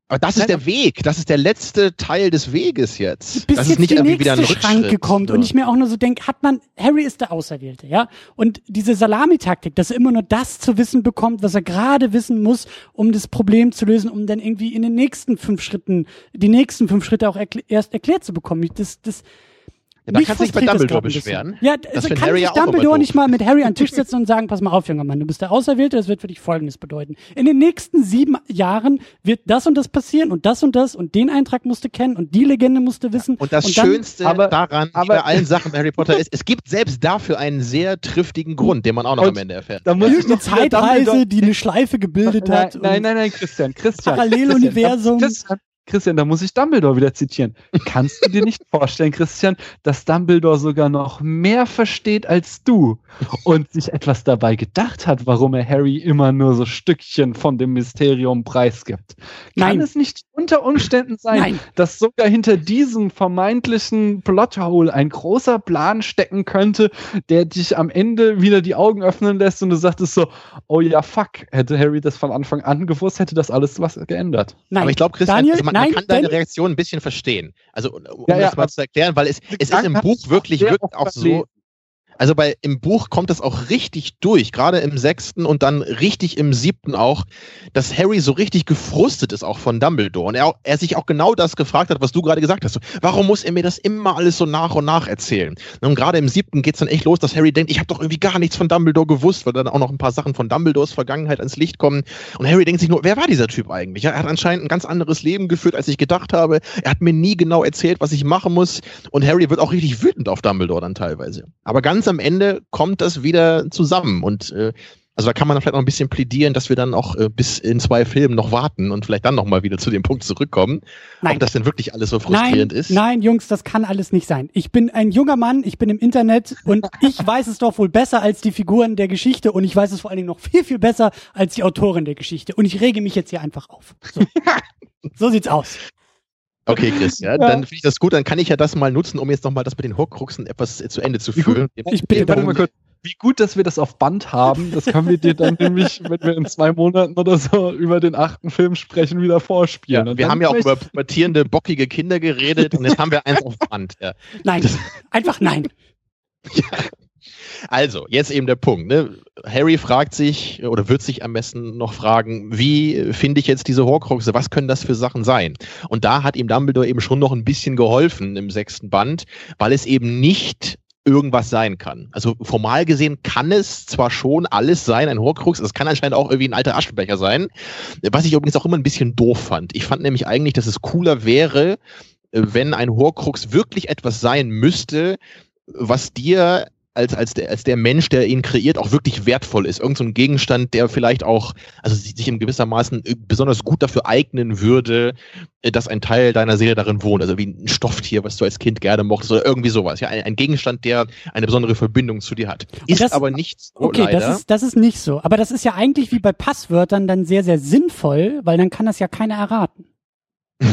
Aber das ist der Weg. Das ist der letzte Teil des Weges jetzt. bis das jetzt ist nicht die irgendwie wieder ein nächste Rückschritt. Schranke kommt und ich mir auch nur so denke, hat man, Harry ist der Auserwählte, ja? Und diese Salamitaktik, dass er immer nur das zu wissen bekommt, was er gerade wissen muss, um das Problem zu lösen, um dann irgendwie in den nächsten fünf Schritten, die nächsten fünf Schritte auch erkl erst erklärt zu bekommen. Das, das, Ja, da mich kannst du dich bei Dumbledore beschweren. Ja, Das also kann Harry sich ja Dumbledore nicht mal mit Harry an den Tisch setzen und sagen, pass mal auf, junger Mann, du bist der Auserwählte, das wird für dich Folgendes bedeuten. In den nächsten sieben Jahren wird das und das passieren und das und das und den Eintrag musst du kennen und die Legende musst du wissen. Und das dann- Schönste aber- daran, aber- bei allen Sachen bei Harry Potter ist, es gibt selbst dafür einen sehr triftigen Grund, den man auch noch Und- am Ende erfährt. Da muss noch wieder Zeitreise, die eine Schleife gebildet nein, hat. Nein, und- nein, nein, Christian, Christian. Paralleluniversum. Christian, Christian, da muss ich Dumbledore wieder zitieren. Kannst du dir nicht vorstellen, Christian, dass Dumbledore sogar noch mehr versteht als du und sich etwas dabei gedacht hat, warum er Harry immer nur so Stückchen von dem Mysterium preisgibt? Kann Nein. es nicht unter Umständen sein, Nein. dass sogar hinter diesem vermeintlichen Plothole ein großer Plan stecken könnte, der dich am Ende wieder die Augen öffnen lässt und du sagtest so, oh ja, fuck, hätte Harry das von Anfang an gewusst, hätte das alles was geändert. Nein. Aber ich glaube, Christian, Daniel, also man, nein, man kann deine Reaktion ein bisschen verstehen. Also, um Ja, ja, das mal zu erklären, weil es, es ist im Buch wirklich, wirklich auch so. Also bei im Buch kommt es auch richtig durch, gerade im sechsten und dann richtig im siebten auch, dass Harry so richtig gefrustet ist auch von Dumbledore und er, er sich auch genau das gefragt hat, was du gerade gesagt hast. Warum muss er mir das immer alles so nach und nach erzählen? Und gerade im siebten geht's dann echt los, dass Harry denkt, ich habe doch irgendwie gar nichts von Dumbledore gewusst, weil dann auch noch ein paar Sachen von Dumbledores Vergangenheit ans Licht kommen. Und Harry denkt sich nur, wer war dieser Typ eigentlich? Er hat anscheinend ein ganz anderes Leben geführt, als ich gedacht habe. Er hat mir nie genau erzählt, was ich machen muss. Und Harry wird auch richtig wütend auf Dumbledore dann teilweise. Aber ganz am Ende kommt das wieder zusammen. Und äh, also da kann man vielleicht noch ein bisschen plädieren, dass wir dann auch äh, bis in zwei Filmen noch warten und vielleicht dann nochmal wieder zu dem Punkt zurückkommen. Nein. Ob das denn wirklich alles so Nein, frustrierend ist. nein, Jungs, das kann alles nicht sein. Ich bin ein junger Mann, ich bin im Internet und ich weiß es doch wohl besser als die Figuren der Geschichte und ich weiß es vor allen Dingen noch viel, viel besser als die Autorin der Geschichte. Und ich rege mich jetzt hier einfach auf. So, so sieht's aus. Okay, Chris, ja, dann finde ich das gut. Dann kann ich ja das mal nutzen, um jetzt nochmal das mit den Horcruxen etwas zu Ende zu führen. Ich bitte Warte darum. mal kurz. Wie gut, dass wir das auf Band haben. Das können wir dir dann nämlich, wenn wir in zwei Monaten oder so über den achten Film sprechen, wieder vorspielen. Ja, Und wir haben ja auch über pubertierende, bockige Kinder geredet und jetzt haben wir eins auf Band. Ja. Nein, einfach nein. Also, jetzt eben der Punkt. Ne? Harry fragt sich oder wird sich am besten noch fragen, wie finde ich jetzt diese Horcruxe? Was können das für Sachen sein? Und da hat ihm Dumbledore eben schon noch ein bisschen geholfen im sechsten Band, weil es eben nicht irgendwas sein kann. Also formal gesehen kann es zwar schon alles sein, ein Horcrux, es kann anscheinend auch irgendwie ein alter Aschenbecher sein, was ich übrigens auch immer ein bisschen doof fand. Ich fand nämlich eigentlich, dass es cooler wäre, äh, wenn ein Horcrux wirklich etwas sein müsste, was dir als, als, der, als der Mensch, der ihn kreiert, auch wirklich wertvoll ist. Irgend so ein Gegenstand, der vielleicht auch, also sich in gewissermaßen äh, besonders gut dafür eignen würde, äh, dass ein Teil deiner Seele darin wohnt. Also wie ein Stofftier, was du als Kind gerne mochtest oder irgendwie sowas. Ja, ein, ein Gegenstand, der eine besondere Verbindung zu dir hat. Ist das- aber nicht so Okay, leider. das ist, das ist nicht so. Aber das ist ja eigentlich wie bei Passwörtern dann sehr, sehr sinnvoll, weil dann kann das ja keiner erraten.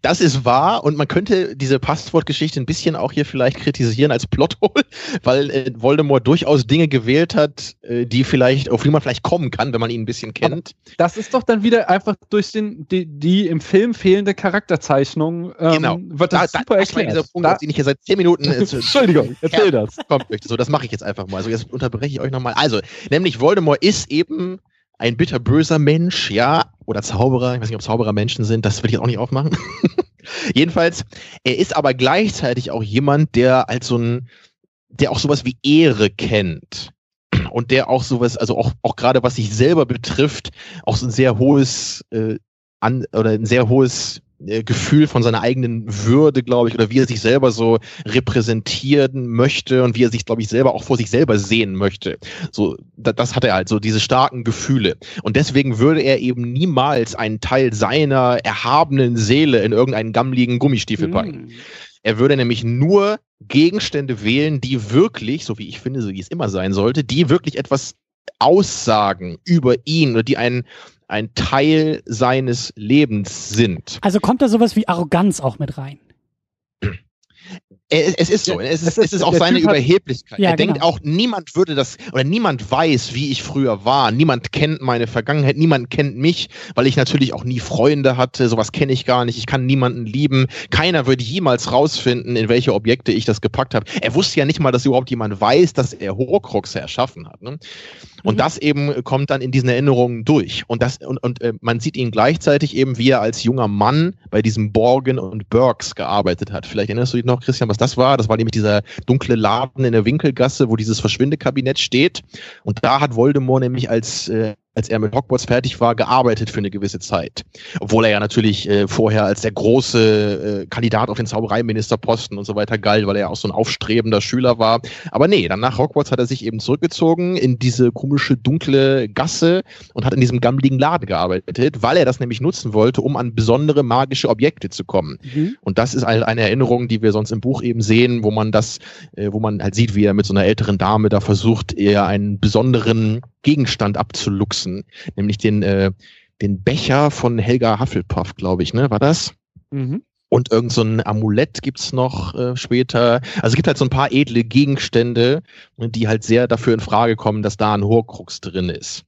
Das ist wahr und man könnte diese Passwortgeschichte ein bisschen auch hier vielleicht kritisieren als Plothole, weil äh, Voldemort durchaus Dinge gewählt hat, äh, die vielleicht, auf die man vielleicht kommen kann, wenn man ihn ein bisschen kennt. Das ist doch dann wieder einfach durch den, die, die im Film fehlende Charakterzeichnung ähm, Genau. wird das super das war erklärt. dieser Punkt, Da- den ich hier seit zehn Minuten äh, Entschuldigung, erzähl das. kommt. So, das mache ich jetzt einfach mal. Also jetzt unterbreche ich euch nochmal. Also, nämlich Voldemort ist eben ein bitterböser Mensch, ja, oder Zauberer, ich weiß nicht, ob Zauberer Menschen sind, das will ich auch nicht aufmachen. Jedenfalls, er ist aber gleichzeitig auch jemand, der als so ein, der auch sowas wie Ehre kennt. Und der auch sowas, also auch, auch gerade was sich selber betrifft, auch so ein sehr hohes äh, an, oder ein sehr hohes äh, Gefühl von seiner eigenen Würde, glaube ich, oder wie er sich selber so repräsentieren möchte und wie er sich, glaube ich, selber auch vor sich selber sehen möchte. So, da, das hat er halt, so diese starken Gefühle. Und deswegen würde er eben niemals einen Teil seiner erhabenen Seele in irgendeinen gammligen Gummistiefel packen. Mm. Er würde nämlich nur Gegenstände wählen, die wirklich, so wie ich finde, so wie es immer sein sollte, die wirklich etwas aussagen über ihn oder die einen, ein Teil seines Lebens sind. Also kommt da sowas wie Arroganz auch mit rein? Es, es ist so. Es ist, es ist auch seine typ Überheblichkeit. Ja, er genau. denkt auch, niemand würde das, oder niemand weiß, wie ich früher war. Niemand kennt meine Vergangenheit. Niemand kennt mich, weil ich natürlich auch nie Freunde hatte. Sowas kenne ich gar nicht. Ich kann niemanden lieben. Keiner würde jemals rausfinden, in welche Objekte ich das gepackt habe. Er wusste ja nicht mal, dass überhaupt jemand weiß, dass er Horcruxe erschaffen hat. Ne? Und mhm. das eben kommt dann in diesen Erinnerungen durch. Und das, und, und äh, man sieht ihn gleichzeitig eben, wie er als junger Mann bei diesem Borgen und Burks gearbeitet hat. Vielleicht erinnerst du dich noch, Christian, was das war? Das war nämlich dieser dunkle Laden in der Winkelgasse, wo dieses Verschwindekabinett steht. Und da hat Voldemort nämlich als äh, als er mit Hogwarts fertig war, gearbeitet für eine gewisse Zeit. Obwohl er ja natürlich äh, vorher als der große äh, Kandidat auf den Zaubereiministerposten und so weiter galt, weil er ja auch so ein aufstrebender Schüler war. Aber nee, dann nach Hogwarts hat er sich eben zurückgezogen in diese komische dunkle Gasse und hat in diesem gammeligen Laden gearbeitet, weil er das nämlich nutzen wollte, um an besondere magische Objekte zu kommen. Mhm. Und das ist halt eine Erinnerung, die wir sonst im Buch eben sehen, wo man das, äh, wo man halt sieht, wie er mit so einer älteren Dame da versucht, eher einen besonderen Gegenstand abzuluxen, nämlich den, äh, den Becher von Helga Hufflepuff, glaube ich, ne? War das? Mhm. Und irgend so ein Amulett gibt's noch äh, später. Also es gibt halt so ein paar edle Gegenstände, die halt sehr dafür in Frage kommen, dass da ein Horcrux drin ist.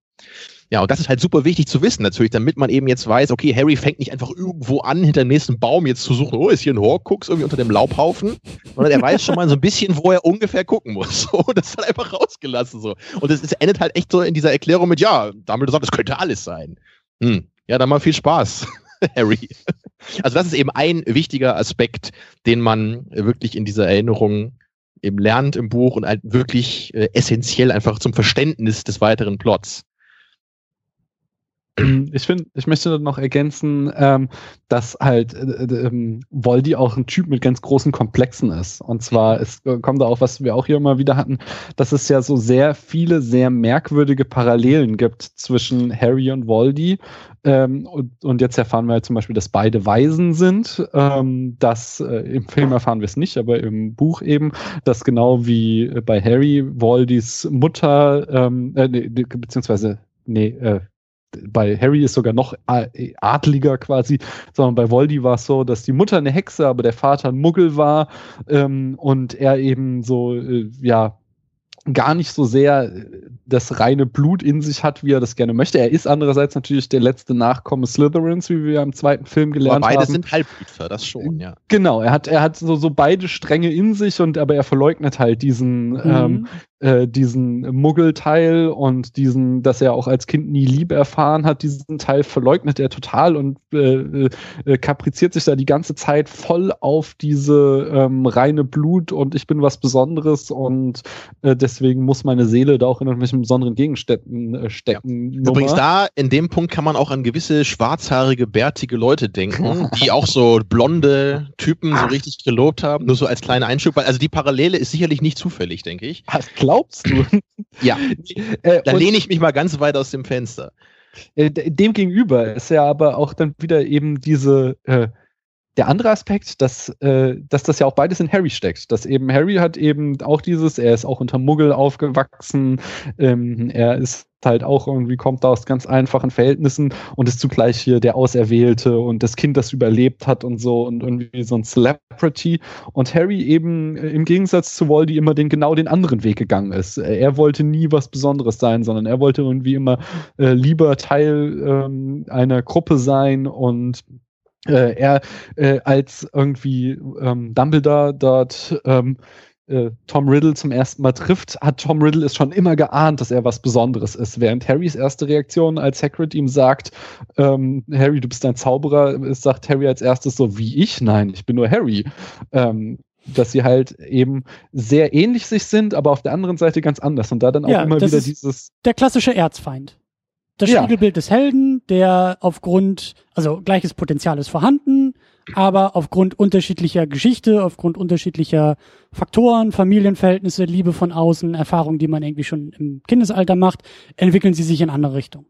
Ja, und das ist halt super wichtig zu wissen, natürlich, damit man eben jetzt weiß, okay, Harry fängt nicht einfach irgendwo an, hinter dem nächsten Baum jetzt zu suchen, oh, ist hier ein Horcrux irgendwie unter dem Laubhaufen, sondern er weiß schon mal so ein bisschen, wo er ungefähr gucken muss. So, das halt einfach rausgelassen so. Und es endet halt echt so in dieser Erklärung mit, ja, damit sagt, das könnte alles sein. Hm. Ja, dann mal viel Spaß. Harry. Also das ist eben ein wichtiger Aspekt, den man wirklich in dieser Erinnerung eben lernt im Buch und halt wirklich äh, essentiell einfach zum Verständnis des weiteren Plots. Ich finde, ich möchte noch ergänzen, ähm, dass halt äh, äh, Voldy auch ein Typ mit ganz großen Komplexen ist. Und zwar es kommt da auch, was wir auch hier immer wieder hatten, dass es ja so sehr viele, sehr merkwürdige Parallelen gibt zwischen Harry und Voldy. Ähm, und, und, jetzt erfahren wir halt zum Beispiel, dass beide Waisen sind. Ähm, das äh, im Film erfahren wir es nicht, aber im Buch eben, dass genau wie bei Harry Voldys Mutter, ähm, äh, beziehungsweise nee, äh, bei Harry ist sogar noch adliger quasi, sondern bei Voldy war es so, dass die Mutter eine Hexe, aber der Vater ein Muggel war ähm, und er eben so, äh, ja, gar nicht so sehr äh, das reine Blut in sich hat, wie er das gerne möchte. Er ist andererseits natürlich der letzte Nachkomme Slytherins, wie wir im zweiten Film gelernt aber beide haben. Beide sind Halbblüter, das schon, ja. Genau, er hat, er hat so, so beide Stränge in sich und aber er verleugnet halt diesen, mhm. ähm, äh, diesen Muggelteil und diesen, dass er auch als Kind nie Liebe erfahren hat, diesen Teil verleugnet er total und äh, äh, äh, kapriziert sich da die ganze Zeit voll auf diese ähm, reine Blut und ich bin was Besonderes und äh, deswegen muss meine Seele da auch in irgendwelchen besonderen Gegenständen äh, stecken. Ja. Übrigens da, in dem Punkt kann man auch an gewisse schwarzhaarige, bärtige Leute denken, die auch so blonde Typen so richtig gelobt haben, nur so als kleiner Einschub, also die Parallele ist sicherlich nicht zufällig, denke ich. Was, klar glaubst du? ja. Äh, da lehne ich mich mal ganz weit aus dem Fenster. Äh, dem gegenüber ist ja aber auch dann wieder eben diese äh, der andere Aspekt, dass, äh, dass das ja auch beides in Harry steckt. Dass eben Harry hat eben auch dieses, er ist auch unter Muggel aufgewachsen, ähm, er ist halt auch irgendwie, kommt da aus ganz einfachen Verhältnissen und ist zugleich hier der Auserwählte und das Kind, das überlebt hat und so und irgendwie so ein Celebrity. Und Harry eben äh, im Gegensatz zu Voldy immer den genau den anderen Weg gegangen ist. Er wollte nie was Besonderes sein, sondern er wollte irgendwie immer äh, lieber Teil ähm, einer Gruppe sein und äh, er äh, als irgendwie ähm, Dumbledore dort ähm, äh, Tom Riddle zum ersten Mal trifft, hat Tom Riddle es schon immer geahnt, dass er was Besonderes ist. Während Harrys erste Reaktion, als Hagrid ihm sagt, ähm, Harry, du bist ein Zauberer, ist, sagt Harry als erstes so, wie ich? Nein, ich bin nur Harry. Ähm, dass sie halt eben sehr ähnlich sich sind, aber auf der anderen Seite ganz anders. Und da dann auch Ja, immer wieder dieses. Der klassische Erzfeind. Das Ja. Spiegelbild des Helden, der aufgrund, also gleiches Potenzial ist vorhanden, aber aufgrund unterschiedlicher Geschichte, aufgrund unterschiedlicher Faktoren, Familienverhältnisse, Liebe von außen, Erfahrungen, die man irgendwie schon im Kindesalter macht, entwickeln sie sich in andere Richtung.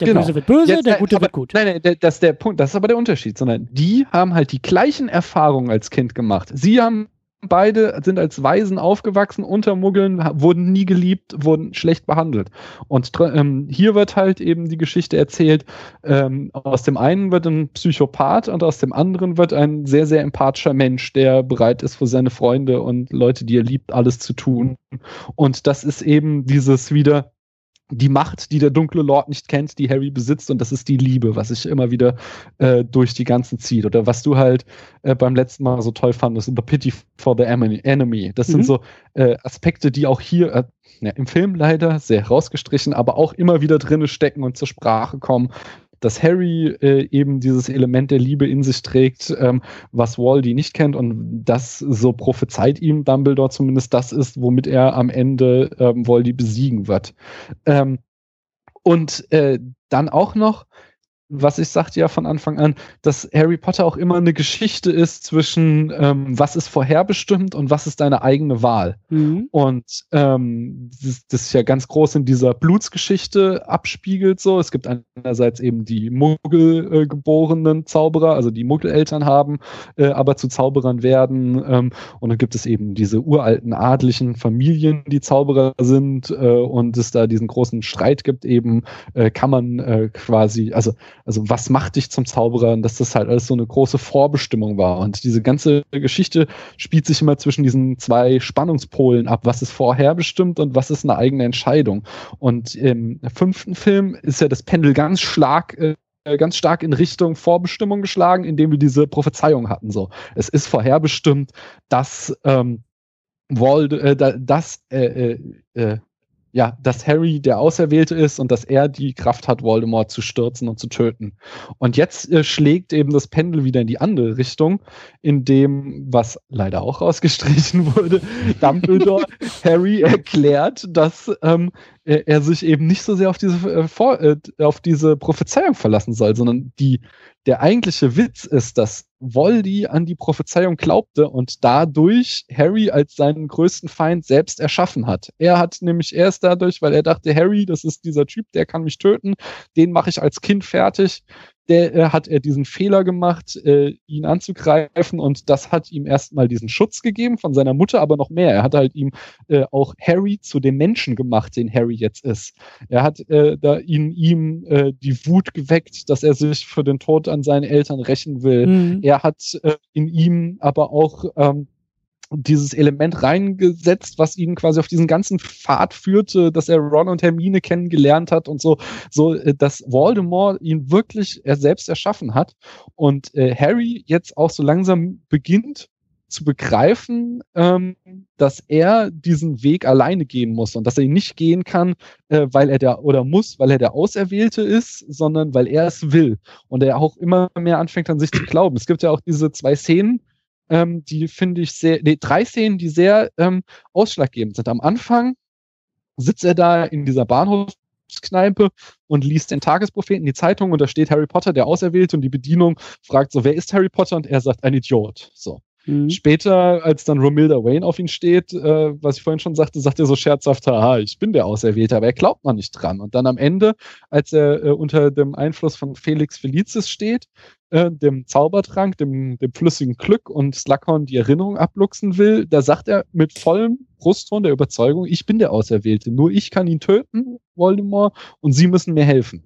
Der Genau. Böse wird böse, Jetzt, der äh, Gute aber, wird gut. Nein, nein, das ist der Punkt. Das ist aber der Unterschied, sondern die haben halt die gleichen Erfahrungen als Kind gemacht. Sie haben beide sind als Waisen aufgewachsen, unter Muggeln, wurden nie geliebt, wurden schlecht behandelt. Und ähm, hier wird halt eben die Geschichte erzählt, ähm, aus dem einen wird ein Psychopath und aus dem anderen wird ein sehr, sehr empathischer Mensch, der bereit ist für seine Freunde und Leute, die er liebt, alles zu tun. Und das ist eben dieses wieder, die Macht, die der dunkle Lord nicht kennt, die Harry besitzt, und das ist die Liebe, was sich immer wieder äh, durch die ganzen zieht. Oder was du halt äh, beim letzten Mal so toll fandest, The Pity for the Enemy. Das Mhm. sind so äh, Aspekte, die auch hier äh, ja, im Film leider sehr herausgestrichen, aber auch immer wieder drinne stecken und zur Sprache kommen. Dass Harry äh, eben dieses Element der Liebe in sich trägt, ähm, was Waldy nicht kennt und das so prophezeit ihm Dumbledore zumindest das ist, womit er am Ende ähm, Waldy besiegen wird. Ähm, und äh, dann auch noch, was ich sagte ja von Anfang an, dass Harry Potter auch immer eine Geschichte ist zwischen ähm, was ist vorherbestimmt und was ist deine eigene Wahl. Mhm. Und ähm, das, das ist ja ganz groß in dieser Blutsgeschichte abspiegelt so. Es gibt einerseits eben die Muggel äh, Zauberer, also die Muggeleltern haben, äh, aber zu Zauberern werden. Ähm, und dann gibt es eben diese uralten adlichen Familien, die Zauberer sind. Äh, und es da diesen großen Streit gibt eben, äh, kann man äh, quasi, also also was macht dich zum Zauberer und dass das halt alles so eine große Vorbestimmung war. Und diese ganze Geschichte spielt sich immer zwischen diesen zwei Spannungspolen ab, was ist vorherbestimmt und was ist eine eigene Entscheidung. Und im fünften Film ist ja das Pendel ganz stark, äh, ganz stark in Richtung Vorbestimmung geschlagen, indem wir diese Prophezeiung hatten. So, es ist vorherbestimmt, dass ähm, Vold, äh, da- dass äh, äh, äh, ja, dass Harry der Auserwählte ist und dass er die Kraft hat, Voldemort zu stürzen und zu töten. Und jetzt äh, schlägt eben das Pendel wieder in die andere Richtung, in dem, was leider auch rausgestrichen wurde, Dumbledore Harry erklärt, dass ähm, er, er sich eben nicht so sehr auf diese, äh, vor, äh, auf diese Prophezeiung verlassen soll, sondern die, der eigentliche Witz ist, dass Voldy an die Prophezeiung glaubte und dadurch Harry als seinen größten Feind selbst erschaffen hat. Er hat nämlich erst dadurch, weil er dachte, Harry, das ist dieser Typ, der kann mich töten, den mache ich als Kind fertig. Der äh, hat er diesen Fehler gemacht, äh, ihn anzugreifen und das hat ihm erstmal diesen Schutz gegeben von seiner Mutter, aber noch mehr. Er hat halt ihm äh, auch Harry zu dem Menschen gemacht, den Harry jetzt ist. Er hat äh, da in ihm äh, die Wut geweckt, dass er sich für den Tod an seinen Eltern rächen will. Mhm. Er hat äh, in ihm aber auch ähm, dieses Element reingesetzt, was ihn quasi auf diesen ganzen Pfad führte, dass er Ron und Hermine kennengelernt hat und so, so äh, dass Voldemort ihn wirklich er selbst erschaffen hat und äh, Harry jetzt auch so langsam beginnt zu begreifen, ähm, dass er diesen Weg alleine gehen muss und dass er ihn nicht gehen kann, äh, weil er der oder muss, weil er der Auserwählte ist, sondern weil er es will und er auch immer mehr anfängt an sich zu glauben. Es gibt ja auch diese zwei Szenen, ähm, die finde ich sehr, nee, drei Szenen, die sehr ähm, ausschlaggebend sind. Am Anfang sitzt er da in dieser Bahnhofskneipe und liest den Tagespropheten, die Zeitung, und da steht Harry Potter, der Auserwählte, und die Bedienung fragt so, wer ist Harry Potter? Und er sagt, ein Idiot. So. Mhm. Später, als dann Romilda Wayne auf ihn steht, äh, was ich vorhin schon sagte, sagt er so scherzhaft, haha, ich bin der Auserwählte, aber er glaubt noch nicht dran. Und dann am Ende, als er äh, unter dem Einfluss von Felix Felicis steht, äh, dem Zaubertrank, dem, dem flüssigen Glück und Slughorn die Erinnerung abluchsen will, da sagt er mit vollem Brustton der Überzeugung, ich bin der Auserwählte, nur ich kann ihn töten, Voldemort, und sie müssen mir helfen.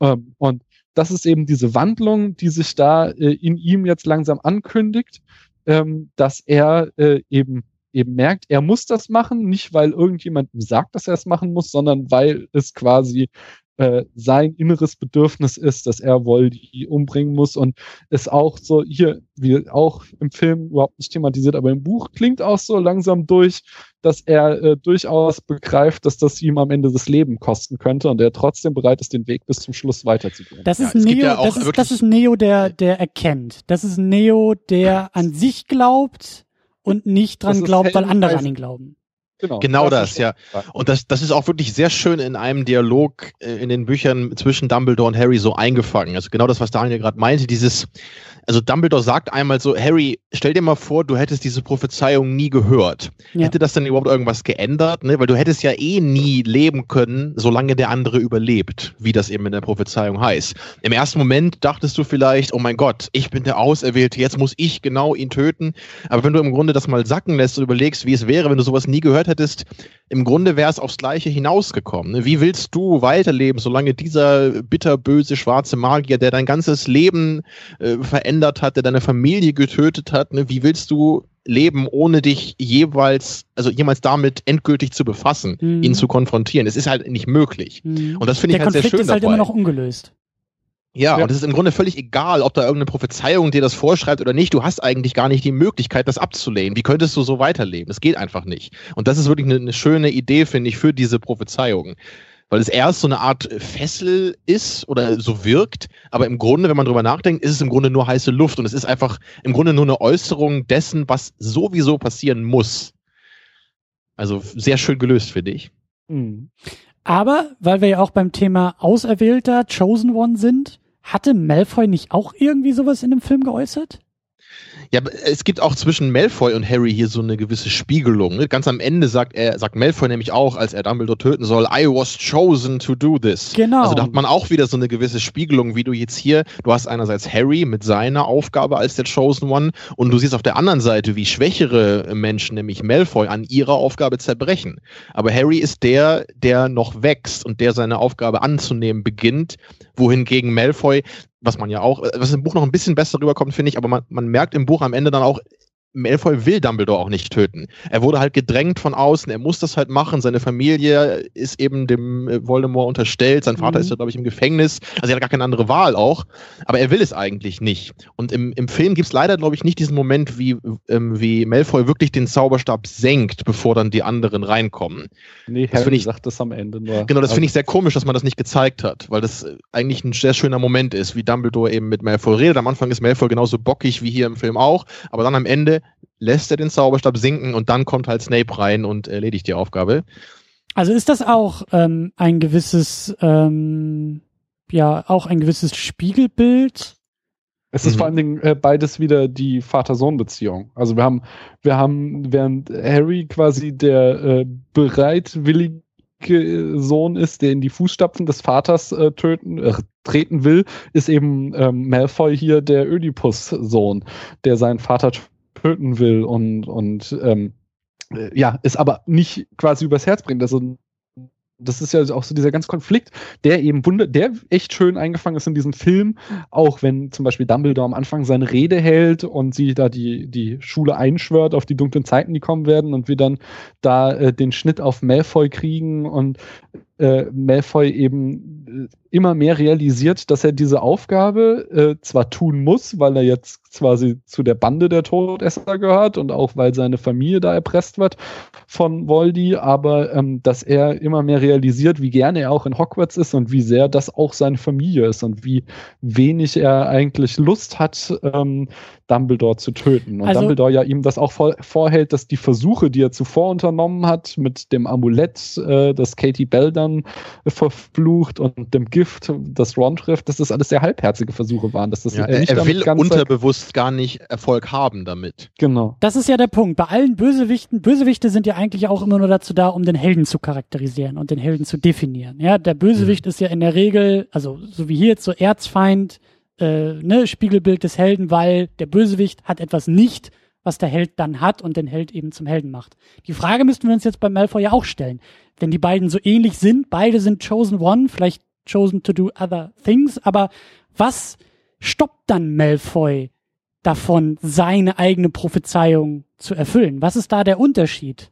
Ähm, und das ist eben diese Wandlung, die sich da äh, in ihm jetzt langsam ankündigt, ähm, dass er äh, eben eben merkt, er muss das machen, nicht weil irgendjemand ihm sagt, dass er es machen muss, sondern weil es quasi äh, sein inneres Bedürfnis ist, dass er Voldy umbringen muss und es auch so hier, wie auch im Film überhaupt nicht thematisiert, aber im Buch klingt auch so langsam durch, dass er äh, durchaus begreift, dass das ihm am Ende das Leben kosten könnte und er trotzdem bereit ist, den Weg bis zum Schluss weiterzugehen. Das ist ja, Neo, ja das, ist, das ist Neo, der, der erkennt. Das ist Neo, der an sich glaubt und nicht dran glaubt, weil andere an ihn glauben. Genau, genau das, das ja. Und das, das ist auch wirklich sehr schön in einem Dialog äh, in den Büchern zwischen Dumbledore und Harry so eingefangen. Also genau das, was Daniel gerade meinte, dieses, also Dumbledore sagt einmal so, Harry, stell dir mal vor, du hättest diese Prophezeiung nie gehört. Ja. Hätte das denn überhaupt irgendwas geändert? Ne? Weil du hättest ja eh nie leben können, solange der andere überlebt, wie das eben in der Prophezeiung heißt. Im ersten Moment dachtest du vielleicht, oh mein Gott, ich bin der Auserwählte, jetzt muss ich genau ihn töten. Aber wenn du im Grunde das mal sacken lässt und überlegst, wie es wäre, wenn du sowas nie gehört hättest, im Grunde wäre es aufs Gleiche hinausgekommen. Ne? Wie willst du weiterleben, solange dieser bitterböse schwarze Magier, der dein ganzes Leben äh, verändert, hat, der deine Familie getötet hat, ne? wie willst du leben, ohne dich jeweils, also jemals damit endgültig zu befassen, mhm. ihn zu konfrontieren? Es ist halt nicht möglich. Mhm. Und das finde ich halt Konflikt sehr schön ist halt dabei. immer noch ungelöst. Ja, ja, und es ist im Grunde völlig egal, ob da irgendeine Prophezeiung dir das vorschreibt oder nicht. Du hast eigentlich gar nicht die Möglichkeit, das abzulehnen. Wie könntest du so weiterleben? Das geht einfach nicht. Und das ist wirklich eine, eine schöne Idee, finde ich, für diese Prophezeiungen weil es erst so eine Art Fessel ist oder so wirkt, aber im Grunde, wenn man drüber nachdenkt, ist es im Grunde nur heiße Luft und es ist einfach im Grunde nur eine Äußerung dessen, was sowieso passieren muss. Also sehr schön gelöst, finde ich. Mhm. Aber, weil wir ja auch beim Thema Auserwählter, Chosen One sind, hatte Malfoy nicht auch irgendwie sowas in dem Film geäußert? Ja, es gibt auch zwischen Malfoy und Harry hier so eine gewisse Spiegelung. Ne? Ganz am Ende sagt er, sagt Malfoy nämlich auch, als er Dumbledore töten soll, I was chosen to do this. Genau. Also da hat man auch wieder so eine gewisse Spiegelung, wie du jetzt hier, du hast einerseits Harry mit seiner Aufgabe als der Chosen One und du siehst auf der anderen Seite, wie schwächere Menschen, nämlich Malfoy, an ihrer Aufgabe zerbrechen. Aber Harry ist der, der noch wächst und der seine Aufgabe anzunehmen beginnt, wohingegen Malfoy was man ja auch, was im Buch noch ein bisschen besser rüberkommt, finde ich, aber man, man merkt im Buch am Ende dann auch, Malfoy will Dumbledore auch nicht töten. Er wurde halt gedrängt von außen, er muss das halt machen. Seine Familie ist eben dem äh, Voldemort unterstellt. Sein Vater mhm. ist ja, glaube ich, im Gefängnis. Also er hat gar keine andere Wahl auch. Aber er will es eigentlich nicht. Und im, im Film gibt es leider, glaube ich, nicht diesen Moment, wie, ähm, wie Malfoy wirklich den Zauberstab senkt, bevor dann die anderen reinkommen. Nee, das Harry ich, sagt das am Ende nur. Genau, das finde ich sehr komisch, dass man das nicht gezeigt hat, weil das äh, eigentlich ein sehr schöner Moment ist, wie Dumbledore eben mit Malfoy redet. Am Anfang ist Malfoy genauso bockig wie hier im Film auch, aber dann am Ende lässt er den Zauberstab sinken und dann kommt halt Snape rein und erledigt die Aufgabe. Also ist das auch ähm, ein gewisses, ähm, ja, auch ein gewisses Spiegelbild? Es ist mhm. vor allen Dingen äh, beides wieder die Vater-Sohn-Beziehung. Also wir haben, wir haben, während Harry quasi der äh, bereitwillige Sohn ist, der in die Fußstapfen des Vaters äh, töten, äh, treten will, ist eben ähm, Malfoy hier der Ödipus-Sohn, der seinen Vater töten will und, und ähm, äh, ja, es aber nicht quasi übers Herz bringt. Also das ist ja auch so dieser ganze Konflikt, der eben wunder, der echt schön eingefangen ist in diesem Film, auch wenn zum Beispiel Dumbledore am Anfang seine Rede hält und sie da die, die Schule einschwört auf die dunklen Zeiten, die kommen werden und wir dann da äh, den Schnitt auf Malfoy kriegen und äh, Malfoy eben äh, immer mehr realisiert, dass er diese Aufgabe äh, zwar tun muss, weil er jetzt quasi zu der Bande der Todesser gehört und auch weil seine Familie da erpresst wird von Voldy, aber ähm, dass er immer mehr realisiert, wie gerne er auch in Hogwarts ist und wie sehr das auch seine Familie ist und wie wenig er eigentlich Lust hat, ähm, Dumbledore zu töten. Und also, Dumbledore ja ihm das auch vor, vorhält, dass die Versuche, die er zuvor unternommen hat, mit dem Amulett, äh, das Katie Bell dann äh, verflucht und dem Gift, das Ron trifft, dass das alles sehr halbherzige Versuche waren. Dass das ja, er, er will unterbewusst gar nicht Erfolg haben damit. Genau. Das ist ja der Punkt. Bei allen Bösewichten, Bösewichte sind ja eigentlich auch immer nur dazu da, um den Helden zu charakterisieren und den Helden zu definieren. Ja, der Bösewicht mhm. ist ja in der Regel, also so wie hier jetzt so Erzfeind, äh, ne, Spiegelbild des Helden, weil der Bösewicht hat etwas nicht, was der Held dann hat und den Held eben zum Helden macht. Die Frage müssten wir uns jetzt bei Malfoy ja auch stellen. Wenn die beiden so ähnlich sind, beide sind chosen one, vielleicht chosen to do other things, aber was stoppt dann Malfoy davon, seine eigene Prophezeiung zu erfüllen? Was ist da der Unterschied?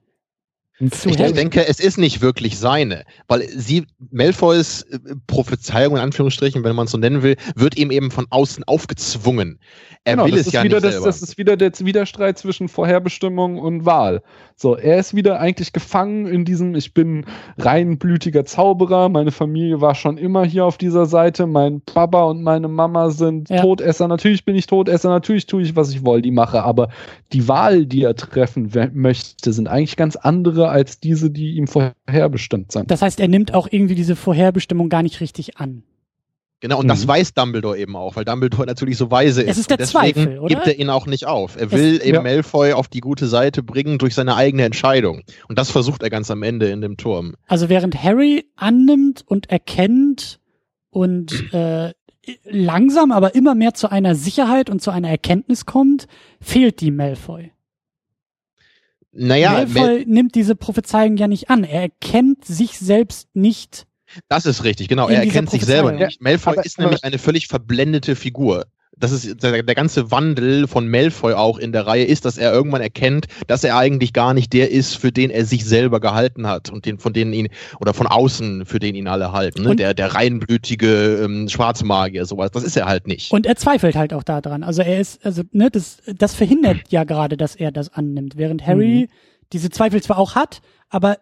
Ich, Harry. denke, es ist nicht wirklich seine, weil sie, Malfoys äh, Prophezeiung in Anführungsstrichen, wenn man es so nennen will, wird ihm eben von außen aufgezwungen. Er Genau, will das es ist ja wieder nicht das, selber. das ist wieder der Widerstreit zwischen Vorherbestimmung und Wahl. So, er ist wieder eigentlich gefangen in diesem, ich bin reinblütiger Zauberer, meine Familie war schon immer hier auf dieser Seite, mein Papa und meine Mama sind Ja. Todesser, natürlich bin ich Todesser, natürlich tue ich, was ich woll, die mache, aber die Wahl, die er treffen möchte, sind eigentlich ganz andere als diese, die ihm vorherbestimmt sind. Das heißt, er nimmt auch irgendwie diese Vorherbestimmung gar nicht richtig an. Genau, und das Mhm. weiß Dumbledore eben auch, weil Dumbledore natürlich so weise ist. Es ist der deswegen Zweifel, oder? gibt er ihn auch nicht auf. Er will eben ja. Malfoy auf die gute Seite bringen durch seine eigene Entscheidung. Und das versucht er ganz am Ende in dem Turm. Also während Harry annimmt und erkennt und äh, langsam, aber immer mehr zu einer Sicherheit und zu einer Erkenntnis kommt, fehlt die Malfoy. Naja, Mal Malfoy nimmt diese Prophezeiung ja nicht an. Er erkennt sich selbst nicht. das ist richtig, genau. Er erkennt sich selber nicht. Malfoy Aber- ist nämlich eine völlig verblendete Figur. Das ist der, der ganze Wandel von Malfoy auch in der Reihe ist, dass er irgendwann erkennt, dass er eigentlich gar nicht der ist, für den er sich selber gehalten hat und den, von denen ihn, oder von außen, für den ihn alle halten. Ne? Der, der reinblütige ähm, Schwarzmagier, sowas. Das ist er halt nicht. Und er zweifelt halt auch daran. Also er ist, also, ne, das, das verhindert ja gerade, dass er das annimmt. Während Harry diese Zweifel zwar auch hat, aber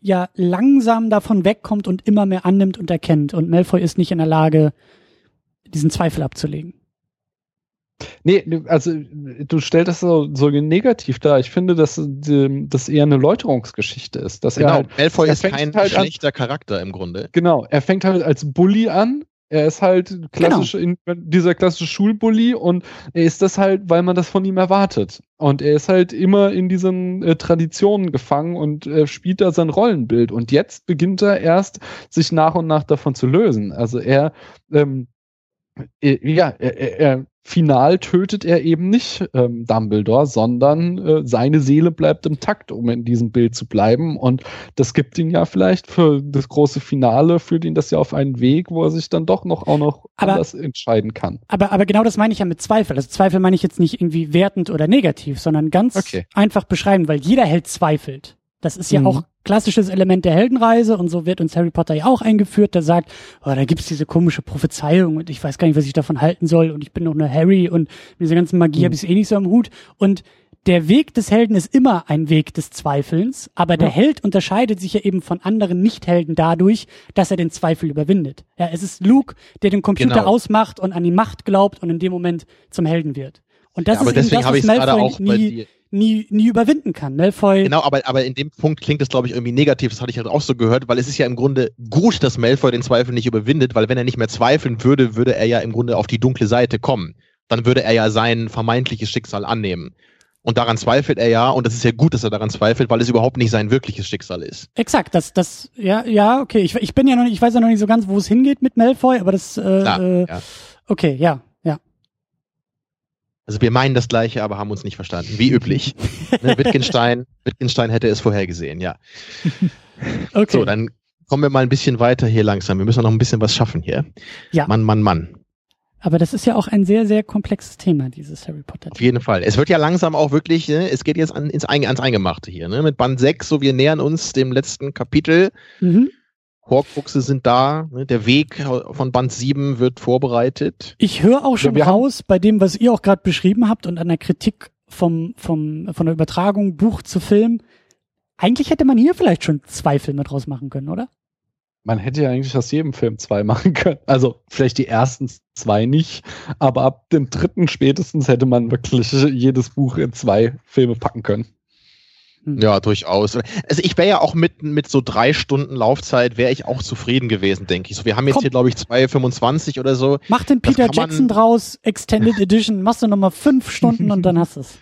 ja langsam davon wegkommt und immer mehr annimmt und erkennt. Und Malfoy ist nicht in der Lage, diesen Zweifel abzulegen. Nee, also du stellst das so, so negativ dar. Ich finde, dass ähm, das eher eine Läuterungsgeschichte ist. Dass er Genau, halt, Malfoy er ist fängt kein halt an- schlechter Charakter im Grunde. genau, er fängt halt als Bully an. Er ist halt klassisch in, dieser klassische Schulbully und er ist das halt, weil man das von ihm erwartet. Und er ist halt immer in diesen äh, Traditionen gefangen und äh, spielt da sein Rollenbild. Und jetzt beginnt er erst, sich nach und nach davon zu lösen. Also er, ähm, äh, ja, er, er, er final tötet er eben nicht ähm, Dumbledore, sondern äh, seine Seele bleibt im Takt, um in diesem Bild zu bleiben. Und das gibt ihn ja vielleicht für das große Finale, führt ihn das ja auf einen Weg, wo er sich dann doch noch auch noch Aber- anders entscheiden kann. Aber, aber genau das meine ich ja mit Zweifel. Also Zweifel meine ich jetzt nicht irgendwie wertend oder negativ, sondern ganz Okay. einfach beschreiben, weil jeder Held zweifelt. Das ist ja Mhm. auch klassisches Element der Heldenreise und so wird uns Harry Potter ja auch eingeführt, der sagt, oh, da gibt's diese komische Prophezeiung und ich weiß gar nicht, was ich davon halten soll und ich bin doch nur Harry und mit dieser ganzen Magie Mhm. hab ich eh nicht so am Hut. Und der Weg des Helden ist immer ein Weg des Zweifelns, aber der Ja. Held unterscheidet sich ja eben von anderen Nicht-Helden dadurch, dass er den Zweifel überwindet. Ja, es ist Luke, der den Computer Genau. ausmacht und an die Macht glaubt und in dem Moment zum Helden wird. Und das Ja, aber ist deswegen das, habe was ich gerade auch bei nie, dir. Nie, nie überwinden kann. Malfoy, Genau, aber, aber in dem Punkt klingt es, glaube ich, irgendwie negativ. Das hatte ich halt auch so gehört, weil es ist ja im Grunde gut, dass Malfoy den Zweifel nicht überwindet, weil wenn er nicht mehr zweifeln würde, würde er ja im Grunde auf die dunkle Seite kommen. Dann würde er ja sein vermeintliches Schicksal annehmen. Und daran zweifelt er ja, und das ist ja gut, dass er daran zweifelt, weil es überhaupt nicht sein wirkliches Schicksal ist. exakt, das, das, ja, ja, okay. Ich, ich bin ja noch nicht, ich weiß ja noch nicht so ganz, wo es hingeht mit Malfoy, aber das, äh, Klar, äh, ja. okay, ja, ja. Also wir meinen das Gleiche, aber haben uns nicht verstanden, wie üblich. ne, Wittgenstein, Wittgenstein hätte es vorhergesehen, ja. Okay. So, dann kommen wir mal ein bisschen weiter hier langsam. Wir müssen noch ein bisschen was schaffen hier. Ja. Mann, Mann, Mann. aber das ist ja auch ein sehr, sehr komplexes Thema, dieses Harry Potter. Auf jeden Fall. Es wird ja langsam auch wirklich, ne, es geht jetzt an, ins ans Eingemachte hier, ne? Mit Band 6, so wir nähern uns dem letzten Kapitel. Mhm. Horcruxe sind da, ne? der Weg von Band 7 wird vorbereitet. Ich höre auch schon wir haben- raus bei dem, was ihr auch gerade beschrieben habt und an der Kritik vom, vom, von der Übertragung Buch zu Film. Eigentlich hätte man hier vielleicht schon zwei Filme draus machen können, oder? Man hätte ja eigentlich aus jedem Film zwei machen können. Also vielleicht die ersten zwei nicht, aber ab dem dritten spätestens hätte man wirklich jedes Buch in zwei Filme packen können. Ja, durchaus. Also ich wäre ja auch mit, mit so drei Stunden Laufzeit, wäre ich auch zufrieden gewesen, denke ich. So, wir haben jetzt Komm. hier, glaube ich, 2,25 oder so. Mach den Peter Jackson draus, Extended Edition, machst du nochmal fünf Stunden und dann hast du es.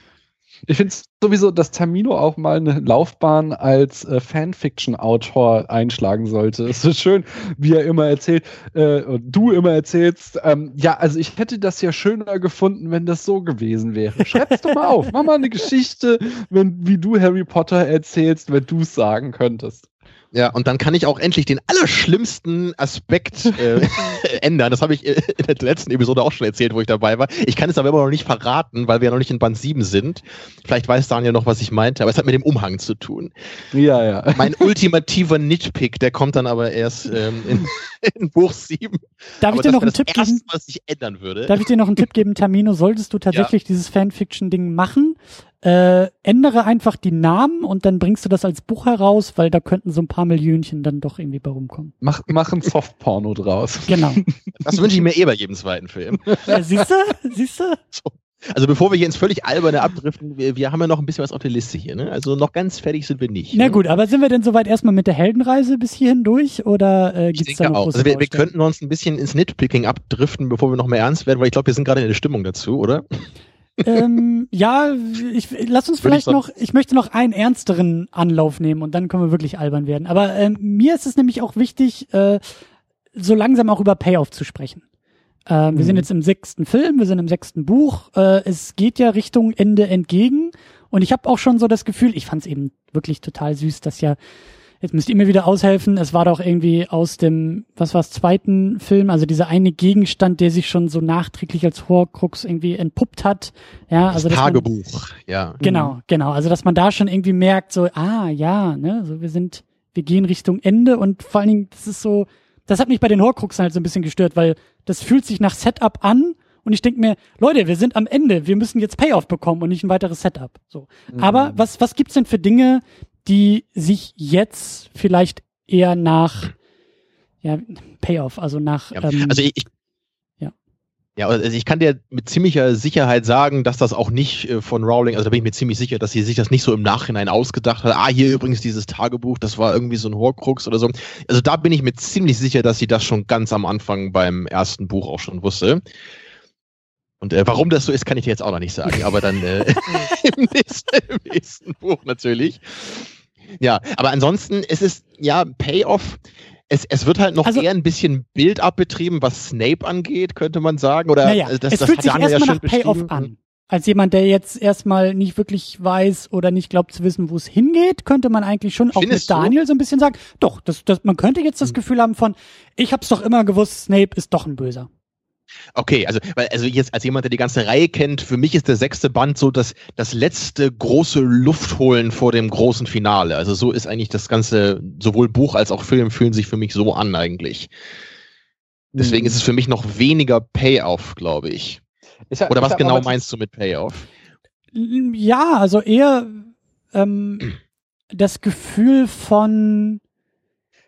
Ich finde sowieso, dass Tamino auch mal eine Laufbahn als äh, Fanfiction-Autor einschlagen sollte. Es ist schön, wie er immer erzählt, äh, du immer erzählst, ähm, ja, also ich hätte das ja schöner gefunden, wenn das so gewesen wäre. Schreib's doch mal auf, mach mal eine Geschichte, wenn, wie du Harry Potter erzählst, wenn du es sagen könntest. Ja, und dann kann ich auch endlich den allerschlimmsten Aspekt äh, ändern. Das habe ich in der letzten Episode auch schon erzählt, wo ich dabei war. Ich kann es aber immer noch nicht verraten, weil wir ja noch nicht in Band 7 sind. Vielleicht weiß Daniel noch, was ich meinte, aber es hat mit dem Umhang zu tun. Ja, ja. Mein ultimativer Nitpick, der kommt dann aber erst ähm, in, in Buch 7. Darf aber ich dir noch einen das Tipp Erste, geben? was ich ändern würde. Darf ich dir noch einen Tipp geben, Tamino? Solltest du tatsächlich dieses Fanfiction-Ding machen, äh, ändere einfach die Namen und dann bringst du das als Buch heraus, weil da könnten so ein paar Millionchen dann doch irgendwie bei rumkommen. Mach, mach ein Softporno draus. Genau. Das wünsche ich mir eh bei jedem zweiten Film. ja, siehst du? Siehst du? Also bevor wir hier ins völlig alberne abdriften, wir, wir haben ja noch ein bisschen was auf der Liste hier. Ne? Also noch ganz fertig sind wir nicht. Na ne? gut, aber sind wir denn soweit erstmal mit der Heldenreise bis hierhin durch oder äh, gibt's da denke noch auch. große Also wir, wir könnten uns ein bisschen ins Nitpicking abdriften, bevor wir noch mehr ernst werden, weil ich glaube, wir sind gerade in der Stimmung dazu, oder? Ähm, ja, ich, lass uns vielleicht noch, ich möchte noch einen ernsteren Anlauf nehmen und dann können wir wirklich albern werden. Aber ähm, mir ist es nämlich auch wichtig, äh, so langsam auch über Payoff zu sprechen. Ähm, Wir Mhm. sind jetzt im sechsten Film, wir sind im sechsten Buch. Äh, es geht ja Richtung Ende entgegen. Und ich habe auch schon so das Gefühl, ich fand es eben wirklich total süß, dass ja, jetzt müsst ihr mir wieder aushelfen, es war doch irgendwie aus dem, was war's, zweiten Film, also dieser eine Gegenstand, der sich schon so nachträglich als Horcrux irgendwie entpuppt hat. Ja, also das dass man- Tagebuch, ja. Genau, genau. Also dass man da schon irgendwie merkt, so, ah ja, ne, so wir sind, wir gehen Richtung Ende und vor allen Dingen, das ist so, das hat mich bei den Horcruxen halt so ein bisschen gestört, weil das fühlt sich nach Setup an und ich denke mir, Leute, wir sind am Ende, wir müssen jetzt Payoff bekommen und nicht ein weiteres Setup. So. Aber was, was gibt's denn für Dinge, die sich jetzt vielleicht eher nach ja, Payoff, also nach Ja. ähm, Also ich, ich Ja. Ja, also ich kann dir mit ziemlicher Sicherheit sagen, dass das auch nicht äh, von Rowling, also da bin ich mir ziemlich sicher, dass sie sich das nicht so im Nachhinein ausgedacht hat. Ah, hier übrigens dieses Tagebuch, das war irgendwie so ein Horcrux oder so. Also da bin ich mir ziemlich sicher, dass sie das schon ganz am Anfang beim ersten Buch auch schon wusste. Und äh, warum das so ist, kann ich dir jetzt auch noch nicht sagen, aber dann äh, im, nächsten, im nächsten Buch natürlich. Ja, aber ansonsten ist es ja Payoff. Es, es wird halt noch Also- eher ein bisschen Bild abbetrieben, was Snape angeht, könnte man sagen. Oder Naja, das, es das fühlt sich erstmal ja nach Payoff beschrieben. an. Als jemand, der jetzt erstmal nicht wirklich weiß oder nicht glaubt zu wissen, wo es hingeht, könnte man eigentlich schon auch Findest mit du? Daniel so ein bisschen sagen, doch, das, das, man könnte jetzt Hm. das Gefühl haben von, ich hab's doch immer gewusst, Snape ist doch ein Böser. Okay, also, weil, also jetzt als jemand, der die ganze Reihe kennt, für mich ist der sechste Band so das, das letzte große Luftholen vor dem großen Finale. Also so ist eigentlich das ganze, sowohl Buch als auch Film fühlen sich für mich so an eigentlich. Deswegen ist es für mich noch weniger Payoff, glaube ich. Ich hab- Oder ich was hab genau meinst du mit Payoff? Ja, also eher ähm, das Gefühl von,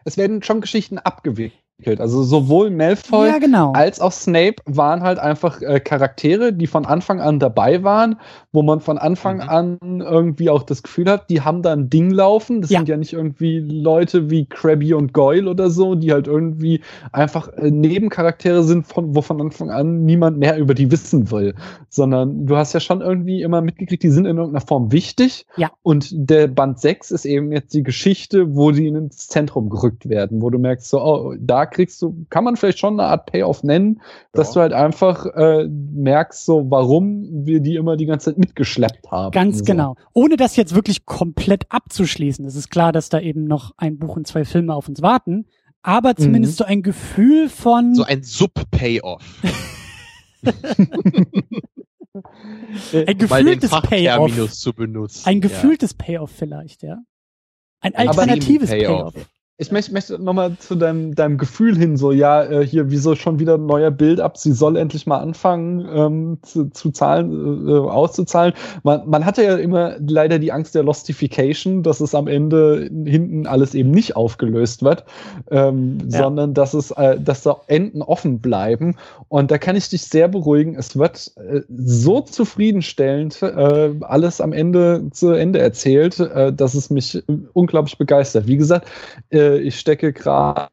Es werden schon Geschichten abgewickelt. Also sowohl Malfoy ja genau. als auch Snape waren halt einfach äh, Charaktere, die von Anfang an dabei waren, wo man von Anfang Mhm. an irgendwie auch das Gefühl hat, die haben da ein Ding laufen. Das Ja. sind ja nicht irgendwie Leute wie Krabby und Goyle oder so, die halt irgendwie einfach äh, Nebencharaktere sind, von, wo von Anfang an niemand mehr über die wissen will. Sondern du hast ja schon irgendwie immer mitgekriegt, die sind in irgendeiner Form wichtig. Ja. Und der Band 6 ist eben jetzt die Geschichte, wo die ins Zentrum gerückt werden, wo du merkst, so, oh, da kriegst du, kann man vielleicht schon eine Art Payoff nennen, dass Ja. du halt einfach äh, merkst, so, warum wir die immer die ganze Zeit mitgeschleppt haben. Ganz so. genau. Ohne das jetzt wirklich komplett abzuschließen. Es ist klar, dass da eben noch ein Buch und zwei Filme auf uns warten. Aber zumindest so ein Gefühl von, So ein Sub-Payoff. ein Mal den gefühltes Payoff. Fachterminus zu benutzen. Ein Ja. gefühltes Payoff vielleicht, ja. Ein alternatives Payoff. Payoff. Ich möchte, möchte nochmal zu deinem, deinem Gefühl hin, so, ja, äh, hier, wieso schon wieder ein neuer Bild ab? Sie soll endlich mal anfangen, ähm, zu, zu zahlen, äh, auszuzahlen. Man, man hatte ja immer leider die Angst der Lostification, dass es am Ende hinten alles eben nicht aufgelöst wird, ähm, Ja. sondern dass es, äh, dass da Enden offen bleiben. Und da kann ich dich sehr beruhigen. Es wird äh, so zufriedenstellend äh, alles am Ende zu Ende erzählt, äh, dass es mich äh, unglaublich begeistert. Wie gesagt, äh, ich stecke gerade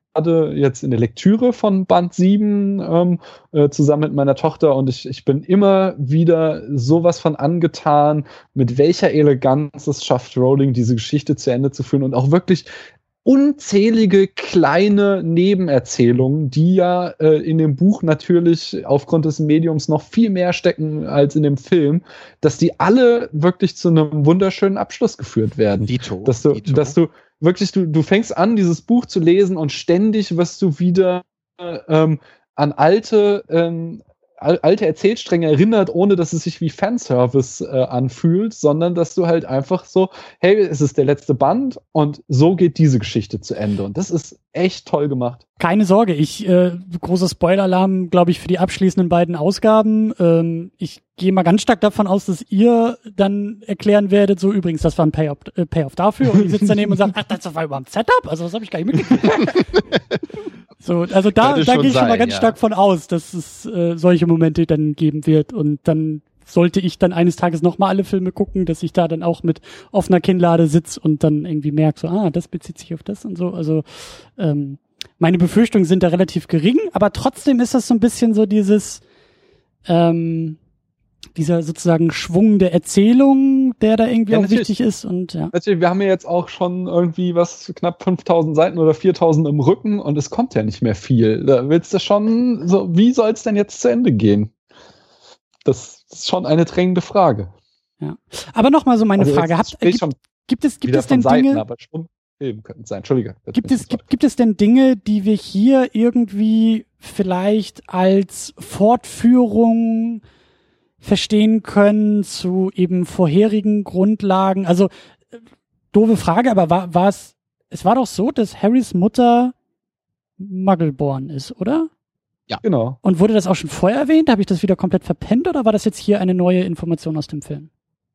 jetzt in der Lektüre von Band 7 ähm, äh, zusammen mit meiner Tochter und ich, ich bin immer wieder sowas von angetan, mit welcher Eleganz es schafft, Rowling diese Geschichte zu Ende zu führen und auch wirklich unzählige kleine Nebenerzählungen, die ja äh, in dem Buch natürlich aufgrund des Mediums noch viel mehr stecken als in dem Film, dass die alle wirklich zu einem wunderschönen Abschluss geführt werden Dito. dass du, Dito. dass du, wirklich, du, du fängst an, dieses Buch zu lesen und ständig wirst du wieder ähm, an alte, ähm, alte Erzählstränge erinnert, ohne dass es sich wie Fanservice äh, anfühlt, sondern dass du halt einfach so, hey, es ist der letzte Band und so geht diese Geschichte zu Ende. Und das ist echt toll gemacht. Keine Sorge, ich äh, großer Spoiler-Alarm, glaube ich, für die abschließenden beiden Ausgaben. Ähm, ich gehe mal ganz stark davon aus, dass ihr dann erklären werdet, so übrigens, das war ein Payoff, äh, Payoff dafür. Und ich sitze daneben und sage, ach, das war überhaupt ein Setup? Also das habe ich gar nicht mitgekriegt. so, also da, da gehe ich schon mal ganz ja. stark von aus, dass es äh, solche Momente dann geben wird und dann sollte ich dann eines Tages nochmal alle Filme gucken, dass ich da dann auch mit offener Kinnlade sitz und dann irgendwie merke, so, ah, das bezieht sich auf das und so. Also ähm, meine Befürchtungen sind da relativ gering, aber trotzdem ist das so ein bisschen so dieses, ähm, dieser sozusagen Schwung der Erzählung, der da irgendwie ja, auch wichtig ist und ja. Natürlich, wir haben ja jetzt auch schon irgendwie was knapp 5000 Seiten oder 4000 im Rücken und es kommt ja nicht mehr viel. Da willst du schon so, wie soll es denn jetzt zu Ende gehen? Das ist schon eine drängende Frage. Ja. Aber nochmal so meine also Frage. Habt, gibt, gibt es, gibt es denn Seiten, Dinge, aber schon Filme könnten sein. Entschuldige. Gibt es, gibt, gibt es denn Dinge, die wir hier irgendwie vielleicht als Fortführung verstehen können zu eben vorherigen Grundlagen? Also, äh, doofe Frage, aber war, war es, es war doch so, dass Harrys Mutter Muggleborn ist, oder? Ja. Genau. Und wurde das auch schon vorher erwähnt? Habe ich das wieder komplett verpennt oder war das jetzt hier eine neue Information aus dem Film?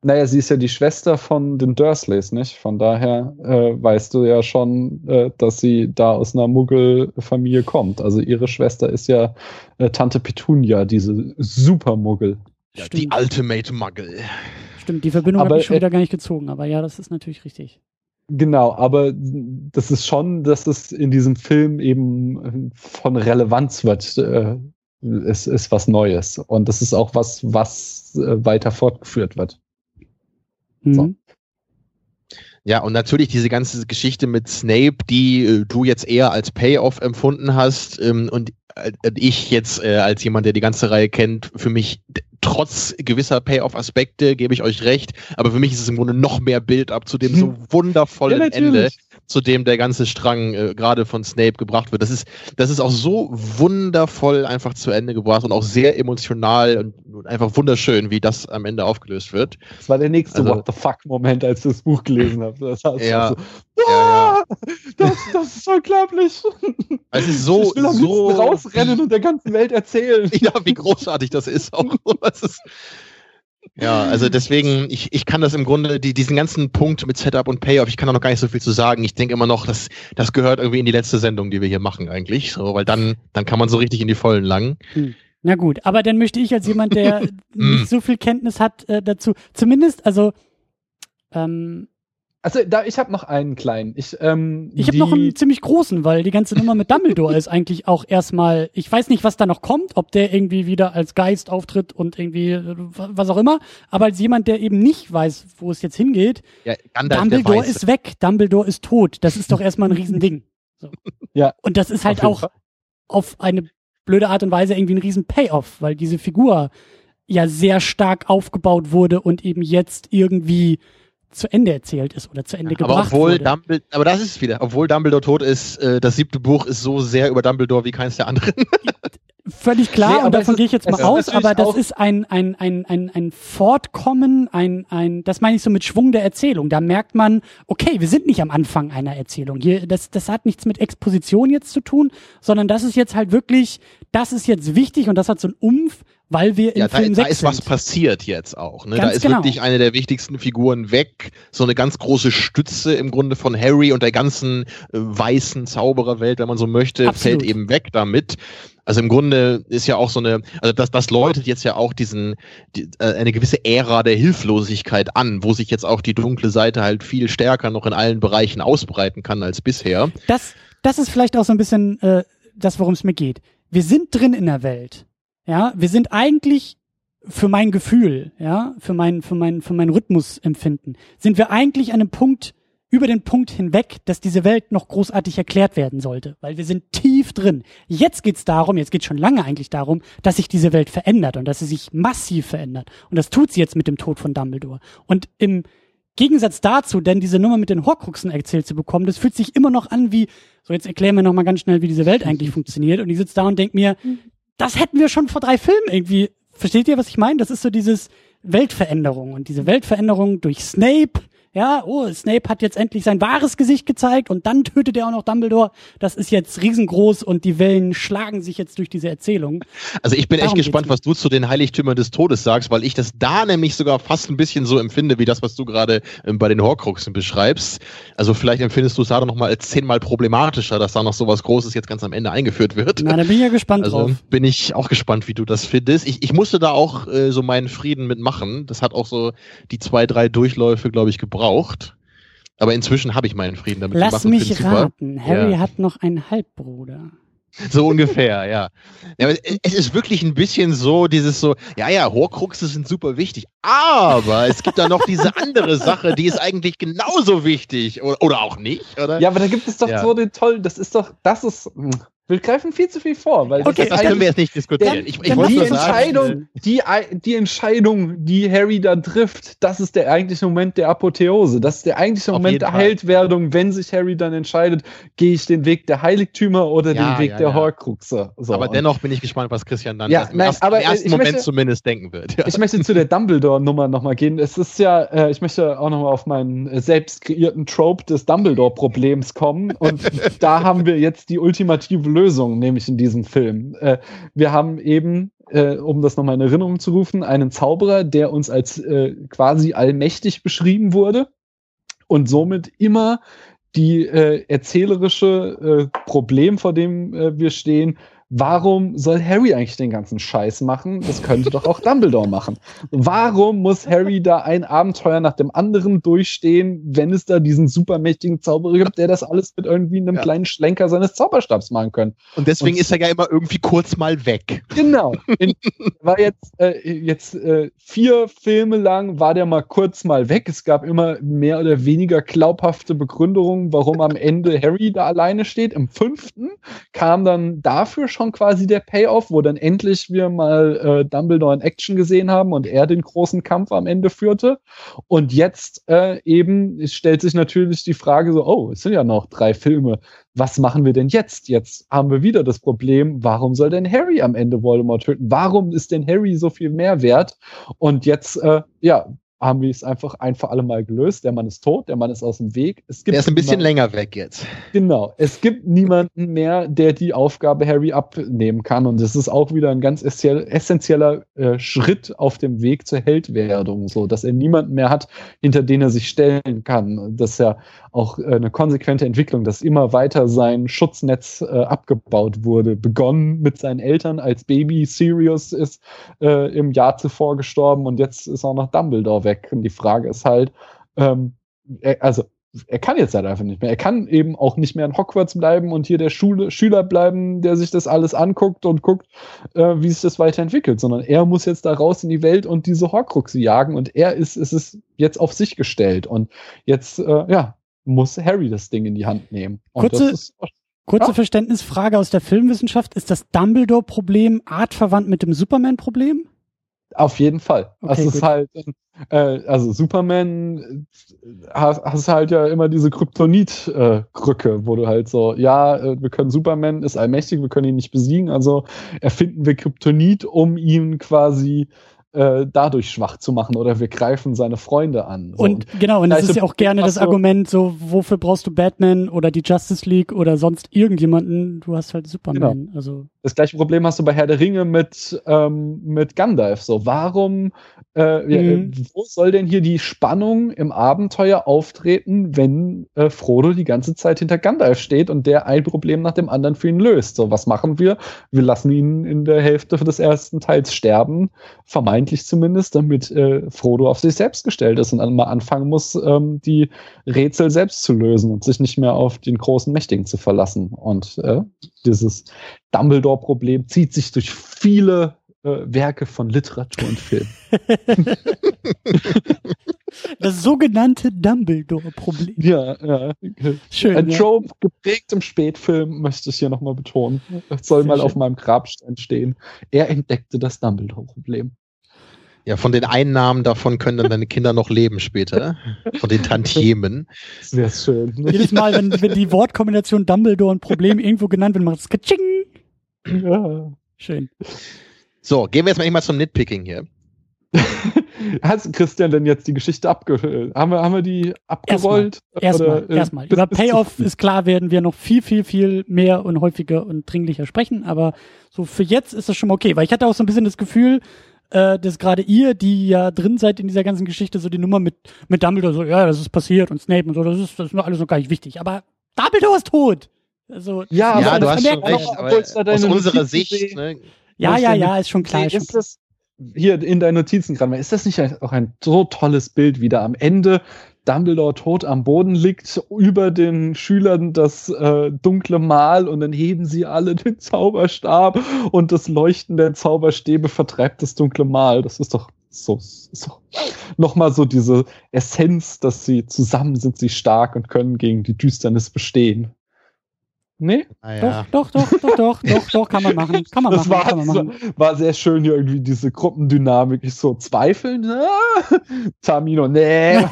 Naja, sie ist ja die Schwester von den Dursleys, nicht? Von daher äh, weißt du ja schon, äh, dass sie da aus einer Muggelfamilie kommt. Also ihre Schwester ist ja äh, Tante Petunia, diese Supermuggel. Ja, die Ultimate Muggle. Stimmt, die Verbindung habe ich schon wieder gar nicht gezogen, aber ja, das ist natürlich richtig. Genau, aber das ist schon, dass es in diesem Film eben von Relevanz wird. Äh, es ist was Neues. Und das ist auch was, was äh, weiter fortgeführt wird. Mhm. So. Ja, und natürlich diese ganze Geschichte mit Snape, die äh, du jetzt eher als Payoff empfunden hast ähm, und äh, ich jetzt äh, als jemand, der die ganze Reihe kennt, für mich trotz gewisser Payoff-Aspekte, gebe ich euch recht, aber für mich ist es im Grunde noch mehr Bild ab zu dem so wundervollen ja, Ende, zu dem der ganze Strang äh, gerade von Snape gebracht wird. Das ist, das ist auch so wundervoll einfach zu Ende gebracht und auch sehr emotional und einfach wunderschön, wie das am Ende aufgelöst wird. Das war der nächste also, What the fuck-Moment, als ich das Buch gelesen habe. Das heißt ja, so, ah, ja, ja. Das, das ist unglaublich. Ist so, ich will am so rausrennen und der ganzen Welt erzählen. Ja, wie großartig das ist auch. Das ist, ja, also deswegen, ich, ich kann das im Grunde, die, diesen ganzen Punkt mit Setup und Payoff, ich kann da noch gar nicht so viel zu sagen. Ich denke immer noch, dass das gehört irgendwie in die letzte Sendung, die wir hier machen eigentlich. So, weil dann, dann kann man so richtig in die Vollen langen. Hm. Na gut, aber dann möchte ich als jemand, der nicht so viel Kenntnis hat, äh, dazu, zumindest, also ähm, also da, ich habe noch einen kleinen. Ich, ähm, ich habe noch einen ziemlich großen, weil die ganze Nummer mit Dumbledore ist eigentlich auch erstmal, ich weiß nicht, was da noch kommt, ob der irgendwie wieder als Geist auftritt und irgendwie was auch immer, aber als jemand, der eben nicht weiß, wo es jetzt hingeht, ja, Dumbledore ist weg, Dumbledore ist tot. Das ist doch erstmal ein Riesending. So. Ja. Und das ist halt auch Fall. auf eine blöde Art und Weise irgendwie ein riesen Payoff, weil diese Figur ja sehr stark aufgebaut wurde und eben jetzt irgendwie zu Ende erzählt ist oder zu Ende aber gebracht obwohl wurde. Dumbledore, aber das ist wieder, obwohl Dumbledore tot ist, äh, das siebte Buch ist so sehr über Dumbledore wie keins der anderen. Völlig klar, nee, und davon gehe ich jetzt mal aus, aber das ist ein, ein, ein, ein, ein Fortkommen, ein, ein, das meine ich so mit Schwung der Erzählung. Da merkt man, okay, wir sind nicht am Anfang einer Erzählung. Hier, das, das hat nichts mit Exposition jetzt zu tun, sondern das ist jetzt halt wirklich, das ist jetzt wichtig und das hat so einen Umf, weil wir im ja, Film da, da ist sind. was passiert jetzt auch. Ne? da ist genau. wirklich eine der wichtigsten Figuren weg. So eine ganz große Stütze im Grunde von Harry und der ganzen äh, weißen Zaubererwelt, wenn man so möchte, Absolut. fällt eben weg damit. Also im Grunde ist ja auch so eine, also das, das läutet jetzt ja auch diesen, die, äh, eine gewisse Ära der Hilflosigkeit an, wo sich jetzt auch die dunkle Seite halt viel stärker noch in allen Bereichen ausbreiten kann als bisher. Das, das ist vielleicht auch so ein bisschen äh, das, worum es mir geht. Wir sind drin in der Welt. Ja, wir sind eigentlich für mein Gefühl, ja, für mein, für mein, für mein Rhythmusempfinden, sind wir eigentlich an einem Punkt, über den Punkt hinweg, dass diese Welt noch großartig erklärt werden sollte, weil wir sind tief drin. Jetzt geht's darum, jetzt geht's schon lange eigentlich darum, dass sich diese Welt verändert und dass sie sich massiv verändert. Und das tut sie jetzt mit dem Tod von Dumbledore. Und im, Gegensatz dazu, denn diese Nummer mit den Horcruxen erzählt zu bekommen, das fühlt sich immer noch an wie, so jetzt erklären wir nochmal ganz schnell, wie diese Welt eigentlich funktioniert. Und ich sitze da und denk mir, das hätten wir schon vor drei Filmen irgendwie. Versteht ihr, was ich meine? Das ist so dieses Weltveränderung. Und diese Weltveränderung durch Snape, ja, oh, Snape hat jetzt endlich sein wahres Gesicht gezeigt und dann tötet er auch noch Dumbledore. Das ist jetzt riesengroß und die Wellen schlagen sich jetzt durch diese Erzählung. Also ich bin Darum echt gespannt, was du zu den Heiligtümern des Todes sagst, weil ich das da nämlich sogar fast ein bisschen so empfinde, wie das, was du gerade ähm, bei den Horcruxen beschreibst. Also vielleicht empfindest du es da noch mal als zehnmal problematischer, dass da noch sowas Großes jetzt ganz am Ende eingeführt wird. Na, da bin ich ja gespannt Also drauf. bin ich auch gespannt, wie du das findest. Ich, ich musste da auch äh, so meinen Frieden mitmachen. Das hat auch so die zwei, drei Durchläufe, glaube ich, gebraucht. Aber inzwischen habe ich meinen Frieden damit Lass gemacht. und mich find's super. raten. Harry Ja. hat noch einen Halbbruder. So ungefähr, ja. ja aber es ist wirklich ein bisschen so, dieses so, ja, ja, Horcruxe sind super wichtig, aber es gibt da noch diese andere Sache, die ist eigentlich genauso wichtig. Oder, oder auch nicht, oder? Ja, aber da gibt es doch Ja. so den tollen, das ist doch, das ist, hm, wir greifen viel zu viel vor, weil Okay, das können wir jetzt nicht diskutieren. Dann- ich ich dann die Entscheidung, die, die Entscheidung, die Harry da trifft, das ist der eigentliche Moment der Apotheose. Das ist der eigentliche Auf Moment der Fall. Heldwerdung, wenn sich Harry dann entscheidet, gehe ich den Weg der Heiligtümer oder Ja, den Weg ja, der ja. Horcruxe. So, aber dennoch bin ich gespannt, was Christian dann Ja, im nein, ersten, aber, im ersten Moment möchte- zumindest denken wird. Ich möchte zu der Dumbledore-Nummer nochmal gehen. Es ist ja, äh, ich möchte auch nochmal auf meinen äh, selbst kreierten Trope des Dumbledore-Problems kommen. Und da haben wir jetzt die ultimative Lösung, nämlich in diesem Film. Äh, wir haben eben, äh, um das nochmal in Erinnerung zu rufen, einen Zauberer, der uns als äh, quasi allmächtig beschrieben wurde und somit immer die äh, erzählerische äh, Problem, vor dem äh, wir stehen, warum soll Harry eigentlich den ganzen Scheiß machen? Das könnte doch auch Dumbledore machen. Warum muss Harry da ein Abenteuer nach dem anderen durchstehen, wenn es da diesen supermächtigen Zauberer gibt, der das alles mit irgendwie einem Ja. kleinen Schlenker seines Zauberstabs machen könnte? Und deswegen Und- ist er ja immer irgendwie kurz mal weg. Genau. In, war jetzt, äh, jetzt äh, vier Filme lang war der mal kurz mal weg. Es gab immer mehr oder weniger glaubhafte Begründungen, warum am Ende Harry da alleine steht. Im fünften kam dann dafür schon quasi der Payoff, wo dann endlich wir mal äh, Dumbledore in Action gesehen haben und er den großen Kampf am Ende führte. Und jetzt äh, eben stellt sich natürlich die Frage so, oh, es sind ja noch drei Filme was machen wir denn jetzt? Jetzt haben wir wieder das Problem, warum soll denn Harry am Ende Voldemort töten? Warum ist denn Harry so viel mehr wert? Und jetzt, äh, ja, haben wir es einfach ein für alle Mal gelöst. Der Mann ist tot, der Mann ist aus dem Weg. Es gibt Der ist ein bisschen länger weg jetzt. Genau. Es gibt niemanden mehr, der die Aufgabe Harry abnehmen kann. Und das ist auch wieder ein ganz essentieller äh, Schritt auf dem Weg zur Heldwerdung, so dass er niemanden mehr hat, hinter den er sich stellen kann. Das ist ja auch äh, eine konsequente Entwicklung, dass immer weiter sein Schutznetz äh, abgebaut wurde. Begonnen mit seinen Eltern als Baby. Sirius ist äh, im Jahr zuvor gestorben und jetzt ist auch noch Dumbledore weg. Und die Frage ist halt, ähm, er, also er kann jetzt halt einfach nicht mehr. Er kann eben auch nicht mehr in Hogwarts bleiben und hier der Schule, Schüler bleiben, der sich das alles anguckt und guckt, äh, wie sich das weiterentwickelt, sondern er muss jetzt da raus in die Welt und diese Horcruxe jagen und er ist, ist es jetzt auf sich gestellt und jetzt, äh, ja, muss Harry das Ding in die Hand nehmen. Und Kurze- ist Kurze Ja. Verständnisfrage aus der Filmwissenschaft. Ist das Dumbledore-Problem artverwandt mit dem Superman-Problem? Auf jeden Fall. Okay, das ist gut. halt, äh, also Superman äh, hast, hast halt ja immer diese Kryptonit-Krücke, wo du halt so, ja, äh, wir können Superman ist allmächtig, wir können ihn nicht besiegen, also erfinden wir Kryptonit, um ihn quasi äh, dadurch schwach zu machen oder wir greifen seine Freunde an. So, Und genau, und das ist ja auch gerne das Argument, so, wofür brauchst du Batman oder die Justice League oder sonst irgendjemanden? Du hast halt Superman. Also, Das gleiche Problem hast du bei Herr der Ringe mit, ähm, mit Gandalf. So, warum, äh, Mhm. wo soll denn hier die Spannung im Abenteuer auftreten, wenn äh, Frodo die ganze Zeit hinter Gandalf steht und der ein Problem nach dem anderen für ihn löst? So, was machen wir? Wir lassen ihn in der Hälfte des ersten Teils sterben, vermeintlich zumindest, damit äh, Frodo auf sich selbst gestellt ist und dann mal anfangen muss, ähm, die Rätsel selbst zu lösen und sich nicht mehr auf den großen Mächtigen zu verlassen. Und äh, dieses Dumbledore-Problem zieht sich durch viele äh, Werke von Literatur und Film. das sogenannte Dumbledore-Problem. Ja, ja. Schön. Ein ja. Trope geprägt im Spätfilm, möchte ich hier nochmal betonen. Das soll Sehr mal schön. auf meinem Grabstein stehen. Er entdeckte das Dumbledore-Problem. Ja, von den Einnahmen davon können dann deine Kinder noch leben später. Von den Tantiemen. Das wäre schön. Jedes Mal, wenn, wenn die Wortkombination Dumbledore und Problem irgendwo genannt wird, macht es Katsching. Ja. Schön. So, gehen wir jetzt mal mal zum Nitpicking hier. Hat Christian denn jetzt die Geschichte abgerollt? Haben wir, haben wir die abgerollt? Erstmal, Oder, äh, erstmal. bis- Über Payoff ist klar, werden wir noch viel, viel, viel mehr und häufiger und dringlicher sprechen, aber so für jetzt ist das schon mal okay, weil ich hatte auch so ein bisschen das Gefühl, äh, dass gerade ihr, die ja drin seid in dieser ganzen Geschichte, so die Nummer mit, mit Dumbledore, so, ja, das ist passiert und Snape und so, das ist, das ist alles noch gar nicht wichtig, aber Dumbledore ist tot. Also, Ja, Ja, du das hast schon recht. Aber aus unserer Notizen Sicht, ne, ja, ja, ja, ist schon klar. Nee, Ist schon ist das hier in deinen Notizen gerade mal, ist das nicht auch ein so tolles Bild, wie da am Ende Dumbledore tot am Boden liegt, über den Schülern das äh, dunkle Mal und dann heben sie alle den Zauberstab und das Leuchten der Zauberstäbe vertreibt das dunkle Mal. Das ist doch so, doch nochmal so diese Essenz, dass sie zusammen sind sie stark und können gegen die Düsternis bestehen. Nee? naja. Doch, doch, doch, doch, doch, doch, doch, kann man machen. Kann man Das machen, war, kann man machen. war sehr schön hier irgendwie diese Gruppendynamik. Ich so zweifeln. Ah, Tamino, nee.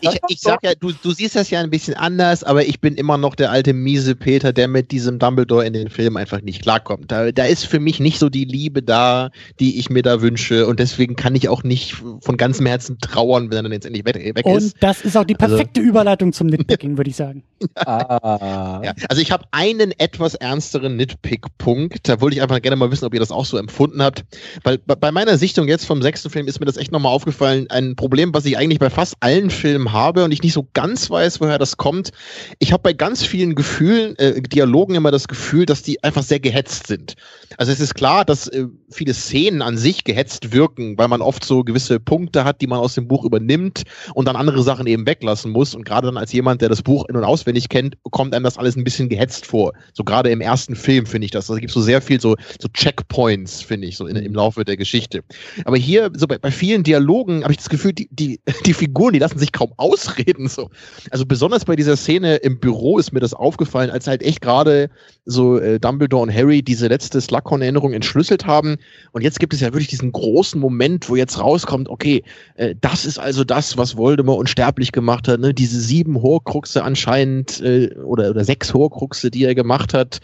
Ich, ich sag ja, du, du siehst das ja ein bisschen anders, aber ich bin immer noch der alte miese Peter, der mit diesem Dumbledore in den Filmen einfach nicht klarkommt. Da, da ist für mich nicht so die Liebe da, die ich mir da wünsche und deswegen kann ich auch nicht von ganzem Herzen trauern, wenn er dann jetzt endlich weg, weg Und ist. das ist auch die Also- perfekte Überleitung zum Nitpicking, würde ich sagen. ah. Ja, also ich habe einen etwas ernsteren Nitpick-Punkt. Da wollte ich einfach gerne mal wissen, ob ihr das auch so empfunden habt. Weil bei- meiner Sichtung jetzt vom sechsten Film ist mir das echt nochmal aufgefallen. Ein Problem, was ich eigentlich bei fast allen Filmen habe und ich nicht so ganz weiß, woher das kommt. Ich habe bei ganz vielen Gefühlen, äh, Dialogen immer das Gefühl, dass die einfach sehr gehetzt sind. Also es ist klar, dass äh, viele Szenen an sich gehetzt wirken, weil man oft so gewisse Punkte hat, die man aus dem Buch übernimmt und dann andere Sachen eben weglassen muss. Und gerade dann als jemand, der das Buch in- und auswendig kennt, kommt einem das alles ein bisschen gehetzt vor. So gerade im ersten Film finde ich das. Also, es gibt so sehr viel so, so Checkpoints, finde ich, so in, im Laufe der Geschichte. Aber hier, so bei, bei vielen Dialogen, habe ich das Gefühl, die, die, die Figuren, die lassen sich kaum ausreden. So. Also besonders bei dieser Szene im Büro ist mir das aufgefallen, als halt echt gerade so äh, Dumbledore und Harry diese letzte Slughorn-Erinnerung entschlüsselt haben. Und jetzt gibt es ja wirklich diesen großen Moment, wo jetzt rauskommt, okay, äh, das ist also das, was Voldemort unsterblich gemacht hat. Ne? Diese sieben Horcruxe anscheinend äh, oder, oder sechs Horcruxe, die er gemacht hat.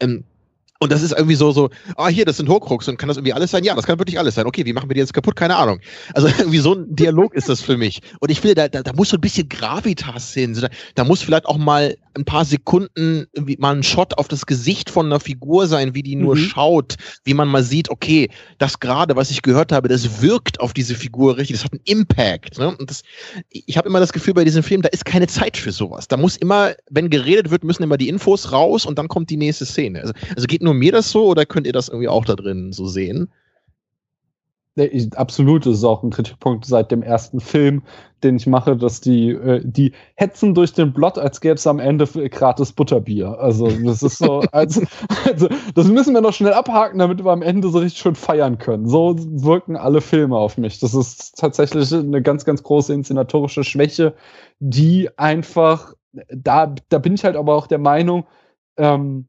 Ähm, und das ist irgendwie so, so, ah, hier, das sind Horcruxe und kann das irgendwie alles sein? Ja, das kann wirklich alles sein. Okay, wie machen wir die jetzt kaputt? Keine Ahnung. Also irgendwie so ein Dialog ist das für mich. Und ich finde, da, da, da muss so ein bisschen Gravitas hin. Da, da muss vielleicht auch mal ein paar Sekunden irgendwie mal ein Shot auf das Gesicht von einer Figur sein, wie die nur Mhm. schaut, wie man mal sieht, okay, das gerade, was ich gehört habe, das wirkt auf diese Figur richtig, das hat einen Impact. Ne? Und das, ich habe immer das Gefühl bei diesem Film, da ist keine Zeit für sowas. Da muss immer, wenn geredet wird, müssen immer die Infos raus und dann kommt die nächste Szene. Also, also geht nur mir das so oder könnt ihr das irgendwie auch da drin so sehen? Ich, absolut, das ist auch ein Kritikpunkt seit dem ersten Film, den ich mache, dass die, äh, die hetzen durch den Plot, als gäbe es am Ende gratis Butterbier. Also das ist so, also, also das müssen wir noch schnell abhaken, damit wir am Ende so richtig schön feiern können. So wirken alle Filme auf mich. Das ist tatsächlich eine ganz, ganz große inszenatorische Schwäche, die einfach, da, da bin ich halt aber auch der Meinung, ähm,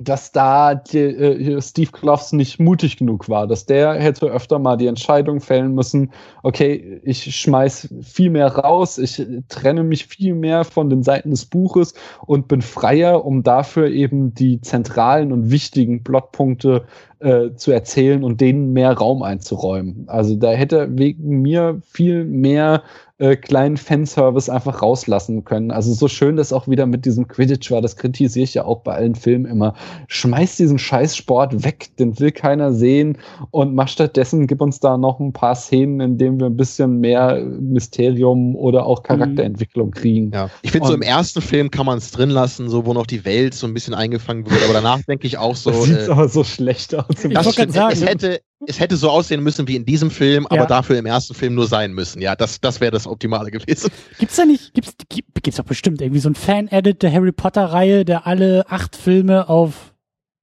dass da die, äh, hier Steve Kloves nicht mutig genug war, dass der hätte öfter mal die Entscheidung fällen müssen, okay, ich schmeiß viel mehr raus, ich äh, trenne mich viel mehr von den Seiten des Buches und bin freier, um dafür eben die zentralen und wichtigen Plotpunkte äh, zu erzählen und denen mehr Raum einzuräumen. Also da hätte wegen mir viel mehr äh, kleinen Fanservice einfach rauslassen können. Also so schön das auch wieder mit diesem Quidditch war, das kritisiere ich ja auch bei allen Filmen immer. Schmeiß diesen Scheißsport weg, den will keiner sehen und mach stattdessen, gib uns da noch ein paar Szenen, in denen wir ein bisschen mehr Mysterium oder auch Charakterentwicklung kriegen. Ja. Ich finde, so im ersten Film kann man es drin lassen, so wo noch die Welt so ein bisschen eingefangen wird, aber danach denke ich auch so. das sieht äh, aber so schlecht aus. Ich das grad es, sagen, hätte, es hätte so aussehen müssen wie in diesem Film, aber Ja. dafür im ersten Film nur sein müssen. Ja, das, das wäre das Optimale gewesen. Gibt's da nicht, gibt's, gibt, gibt's doch bestimmt irgendwie so ein Fan-Edit der Harry Potter-Reihe, der alle acht Filme auf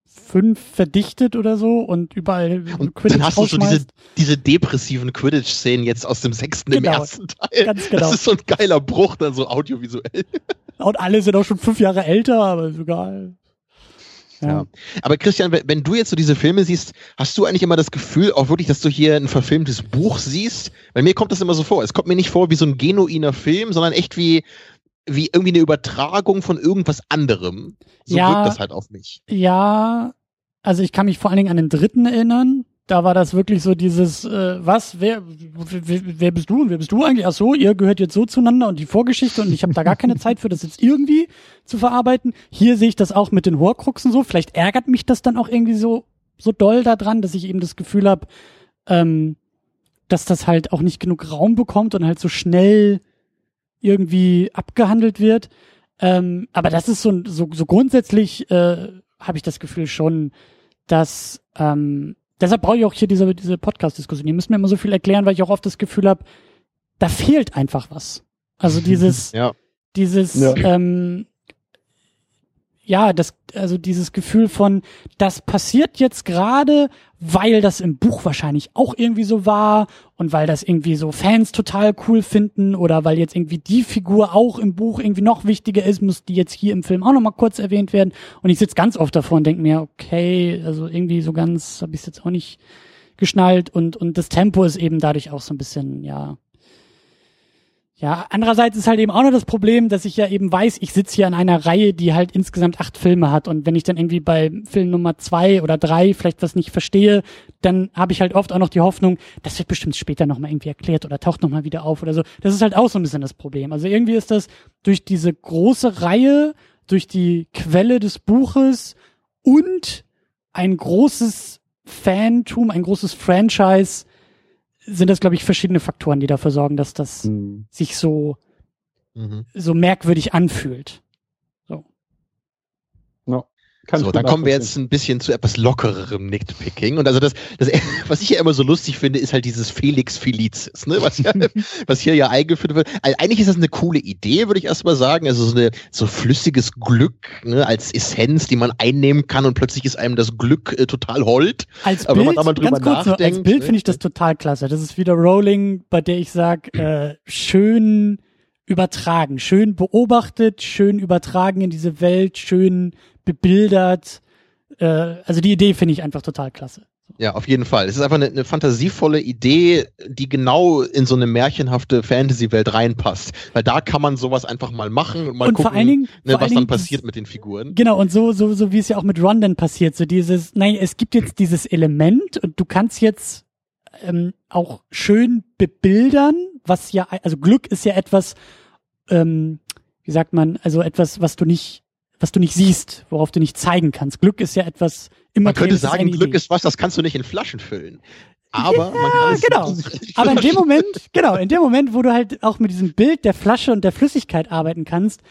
fünf verdichtet oder so und überall Und Quidditch dann hast du so diese, diese depressiven Quidditch-Szenen jetzt aus dem sechsten im Genau. ersten Teil. Ganz genau. Das ist so ein geiler Bruch, dann so audiovisuell. Und alle sind auch schon fünf Jahre älter, aber ist egal. Ja. Aber Christian, wenn, wenn du jetzt so diese Filme siehst, hast du eigentlich immer das Gefühl, auch wirklich, dass du hier ein verfilmtes Buch siehst? Bei mir kommt das immer so vor. Es kommt mir nicht vor wie so ein genuiner Film, sondern echt wie, wie irgendwie eine Übertragung von irgendwas anderem. So Ja. wirkt das halt auf mich. Ja, also ich kann mich vor allen Dingen an den dritten erinnern. Da war das wirklich so dieses, äh, was, wer, wer, wer bist du und wer bist du eigentlich? Ach so, ihr gehört jetzt so zueinander und die Vorgeschichte und ich habe da gar keine Zeit für das jetzt irgendwie zu verarbeiten. Hier sehe ich das auch mit den Horcruxen so. Vielleicht ärgert mich das dann auch irgendwie so so doll daran, dass ich eben das Gefühl habe, ähm, dass das halt auch nicht genug Raum bekommt und halt so schnell irgendwie abgehandelt wird. Ähm, aber das ist so, so, so grundsätzlich äh, habe ich das Gefühl schon, dass ähm, deshalb brauche ich auch hier diese, diese Podcast-Diskussion. Ihr müsst mir immer so viel erklären, weil ich auch oft das Gefühl habe, da fehlt einfach was. Also dieses, Ja. dieses, Ja. ähm, ja, das, also dieses Gefühl von, das passiert jetzt gerade, weil das im Buch wahrscheinlich auch irgendwie so war und weil das irgendwie so Fans total cool finden oder weil jetzt irgendwie die Figur auch im Buch irgendwie noch wichtiger ist, muss die jetzt hier im Film auch nochmal kurz erwähnt werden. Und ich sitze ganz oft davor und denke mir, okay, also irgendwie so ganz habe ich es jetzt auch nicht geschnallt und, und das Tempo ist eben dadurch auch so ein bisschen, ja, ja, andererseits ist halt eben auch noch das Problem, dass ich ja eben weiß, ich sitze hier an einer Reihe, die halt insgesamt acht Filme hat. Und wenn ich dann irgendwie bei Film Nummer zwei oder drei vielleicht was nicht verstehe, dann habe ich halt oft auch noch die Hoffnung, das wird bestimmt später nochmal irgendwie erklärt oder taucht nochmal wieder auf oder so. Das ist halt auch so ein bisschen das Problem. Also irgendwie ist das durch diese große Reihe, durch die Quelle des Buches und ein großes Fantum, ein großes Franchise, sind das, glaube ich, verschiedene Faktoren, die dafür sorgen, dass das Hm. sich so, Mhm. so merkwürdig anfühlt. Kann So, dann kommen wir jetzt ein bisschen zu etwas lockererem Nitpicking. Und also das, das, was ich ja immer so lustig finde, ist halt dieses Felix Felicis, ne? was, ja, was hier ja eingeführt wird. Also eigentlich ist das eine coole Idee, würde ich erstmal sagen. Also so eine so flüssiges Glück ne? als Essenz, die man einnehmen kann und plötzlich ist einem das Glück äh, total hold. Als Aber wenn Bild, man da mal drüber ganz kurz nur, als nachdenkt, Bild ne? finde ich das total klasse. Das ist wieder Rowling, bei der ich sag, äh, schön übertragen, schön beobachtet, schön übertragen in diese Welt, schön bebildert. Äh, also die Idee finde ich einfach total klasse. Ja, auf jeden Fall. Es ist einfach eine, eine fantasievolle Idee, die genau in so eine märchenhafte Fantasy-Welt reinpasst. Weil da kann man sowas einfach mal machen und mal Und vor gucken, allen Dingen- ne, was dann passiert mit den Figuren. Genau, und so, so, so wie es ja auch mit Ron dann passiert, so dieses, nein, es gibt jetzt dieses Element und du kannst jetzt ähm, auch schön bebildern, was ja, also Glück ist ja etwas, ähm, wie sagt man, also etwas, was du nicht, was du nicht siehst, worauf du nicht zeigen kannst. Glück ist ja etwas immer Man könnte sagen, Glück ist was, das kannst du nicht in Flaschen füllen. Aber man kann es genau. Aber in dem Moment, genau, in dem Moment, wo du halt auch mit diesem Bild der Flasche und der Flüssigkeit arbeiten kannst,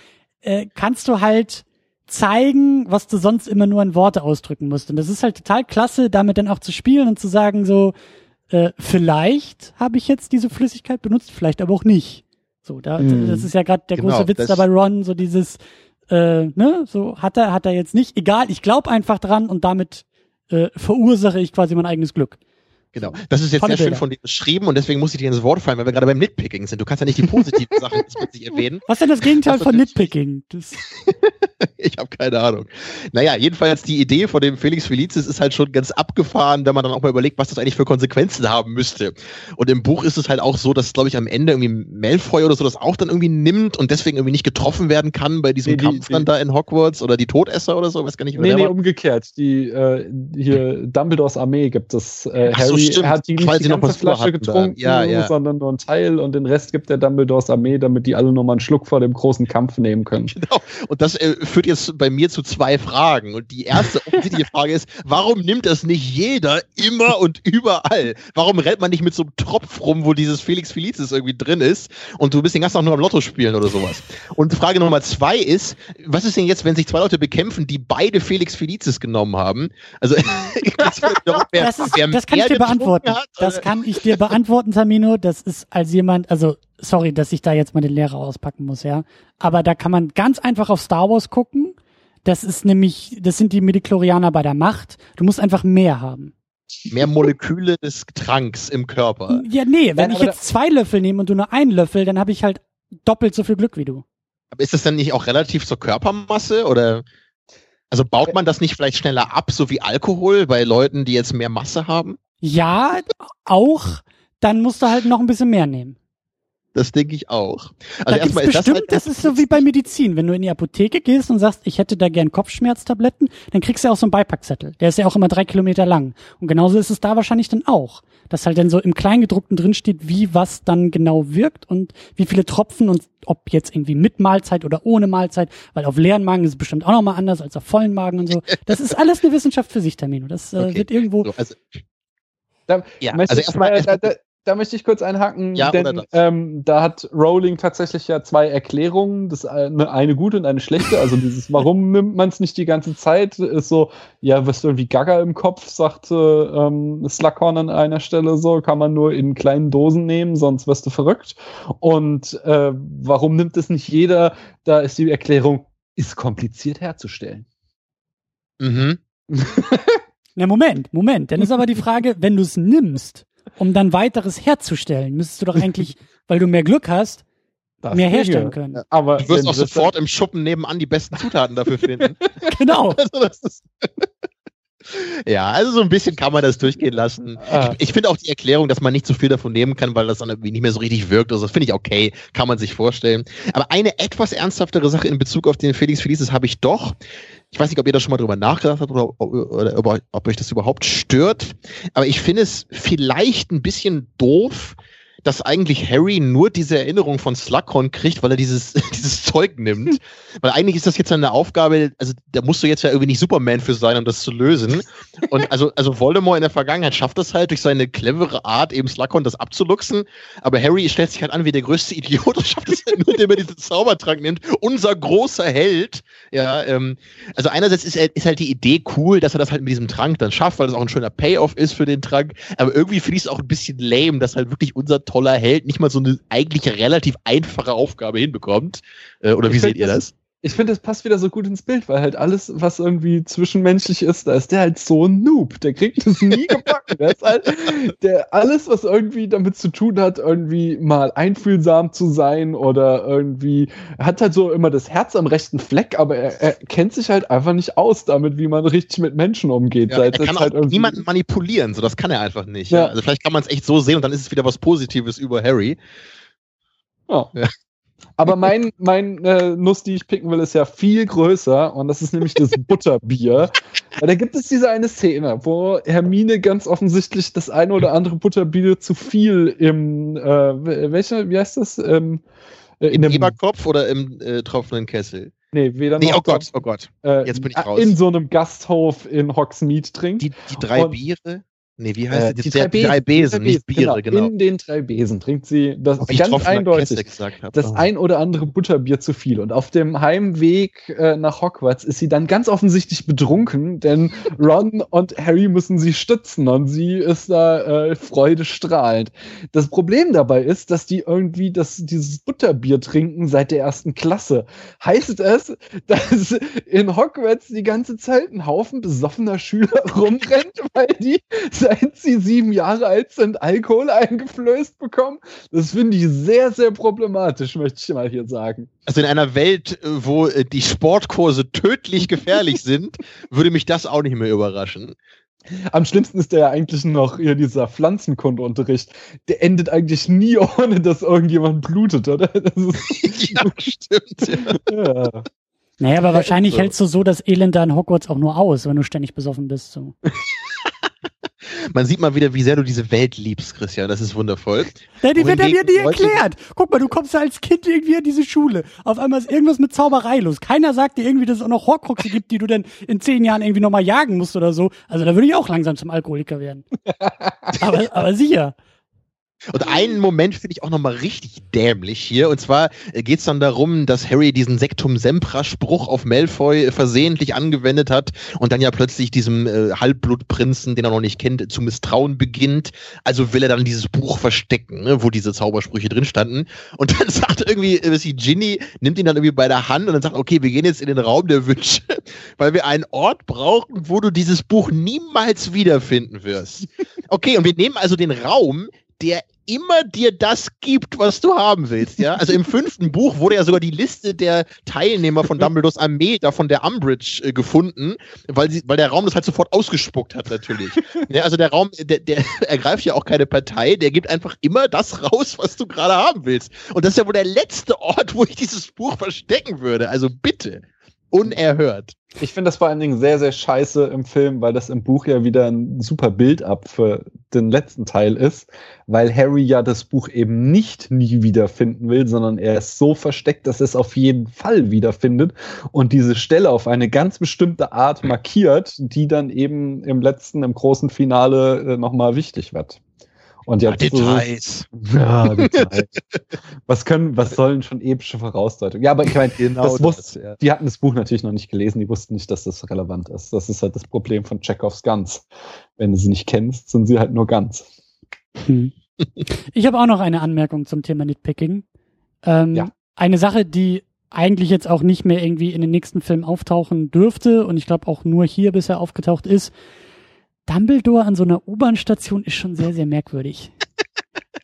äh, kannst du halt zeigen, was du sonst immer nur in Worte ausdrücken musst. Und das ist halt total klasse, damit dann auch zu spielen und zu sagen so, äh, vielleicht habe ich jetzt diese Flüssigkeit benutzt, vielleicht aber auch nicht. So, da, Mhm. das ist ja gerade der Genau, große Witz das- dabei Ron, so dieses, äh, ne, so hat er, hat er jetzt nicht, egal, ich glaube einfach dran und damit äh, verursache ich quasi mein eigenes Glück. Genau. Das ist jetzt Tolle sehr schön Bilder. von dir beschrieben und deswegen muss ich dir ins Wort fallen, weil wir gerade beim Nitpicking sind. Du kannst ja nicht die positiven Sachen jetzt plötzlich erwähnen. Was ist denn das Gegenteil Das von Nitpicking? Das, Ich habe keine Ahnung. Naja, jedenfalls die Idee von dem Felix Felicis ist halt schon ganz abgefahren, wenn man dann auch mal überlegt, was das eigentlich für Konsequenzen haben müsste. Und im Buch ist es halt auch so, dass, glaube ich, am Ende irgendwie Malfoy oder so das auch dann irgendwie nimmt und deswegen irgendwie nicht getroffen werden kann bei diesem Nee, die- Kampf dann die- da in Hogwarts oder die Todesser oder so, weiß gar nicht, wer Nee, nee, war. umgekehrt. Die, äh, hier, Dumbledores Armee gibt es. Äh, Ach so, Stimmt, hat die nicht die ganze Flasche hatten da. getrunken, Ja, ja. sondern nur einen Teil und den Rest gibt der Dumbledores Armee, damit die alle nochmal einen Schluck vor dem großen Kampf nehmen können. Genau. Und das äh, führt jetzt bei mir zu zwei Fragen. Und die erste offensichtliche Frage ist, warum nimmt das nicht jeder immer und überall? Warum rennt man nicht mit so einem Tropf rum, wo dieses Felix Felicis irgendwie drin ist und du bist den ganzen Tag nur am Lotto spielen oder sowas? Und Frage Nummer zwei ist, was ist denn jetzt, wenn sich zwei Leute bekämpfen, die beide Felix Felicis genommen haben? Also, wer, das, ist, wer das kann ich dir getrunken beantworten. Hat, das kann ich dir beantworten, Tamino. Das ist als jemand, also sorry, dass ich da jetzt mal den Lehrer auspacken muss, ja. Aber da kann man ganz einfach auf Star Wars gucken. Das ist nämlich, das sind die Midichlorianer bei der Macht. Du musst einfach mehr haben. mehr Moleküle des Tranks im Körper. Ja, nee, wenn Nein, ich jetzt zwei Löffel nehme und du nur einen Löffel, dann habe ich halt doppelt so viel Glück wie du. Aber ist das dann nicht auch relativ zur Körpermasse oder? Also baut man das nicht vielleicht schneller ab, so wie Alkohol bei Leuten, die jetzt mehr Masse haben? Ja, auch. Dann musst du halt noch ein bisschen mehr nehmen. Das denke ich auch. Also da erstmal ist das bestimmt, halt das ist so wie bei Medizin. Wenn du in die Apotheke gehst und sagst, ich hätte da gern Kopfschmerztabletten, dann kriegst du auch so einen Beipackzettel. Der ist ja auch immer drei Kilometer lang. Und genauso ist es da wahrscheinlich dann auch. Dass halt dann so im Kleingedruckten drin steht, wie was dann genau wirkt und wie viele Tropfen und ob jetzt irgendwie mit Mahlzeit oder ohne Mahlzeit, weil auf leeren Magen ist es bestimmt auch nochmal anders als auf vollen Magen und so. Das ist alles eine Wissenschaft für sich, Termino. Das äh, Okay. wird irgendwo. so, also, Da, ja, möchte also ich, erstmal, äh, da, da, da möchte ich kurz einhaken, Ja, denn ähm, da hat Rowling tatsächlich ja zwei Erklärungen, das eine, eine gute und eine schlechte. Also dieses, warum nimmt man es nicht die ganze Zeit, ist so, ja, wirst du irgendwie gaga im Kopf, sagte ähm, Slughorn an einer Stelle so, kann man nur in kleinen Dosen nehmen, sonst wirst du verrückt. Und äh, warum nimmt es nicht jeder? Da ist die Erklärung, ist kompliziert herzustellen. mhm. Na, Moment, Moment. Dann ist aber die Frage, wenn du es nimmst, um dann weiteres herzustellen, müsstest du doch eigentlich, weil du mehr Glück hast, Das mehr herstellen können. Aber Du wirst auch sofort im Schuppen nebenan die besten Zutaten dafür finden. Genau. also das ist ja, also so ein bisschen kann man das durchgehen lassen. Ah. Ich finde auch die Erklärung, dass man nicht so viel davon nehmen kann, weil das dann irgendwie nicht mehr so richtig wirkt. Also das finde ich okay, kann man sich vorstellen. Aber eine etwas ernsthaftere Sache in Bezug auf den Felix Felices habe ich doch. Ich weiß nicht, ob ihr da schon mal drüber nachgedacht habt oder, oder, oder ob euch das überhaupt stört. Aber ich finde es vielleicht ein bisschen doof, dass eigentlich Harry nur diese Erinnerung von Slughorn kriegt, weil er dieses, dieses Zeug nimmt. Weil eigentlich ist das jetzt eine Aufgabe, also da musst du jetzt ja irgendwie nicht Superman für sein, um das zu lösen. Und also, also Voldemort in der Vergangenheit schafft das halt durch seine clevere Art, eben Slughorn das abzuluxen. Aber Harry stellt sich halt an wie der größte Idiot und schafft es halt nur, indem er diesen Zaubertrank nimmt. Unser großer Held. Ja, ähm, also einerseits ist, ist halt die Idee cool, dass er das halt mit diesem Trank dann schafft, weil das auch ein schöner Payoff ist für den Trank. Aber irgendwie finde ich es auch ein bisschen lame, dass halt wirklich unser toller Held nicht mal so eine eigentlich relativ einfache Aufgabe hinbekommt. Äh, oder wie Ich seht find ihr das? Ich finde, das passt wieder so gut ins Bild, weil halt alles, was irgendwie zwischenmenschlich ist, da ist der halt so ein Noob. Der kriegt das nie gebacken. Der ist halt, der alles, was irgendwie damit zu tun hat, irgendwie mal einfühlsam zu sein oder irgendwie, er hat halt so immer das Herz am rechten Fleck, aber er, er kennt sich halt einfach nicht aus damit, wie man richtig mit Menschen umgeht. Ja, er kann halt niemanden manipulieren, so das kann er einfach nicht. Ja. Ja. Also vielleicht kann man es echt so sehen und dann ist es wieder was Positives über Harry. Ja. Ja. Aber mein, mein äh, Nuss, die ich picken will, ist ja viel größer und das ist nämlich das Butterbier. Da gibt es diese eine Szene, wo Hermine ganz offensichtlich das eine oder andere Butterbier zu viel im, äh, welcher, wie heißt das? Ähm, äh, in Im dem, Eberkopf oder im äh, tropfenden Kessel? nee, weder Nee, noch, oh Gott, oh Gott. äh, jetzt bin ich äh, raus. in so einem Gasthof in Hogsmeade trinkt. Die, die drei Und- Biere? Nee, wie heißt Äh, die? Die, drei, Besen, nicht Biere, genau. In den drei Besen trinkt sie das ich ganz eindeutig. Das Oh. ein oder andere Butterbier zu viel. Und auf dem Heimweg äh, nach Hogwarts ist sie dann ganz offensichtlich betrunken, denn Ron und Harry müssen sie stützen und sie ist da äh, freudestrahlend. Das Problem dabei ist, dass die irgendwie das, dieses Butterbier trinken seit der ersten Klasse. Heißt es, dass in Hogwarts die ganze Zeit ein Haufen besoffener Schüler rumrennt, weil die, seit sie sieben Jahre alt sind, Alkohol eingeflößt bekommen? Das finde ich sehr, sehr problematisch, möchte ich mal hier sagen. Also in einer Welt, äh, wo äh, die Sportkurse tödlich gefährlich sind, würde mich das auch nicht mehr überraschen. Am schlimmsten ist der ja eigentlich noch hier dieser Pflanzenkundeunterricht. Der endet eigentlich nie, ohne dass irgendjemand blutet, oder? Das ist, ja, stimmt. Ja. ja. Naja, aber wahrscheinlich so. hältst du so das Elend da in Hogwarts auch nur aus, wenn du ständig besoffen bist. So. Man sieht mal wieder, wie sehr du diese Welt liebst, Christian. Das ist wundervoll. Ja, die wird ja dir nie erklärt. Guck mal, du kommst da als Kind irgendwie in diese Schule. Auf einmal ist irgendwas mit Zauberei los. Keiner sagt dir irgendwie, dass es auch noch Horcruxe gibt, die du dann in zehn Jahren irgendwie nochmal jagen musst oder so. Also da würde ich auch langsam zum Alkoholiker werden. aber, aber sicher. Und einen Moment finde ich auch nochmal richtig dämlich hier. Und zwar geht es dann darum, dass Harry diesen Sektum Sempra-Spruch auf Malfoy versehentlich angewendet hat und dann ja plötzlich diesem äh, Halbblutprinzen, den er noch nicht kennt, zu misstrauen beginnt. Also will er dann dieses Buch verstecken, ne, wo diese Zaubersprüche drin standen. Und dann sagt irgendwie, äh, was die Ginny, nimmt ihn dann irgendwie bei der Hand und dann sagt, okay, wir gehen jetzt in den Raum der Wünsche, weil wir einen Ort brauchen, wo du dieses Buch niemals wiederfinden wirst. Okay, und wir nehmen also den Raum, der immer dir das gibt, was du haben willst, ja. Also im fünften Buch wurde ja sogar die Liste der Teilnehmer von Dumbledores Armee da von der Umbridge äh, gefunden, weil sie, weil der Raum das halt sofort ausgespuckt hat, natürlich. ja, also der Raum, der, der ergreift ja auch keine Partei, der gibt einfach immer das raus, was du gerade haben willst. Und das ist ja wohl der letzte Ort, wo ich dieses Buch verstecken würde. Also bitte unerhört. Ich finde das vor allen Dingen sehr, sehr scheiße im Film, weil das im Buch ja wieder ein super Bild-up für den letzten Teil ist, weil Harry ja das Buch eben nicht nie wiederfinden will, sondern er ist so versteckt, dass er es auf jeden Fall wiederfindet und diese Stelle auf eine ganz bestimmte Art markiert, die dann eben im letzten, im großen Finale äh, nochmal wichtig wird. Und ja, Details. So, ja, Details. was können, was sollen schon epische Vorausdeutungen? Ja, aber ich meine, genau das wusste, ja. die hatten das Buch natürlich noch nicht gelesen, die wussten nicht, dass das relevant ist. Das ist halt das Problem von Chekhovs Guns. Wenn du sie nicht kennst, sind sie halt nur Guns. Hm. Ich habe auch noch eine Anmerkung zum Thema Nitpicking. Ähm, ja. Eine Sache, die eigentlich jetzt auch nicht mehr irgendwie in den nächsten Film auftauchen dürfte und ich glaube auch nur hier bisher aufgetaucht ist, Dumbledore an so einer U-Bahn-Station ist schon sehr, sehr merkwürdig.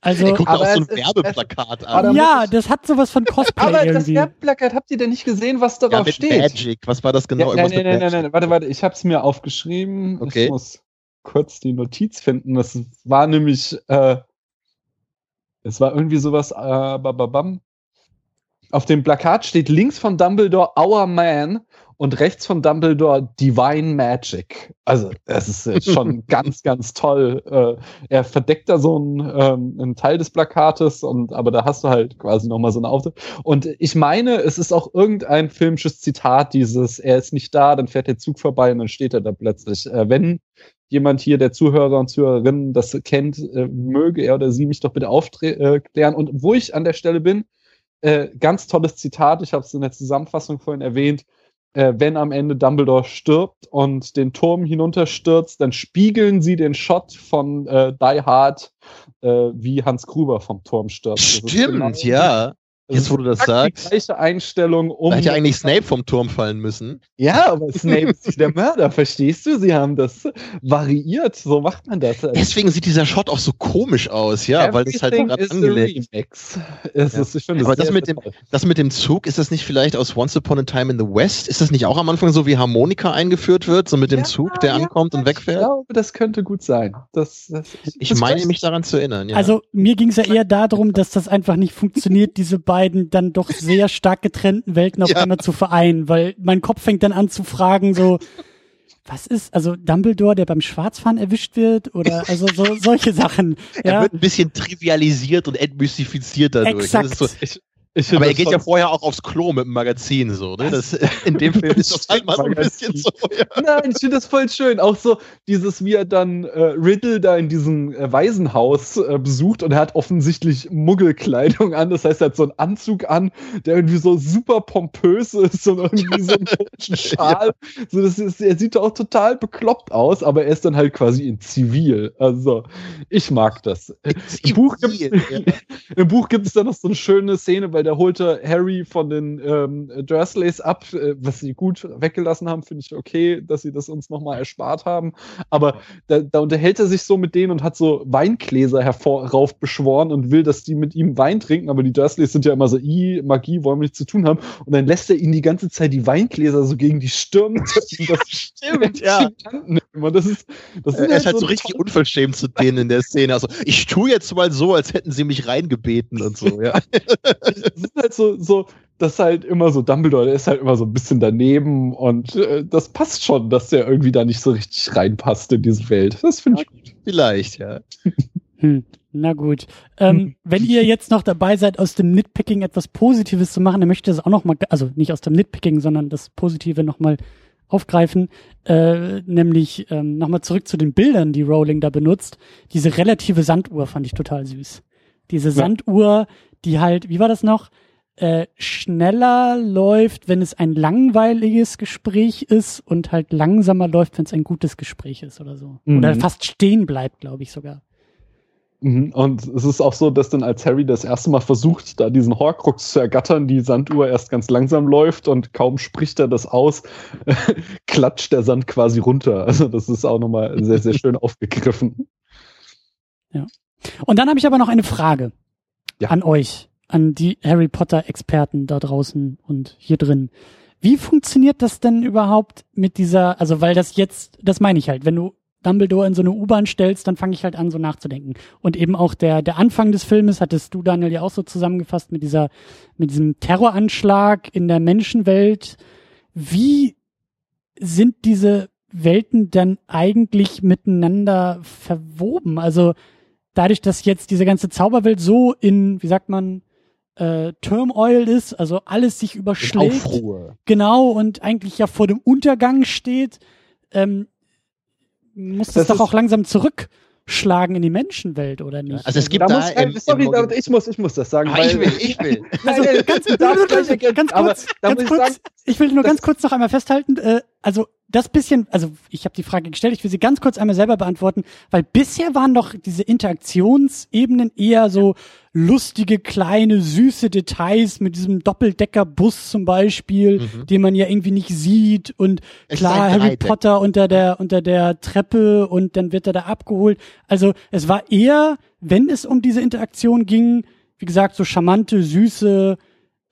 Also, er guckt aber auch so ein Werbeplakat an. Ja, das hat sowas von Cosplay aber irgendwie. das Werbeplakat, habt ihr denn nicht gesehen, was darauf ja, steht? Magic, was war das genau? Ja, nein, nein, nein, nein, nein, warte, warte, ich hab's mir aufgeschrieben. Okay. Ich muss kurz die Notiz finden. Das war nämlich, äh, es war irgendwie sowas, äh, bababam. Auf dem Plakat steht links von Dumbledore Our Man und rechts von Dumbledore Divine Magic. Also, es ist jetzt schon ganz, ganz toll. Äh, er verdeckt da so einen, ähm, einen Teil des Plakates und aber da hast du halt quasi nochmal so eine Aufsicht. Und ich meine, es ist auch irgendein filmisches Zitat, dieses, er ist nicht da, dann fährt der Zug vorbei und dann steht er da plötzlich. Äh, wenn jemand hier, der Zuhörer und Zuhörerinnen, das kennt, äh, möge er oder sie mich doch bitte aufklären. Und wo ich an der Stelle bin, äh, ganz tolles Zitat, ich habe es in der Zusammenfassung vorhin erwähnt, äh, wenn am Ende Dumbledore stirbt und den Turm hinunterstürzt, dann spiegeln sie den Shot von äh, Die Hard, äh, wie Hans Gruber vom Turm stirbt. Stimmt, genau ja. Jetzt, wo du das sagst. Die gleiche Einstellung, um. Da hätte ja eigentlich Snape vom Turm fallen müssen. Ja, aber Snape ist nicht der Mörder, verstehst du? Sie haben das variiert, so macht man das. Deswegen sieht dieser Shot auch so komisch aus, ja, Everything weil das halt gerade angelegt ist. Es ja. ist ich finde, aber das mit, dem, das mit dem Zug, ist das nicht vielleicht aus Once Upon a Time in the West? Ist das nicht auch am Anfang so, wie Harmonika eingeführt wird, so mit dem ja, Zug, der ja, ankommt und wegfährt? Ich glaube, das könnte gut sein. Das, das, ich das meine mich daran zu erinnern, ja. Also, mir ging es ja eher darum, dass das einfach nicht funktioniert, diese beiden beiden dann doch sehr stark getrennten Welten auf ja. einmal zu vereinen, weil mein Kopf fängt dann an zu fragen, so, was ist, also Dumbledore, der beim Schwarzfahren erwischt wird oder also so solche Sachen. Er ja. wird ein bisschen trivialisiert und entmystifiziert dadurch. Exakt. So, ich, aber er geht ja vorher auch aufs Klo mit dem Magazin so, ne? Das, in dem Film ist das halt mal so ein bisschen so. Ja. Nein, ich finde das voll schön. Auch so dieses, wie er dann äh, Riddle da in diesem äh, Waisenhaus äh, besucht und er hat offensichtlich Muggelkleidung an. Das heißt, er hat so einen Anzug an, der irgendwie so super pompös ist und irgendwie so einen komischen Schal. Ja. So, das ist, er sieht auch total bekloppt aus, aber er ist dann halt quasi in Zivil. Also, ich mag das. Im Buch, gibt, ja. Im Buch gibt es dann noch so eine schöne Szene, weil der holte Harry von den ähm, Dursleys ab, äh, was sie gut weggelassen haben, finde ich okay, dass sie das uns nochmal erspart haben. Aber da, da, unterhält er sich so mit denen und hat so Weingläser herauf beschworen und will, dass die mit ihm Wein trinken, aber die Dursleys sind ja immer so, i, Magie wollen wir nichts zu tun haben. Und dann lässt er ihnen die ganze Zeit die Weingläser so gegen die Stirn das stimmt, ja. Und das ist, das er halt ist halt so, so richtig unverschämt zu denen in der Szene. Also, ich tue jetzt mal so, als hätten sie mich reingebeten und so, ja. es ist halt so, so, das halt immer so, Dumbledore, der ist halt immer so ein bisschen daneben und äh, das passt schon, dass der irgendwie da nicht so richtig reinpasst in diese Welt. Das finde ich gut. Vielleicht, ja. Hm, na gut. Ähm, wenn ihr jetzt noch dabei seid, aus dem Nitpicking etwas Positives zu machen, dann möchte ich das auch noch mal, also nicht aus dem Nitpicking, sondern das Positive noch mal aufgreifen, äh, nämlich ähm, nochmal zurück zu den Bildern, die Rowling da benutzt. Diese relative Sanduhr fand ich total süß. Diese. Sanduhr, die halt, wie war das noch? Äh, schneller läuft, wenn es ein langweiliges Gespräch ist und halt langsamer läuft, wenn es ein gutes Gespräch ist oder so. Mhm. Oder fast stehen bleibt, glaube ich sogar. Mhm. Und es ist auch so, dass dann als Harry das erste Mal versucht, da diesen Horcrux zu ergattern, die Sanduhr erst ganz langsam läuft und kaum spricht er das aus, klatscht der Sand quasi runter. Also das ist auch nochmal sehr, sehr schön aufgegriffen. Ja. Und dann habe ich aber noch eine Frage Ja. an euch, an die Harry Potter-Experten da draußen und hier drin. Wie funktioniert das denn überhaupt mit dieser, also weil das jetzt, das meine ich halt, wenn du Dumbledore in so eine U-Bahn stellst, dann fange ich halt an, so nachzudenken. Und eben auch der, der Anfang des Filmes hattest du, Daniel, ja auch so zusammengefasst mit dieser, mit diesem Terroranschlag in der Menschenwelt. Wie sind diese Welten dann eigentlich miteinander verwoben? Also dadurch, dass jetzt diese ganze Zauberwelt so in, wie sagt man, äh, Turmoil ist, also alles sich In überschlägt. Aufruhr. Genau, und eigentlich ja vor dem Untergang steht, ähm, muss das, Das doch auch langsam zurückschlagen in die Menschenwelt, oder nicht? Also es gibt Da da, muss, äh, im, sorry, im aber ich muss, ich muss das sagen. Ah, weil, ich will, ich will. Also ganz, ganz kurz, ganz ich kurz, sagen, ich will nur ganz kurz noch einmal festhalten, äh, also das bisschen, also ich habe die Frage gestellt, ich will sie ganz kurz einmal selber beantworten, weil bisher waren doch diese Interaktionsebenen eher so lustige, kleine, süße Details mit diesem Doppeldeckerbus zum Beispiel, Mhm. den man ja irgendwie nicht sieht und Es klar Harry. Potter unter der unter der Treppe und dann wird er da abgeholt. Also es war eher, wenn es um diese Interaktion ging, wie gesagt, so charmante, süße,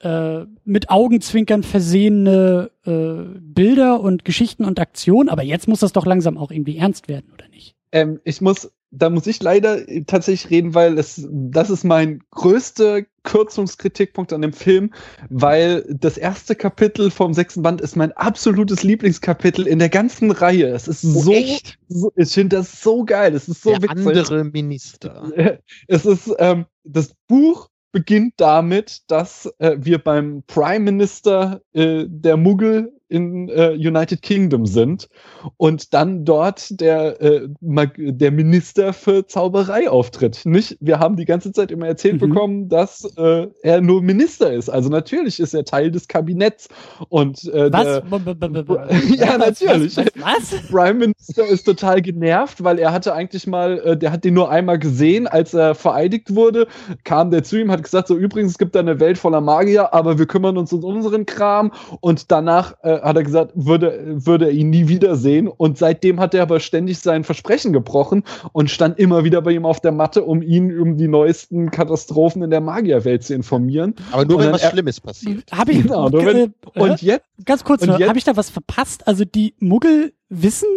äh, mit Augenzwinkern versehene äh, Bilder und Geschichten und Aktionen. Aber jetzt muss das doch langsam auch irgendwie ernst werden, oder nicht? Ähm, ich muss, da muss ich leider tatsächlich reden, weil es, das ist mein größter Kürzungskritikpunkt an dem Film, weil das erste Kapitel vom sechsten Band ist mein absolutes Lieblingskapitel in der ganzen Reihe. Es ist Oh, so, echt? so, ich finde das so geil. Es ist so Der witzig. andere Minister. Es ist, ähm, das Buch beginnt damit, dass äh, wir beim Prime Minister äh, der Muggel in äh, United Kingdom sind und dann dort der, äh, der Minister für Zauberei auftritt. Nicht? Wir haben die ganze Zeit immer erzählt Mhm. bekommen, dass äh, er nur Minister ist. Also natürlich ist er Teil des Kabinetts und äh, Was? Ja, natürlich. Was? was? was? Prime Minister ist total genervt, weil er hatte eigentlich mal, äh, der hat den nur einmal gesehen, als er vereidigt wurde, kam der zu ihm, hat gesagt, so übrigens, es gibt da eine Welt voller Magier, aber wir kümmern uns um unseren Kram und danach äh, hat er gesagt, würde, würde er ihn nie wiedersehen und seitdem hat er aber ständig sein Versprechen gebrochen und stand immer wieder bei ihm auf der Matte, um ihn um die neuesten Katastrophen in der Magierwelt zu informieren. Aber nur Und wenn dann was er- Schlimmes passiert. Habe ich Genau, nur wenn- äh, Und jetzt ganz kurz und nur, jetzt- habe ich da was verpasst? Also die Muggel wissen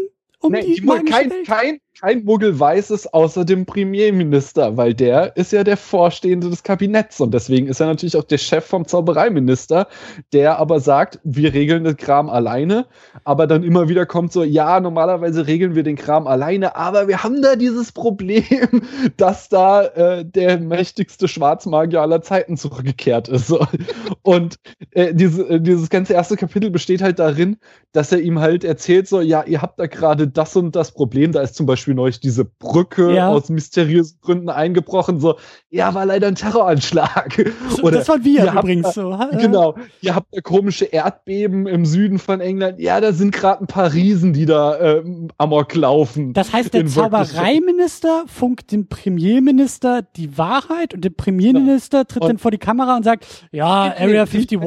um Nee, die, die Mu- magische kein, Welt? kein, kein Muggel weiß es außer dem Premierminister, weil der ist ja der Vorstehende des Kabinetts und deswegen ist er natürlich auch der Chef vom Zaubereiminister, der aber sagt, wir regeln den Kram alleine, aber dann immer wieder kommt so, ja, normalerweise regeln wir den Kram alleine, aber wir haben da dieses Problem, dass da äh, der mächtigste Schwarzmagier aller Zeiten zurückgekehrt ist. Und äh, diese, äh, dieses ganze erste Kapitel besteht halt darin, dass er ihm halt erzählt, so, ja, ihr habt da gerade das und das Problem, da ist zum Beispiel neulich diese Brücke Ja. aus mysteriösen Gründen eingebrochen, so, ja, war leider ein Terroranschlag. So, das waren wir übrigens so. Genau, ihr habt da komische Erdbeben im Süden von England. Ja, da sind gerade ein paar Riesen, die da ähm, amok laufen. Das heißt, der. Zaubereiminister funkt dem Premierminister die Wahrheit und der Premierminister tritt Und- dann vor die Kamera und sagt, ja, Area 51,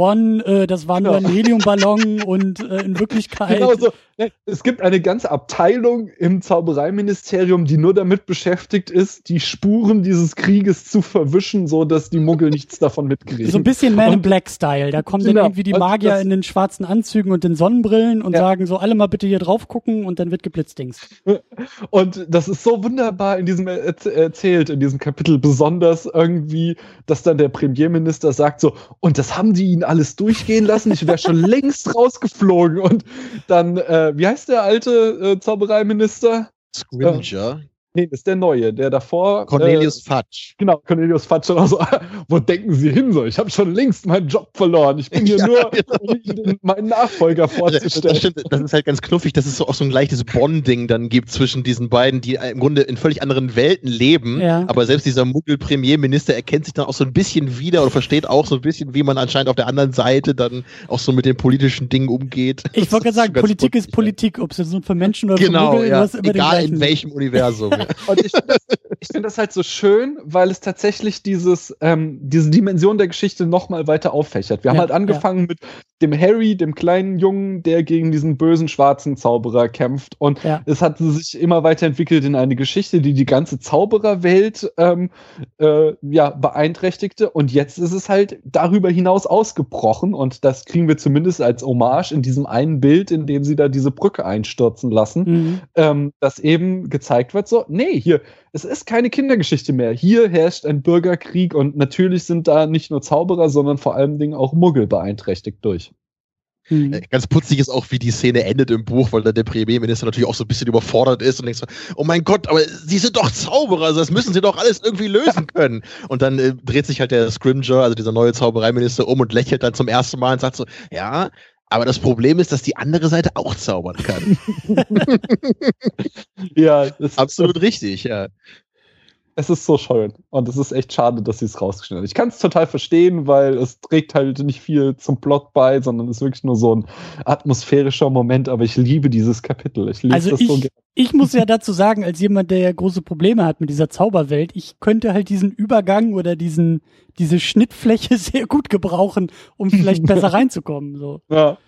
äh, das war nur ein Genau. Heliumballon und äh, in Wirklichkeit. Genau so. Es gibt eine ganze Abteilung im Zaubereiministerium, die nur damit beschäftigt ist, die Spuren dieses Krieges zu verwischen, so dass die Muggel nichts davon mitkriegen. So ein bisschen Man in Black Style. Da kommen dann Genau. irgendwie die Magier in den schwarzen Anzügen und den Sonnenbrillen und Ja. sagen so, alle mal bitte hier drauf gucken und dann wird geblitzdings. Und das ist so wunderbar in diesem erz- erzählt, in diesem Kapitel besonders irgendwie, dass dann der Premierminister sagt so, und das haben die ihn alles durchgehen lassen, ich wäre schon längst rausgeflogen. Und dann, äh, wie heißt der alte äh, Zaubereiminister? Scrimger. Nee, das ist der neue, der davor. Cornelius Äh, Fudge. Genau, Cornelius Fatsch schon auch so, wo denken Sie hin so? Ich habe schon längst meinen Job verloren. Ich bin hier Ja, nur, genau. um Ihnen meinen Nachfolger Also, das vorzustellen. stimmt, das ist halt ganz knuffig, dass es so auch so ein leichtes Bonding dann gibt zwischen diesen beiden, die im Grunde in völlig anderen Welten leben. Ja. Aber selbst dieser Muggel-Premierminister erkennt sich dann auch so ein bisschen wieder oder versteht auch so ein bisschen, wie man anscheinend auf der anderen Seite dann auch so mit den politischen Dingen umgeht. Ich wollte gerade Das sagen, Politik ist Politik, ob es jetzt nun für Menschen oder. Genau, für Muggel, ja. den Egal in welchem Universum. Und ich finde das, ich find das halt so schön, weil es tatsächlich dieses, ähm, diese Dimension der Geschichte nochmal weiter auffächert. Wir haben Ja, halt angefangen mit dem Harry, dem kleinen Jungen, der gegen diesen bösen schwarzen Zauberer kämpft. Und Ja. es hat sich immer weiterentwickelt in eine Geschichte, die die ganze Zaubererwelt ähm, äh, ja, beeinträchtigte. Und jetzt ist es halt darüber hinaus ausgebrochen. Und das kriegen wir zumindest als Hommage in diesem einen Bild, in dem sie da diese Brücke einstürzen lassen Mhm. ähm, dass eben gezeigt wird, so, nee, hier, es ist keine Kindergeschichte mehr. Hier herrscht ein Bürgerkrieg und natürlich sind da nicht nur Zauberer, sondern vor allen Dingen auch Muggel beeinträchtigt durch. Mhm. Ganz putzig ist auch, wie die Szene endet im Buch, weil da der Premierminister natürlich auch so ein bisschen überfordert ist und denkt so, oh mein Gott, aber sie sind doch Zauberer, also das müssen sie doch alles irgendwie lösen können. Und dann äh, dreht sich halt der Scrimger, also dieser neue Zaubereiminister, um und lächelt dann zum ersten Mal und sagt so, ja, aber das Problem ist, dass die andere Seite auch zaubern kann. Ja, es, Absolut richtig, ja. Es ist so schön. Und es ist echt schade, dass sie es rausgeschnitten haben. Ich kann es total verstehen, weil es trägt halt nicht viel zum Plot bei, sondern es ist wirklich nur so ein atmosphärischer Moment. Aber ich liebe dieses Kapitel. Ich lese Also das ich, so gerne. ich muss ja dazu sagen, als jemand, der ja große Probleme hat mit dieser Zauberwelt, ich könnte halt diesen Übergang oder diesen, diese Schnittfläche sehr gut gebrauchen, um vielleicht besser reinzukommen. So. Ja.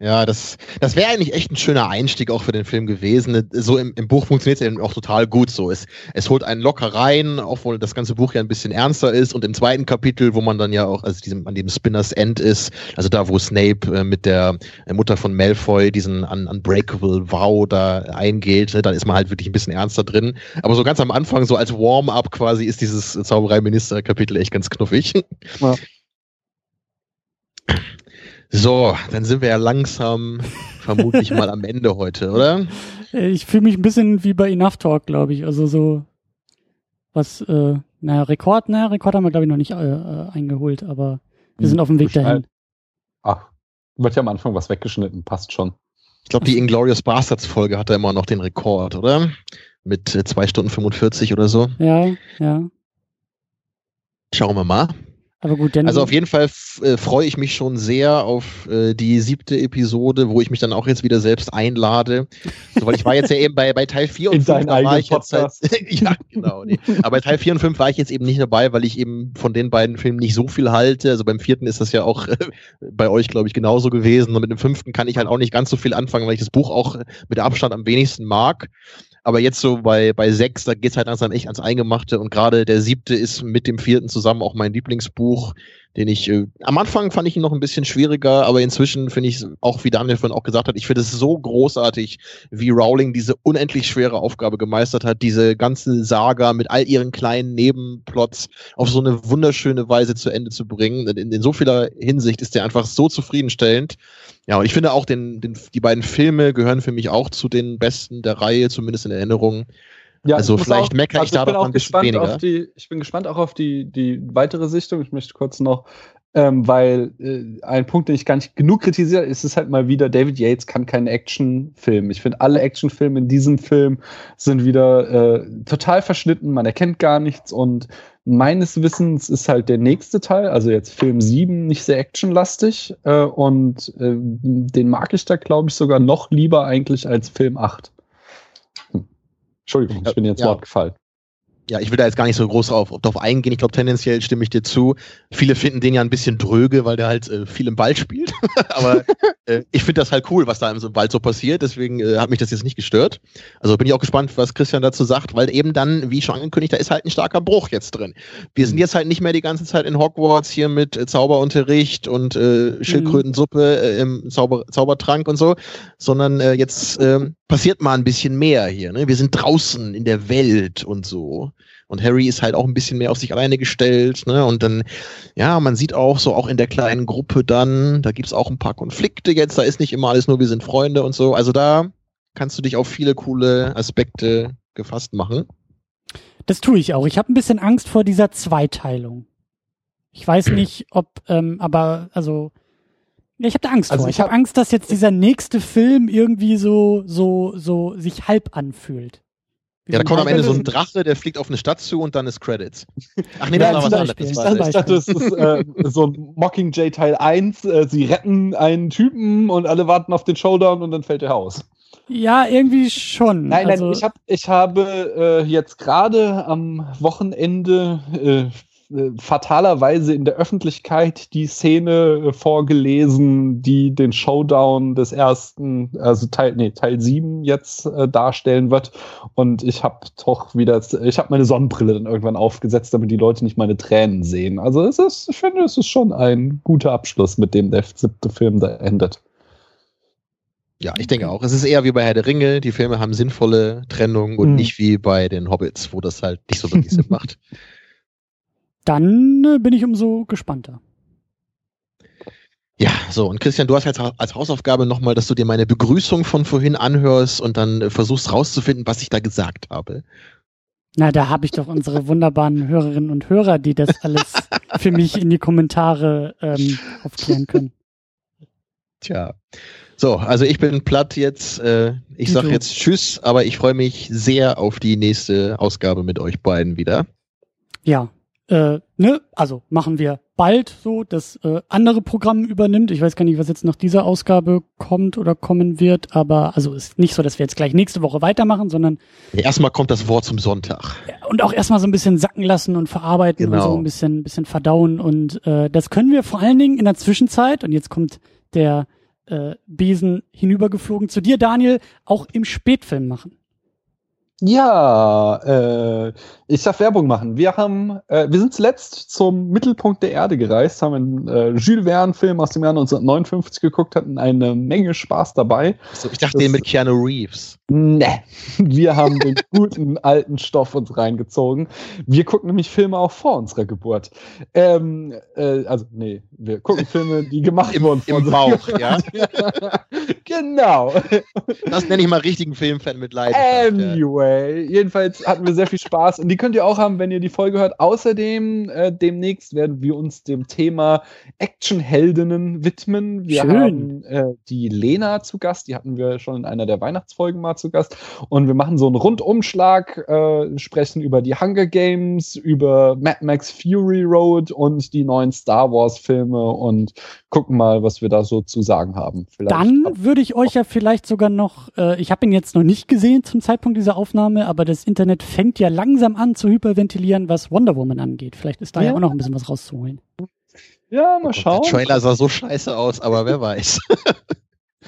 Ja, das, das wäre eigentlich echt ein schöner Einstieg auch für den Film gewesen. So im, im Buch funktioniert es eben auch total gut so. Es, es holt einen locker rein, obwohl das ganze Buch ja ein bisschen ernster ist. Und im zweiten Kapitel, wo man dann ja auch, also diesem, an dem Spinners End ist, also da, wo Snape äh, mit der äh, Mutter von Malfoy diesen un Unbreakable Vow da eingeht, ne, dann ist man halt wirklich ein bisschen ernster drin. Aber so ganz am Anfang, so als Warm-up quasi, ist dieses Zaubereiminister-Kapitel echt ganz knuffig. Ja. So, dann sind wir ja langsam vermutlich mal am Ende heute, oder? Äh, Ich fühle mich ein bisschen wie bei Enough Talk, glaube ich. Also so was, äh, naja, Rekord, naja, Rekord haben wir, glaube ich, noch nicht äh, äh, eingeholt, aber wir sind auf dem Weg dahin. Ach, wird ja am Anfang was weggeschnitten, passt schon. Ich glaube, die Inglorious Bastards Folge hat da immer noch den Rekord, oder? Mit äh, zwei Stunden 45 oder so. Ja, ja. Schauen wir mal. Aber gut, dann. Also auf jeden Fall äh, freue ich mich schon sehr auf äh, die siebte Episode, wo ich mich dann auch jetzt wieder selbst einlade. So, weil ich war jetzt ja eben bei, bei Teil 4 und In 5, deinen da war ich jetzt halt, ja, genau. Nee. Aber bei Teil 4 und 5 war ich jetzt eben nicht dabei, weil ich eben von den beiden Filmen nicht so viel halte. Also beim vierten ist das ja auch äh, bei euch, glaube ich, genauso gewesen. Und mit dem fünften kann ich halt auch nicht ganz so viel anfangen, weil ich das Buch auch mit Abstand am wenigsten mag. Aber jetzt so bei, bei sechs, da geht's halt langsam echt ans Eingemachte. Und gerade der siebte ist mit dem vierten zusammen auch mein Lieblingsbuch, den ich, äh, am Anfang fand ich ihn noch ein bisschen schwieriger, aber inzwischen finde ich auch, wie Daniel vorhin auch gesagt hat, ich finde es so großartig, wie Rowling diese unendlich schwere Aufgabe gemeistert hat, diese ganze Saga mit all ihren kleinen Nebenplots auf so eine wunderschöne Weise zu Ende zu bringen. In, in so vieler Hinsicht ist der einfach so zufriedenstellend. Ja, und ich finde auch, den, den, die beiden Filme gehören für mich auch zu den besten der Reihe, zumindest in Erinnerung. Ja, Also vielleicht meckere ich da bin doch auch ein bisschen weniger. Die, ich bin gespannt auch auf die, die weitere Sichtung. Ich möchte kurz noch, ähm, weil äh, ein Punkt, den ich gar nicht genug kritisiere, ist es halt mal wieder, David Yates kann keinen Actionfilm. Ich finde, alle Actionfilme in diesem Film sind wieder äh, total verschnitten, man erkennt gar nichts und meines Wissens ist halt der nächste Teil, also jetzt Film 7, nicht sehr actionlastig äh, und äh, den mag ich da, glaube ich, sogar noch lieber eigentlich als Film 8. Entschuldigung, ich bin jetzt Ja. Wort gefallen. Ja, ich will da jetzt gar nicht so groß drauf, drauf eingehen. Ich glaube, tendenziell stimme ich dir zu. Viele finden den ja ein bisschen dröge, weil der halt äh, viel im Wald spielt. Aber äh, ich finde das halt cool, was da im Wald so passiert. Deswegen äh, hat mich das jetzt nicht gestört. Also bin ich auch gespannt, was Christian dazu sagt, weil eben dann, wie schon angekündigt, da ist halt ein starker Bruch jetzt drin. Wir sind Mhm. jetzt halt nicht mehr die ganze Zeit in Hogwarts hier mit äh, Zauberunterricht und äh, Schildkrötensuppe äh, im Zauber Zaubertrank und so, sondern äh, jetzt ähm, passiert mal ein bisschen mehr hier. Ne? Wir sind draußen in der Welt und so. Und Harry ist halt auch ein bisschen mehr auf sich alleine gestellt, ne? Und dann, ja, man sieht auch so, auch in der kleinen Gruppe dann, da gibt's auch ein paar Konflikte jetzt, da ist nicht immer alles nur, wir sind Freunde und so. Also da kannst du dich auf viele coole Aspekte gefasst machen. Das tue ich auch. Ich habe ein bisschen Angst vor dieser Zweiteilung. Ich weiß nicht, ob, ähm, aber also, ich habe da Angst Also vor. ich Ich habe hab- Angst, dass jetzt dieser nächste Film irgendwie so, so, so sich halb anfühlt. Wie Ja, da kommt am Ende so ein Drache, der fliegt auf eine Stadt zu und dann ist Credits. Ach nee, Ja, das war zum was Beispiel. anderes. Ich dachte, es ist äh, so ein Mockingjay Teil 1. Äh, sie retten einen Typen und alle warten auf den Showdown und dann fällt er aus. Ja, irgendwie schon. Nein, also, nein, ich, hab, ich habe äh, jetzt gerade am Wochenende äh, fatalerweise in der Öffentlichkeit die Szene äh, vorgelesen, die den Showdown des ersten, also Teil, nee, Teil 7 jetzt äh, darstellen wird. Und ich habe doch wieder, ich habe meine Sonnenbrille dann irgendwann aufgesetzt, damit die Leute nicht meine Tränen sehen. Also es ist, ich finde, es ist schon ein guter Abschluss, mit dem der siebte Film da endet. Ja, ich denke auch. Es ist eher wie bei Herr der Ringe. Die Filme haben sinnvolle Trennungen und Hm. nicht wie bei den Hobbits, wo das halt nicht so wirklich Sinn macht. Dann äh, bin ich umso gespannter. Ja, so. Und Christian, du hast jetzt als Hausaufgabe nochmal, dass du dir meine Begrüßung von vorhin anhörst und dann äh, versuchst rauszufinden, was ich da gesagt habe. Na, da habe ich doch unsere wunderbaren Hörerinnen und Hörer, die das alles für mich in die Kommentare ähm, aufklären können. Tja. So, also ich bin platt jetzt. Äh, ich sag Dito. jetzt Tschüss, aber ich freue mich sehr auf die nächste Ausgabe mit euch beiden wieder. Ja, äh, ne, also machen wir bald so, dass äh, andere Programm übernimmt. Ich weiß gar nicht, was jetzt nach dieser Ausgabe kommt oder kommen wird, aber also ist nicht so, dass wir jetzt gleich nächste Woche weitermachen, sondern Erstmal kommt das Wort zum Sonntag. und auch erstmal so ein bisschen sacken lassen und verarbeiten und Genau. so ein bisschen, bisschen verdauen. Und äh, das können wir vor allen Dingen in der Zwischenzeit, und jetzt kommt der äh, Besen hinübergeflogen zu dir, Daniel, auch im Spätfilm machen. Ja, äh, ich darf Werbung machen. Wir haben, äh, wir sind zuletzt zum Mittelpunkt der Erde gereist, haben einen äh, Jules Verne-Film aus dem Jahr 1959 geguckt, hatten eine Menge Spaß dabei. So, ich dachte Das- den mit Keanu Reeves. Ne, wir haben den guten alten Stoff uns reingezogen. Wir gucken nämlich Filme auch vor unserer Geburt. Ähm, äh, also, nee, wir gucken Filme, die gemacht Im, wurden. im unserer Bauch, ja. genau. Das nenne ich mal richtigen Filmfan mit Leidenschaft. ja. Anyway, jedenfalls hatten wir sehr viel Spaß und die könnt ihr auch haben, wenn ihr die Folge hört. Außerdem, äh, demnächst werden wir uns dem Thema Actionheldinnen widmen. Wir Schön. haben äh, die Lena zu Gast, die hatten wir schon in einer der Weihnachtsfolgen mal zu Gast. Und wir machen so einen Rundumschlag, äh, sprechen über die Hunger Games, über Mad Max Fury Road und die neuen Star Wars Filme und gucken mal, was wir da so zu sagen haben. Vielleicht Dann würde ich euch ja vielleicht sogar noch, äh, ich habe ihn jetzt noch nicht gesehen zum Zeitpunkt dieser Aufnahme, aber das Internet fängt ja langsam an zu hyperventilieren, was Wonder Woman angeht. Vielleicht ist da ja, Ja. auch noch ein bisschen was rauszuholen. ja, mal schauen. Der Trailer sah so scheiße aus, aber wer weiß.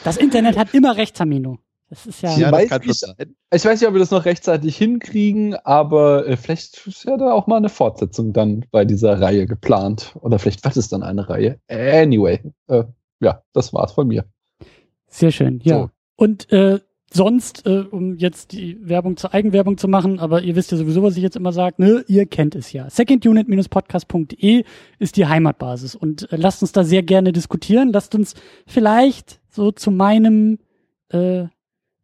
Das Internet hat immer recht, Tamino. Das ist ja, ja, weiß das sein. Ich weiß nicht, ob wir das noch rechtzeitig hinkriegen, aber äh, vielleicht ist ja da auch mal eine Fortsetzung dann bei dieser Reihe geplant. Oder vielleicht wird es dann eine Reihe. Anyway, äh, ja, das war's von mir. Sehr schön. Ja. So. Und äh, sonst, äh, um jetzt die Werbung zur Eigenwerbung zu machen, aber ihr wisst ja sowieso, was ich jetzt immer sage, ne, ihr kennt es ja. Secondunit-podcast.de ist die Heimatbasis und äh, lasst uns da sehr gerne diskutieren. Lasst uns vielleicht so zu meinem, äh,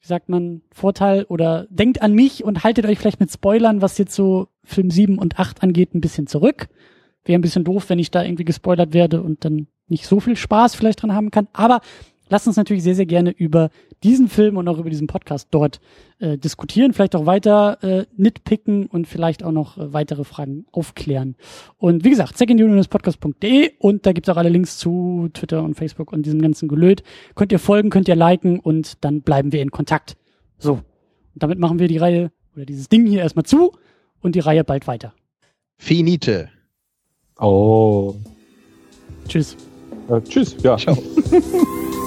wie sagt man, Vorteil oder denkt an mich und haltet euch vielleicht mit Spoilern, was jetzt so Film 7 und 8 angeht, ein bisschen zurück. Wäre ein bisschen doof, wenn ich da irgendwie gespoilert werde und dann nicht so viel Spaß vielleicht dran haben kann. Aber lasst uns natürlich sehr, sehr gerne über diesen Film und auch über diesen Podcast dort äh, diskutieren, vielleicht auch weiter äh, nitpicken und vielleicht auch noch äh, weitere Fragen aufklären. Und wie gesagt, secondunionspodcast.de und da gibt's auch alle Links zu Twitter und Facebook und diesem ganzen Gelöt. Könnt ihr folgen, könnt ihr liken und dann bleiben wir in Kontakt. So, und damit machen wir die Reihe oder dieses Ding hier erstmal zu und die Reihe bald weiter. Finite. Oh. Tschüss. Äh, tschüss. Ja. Ciao.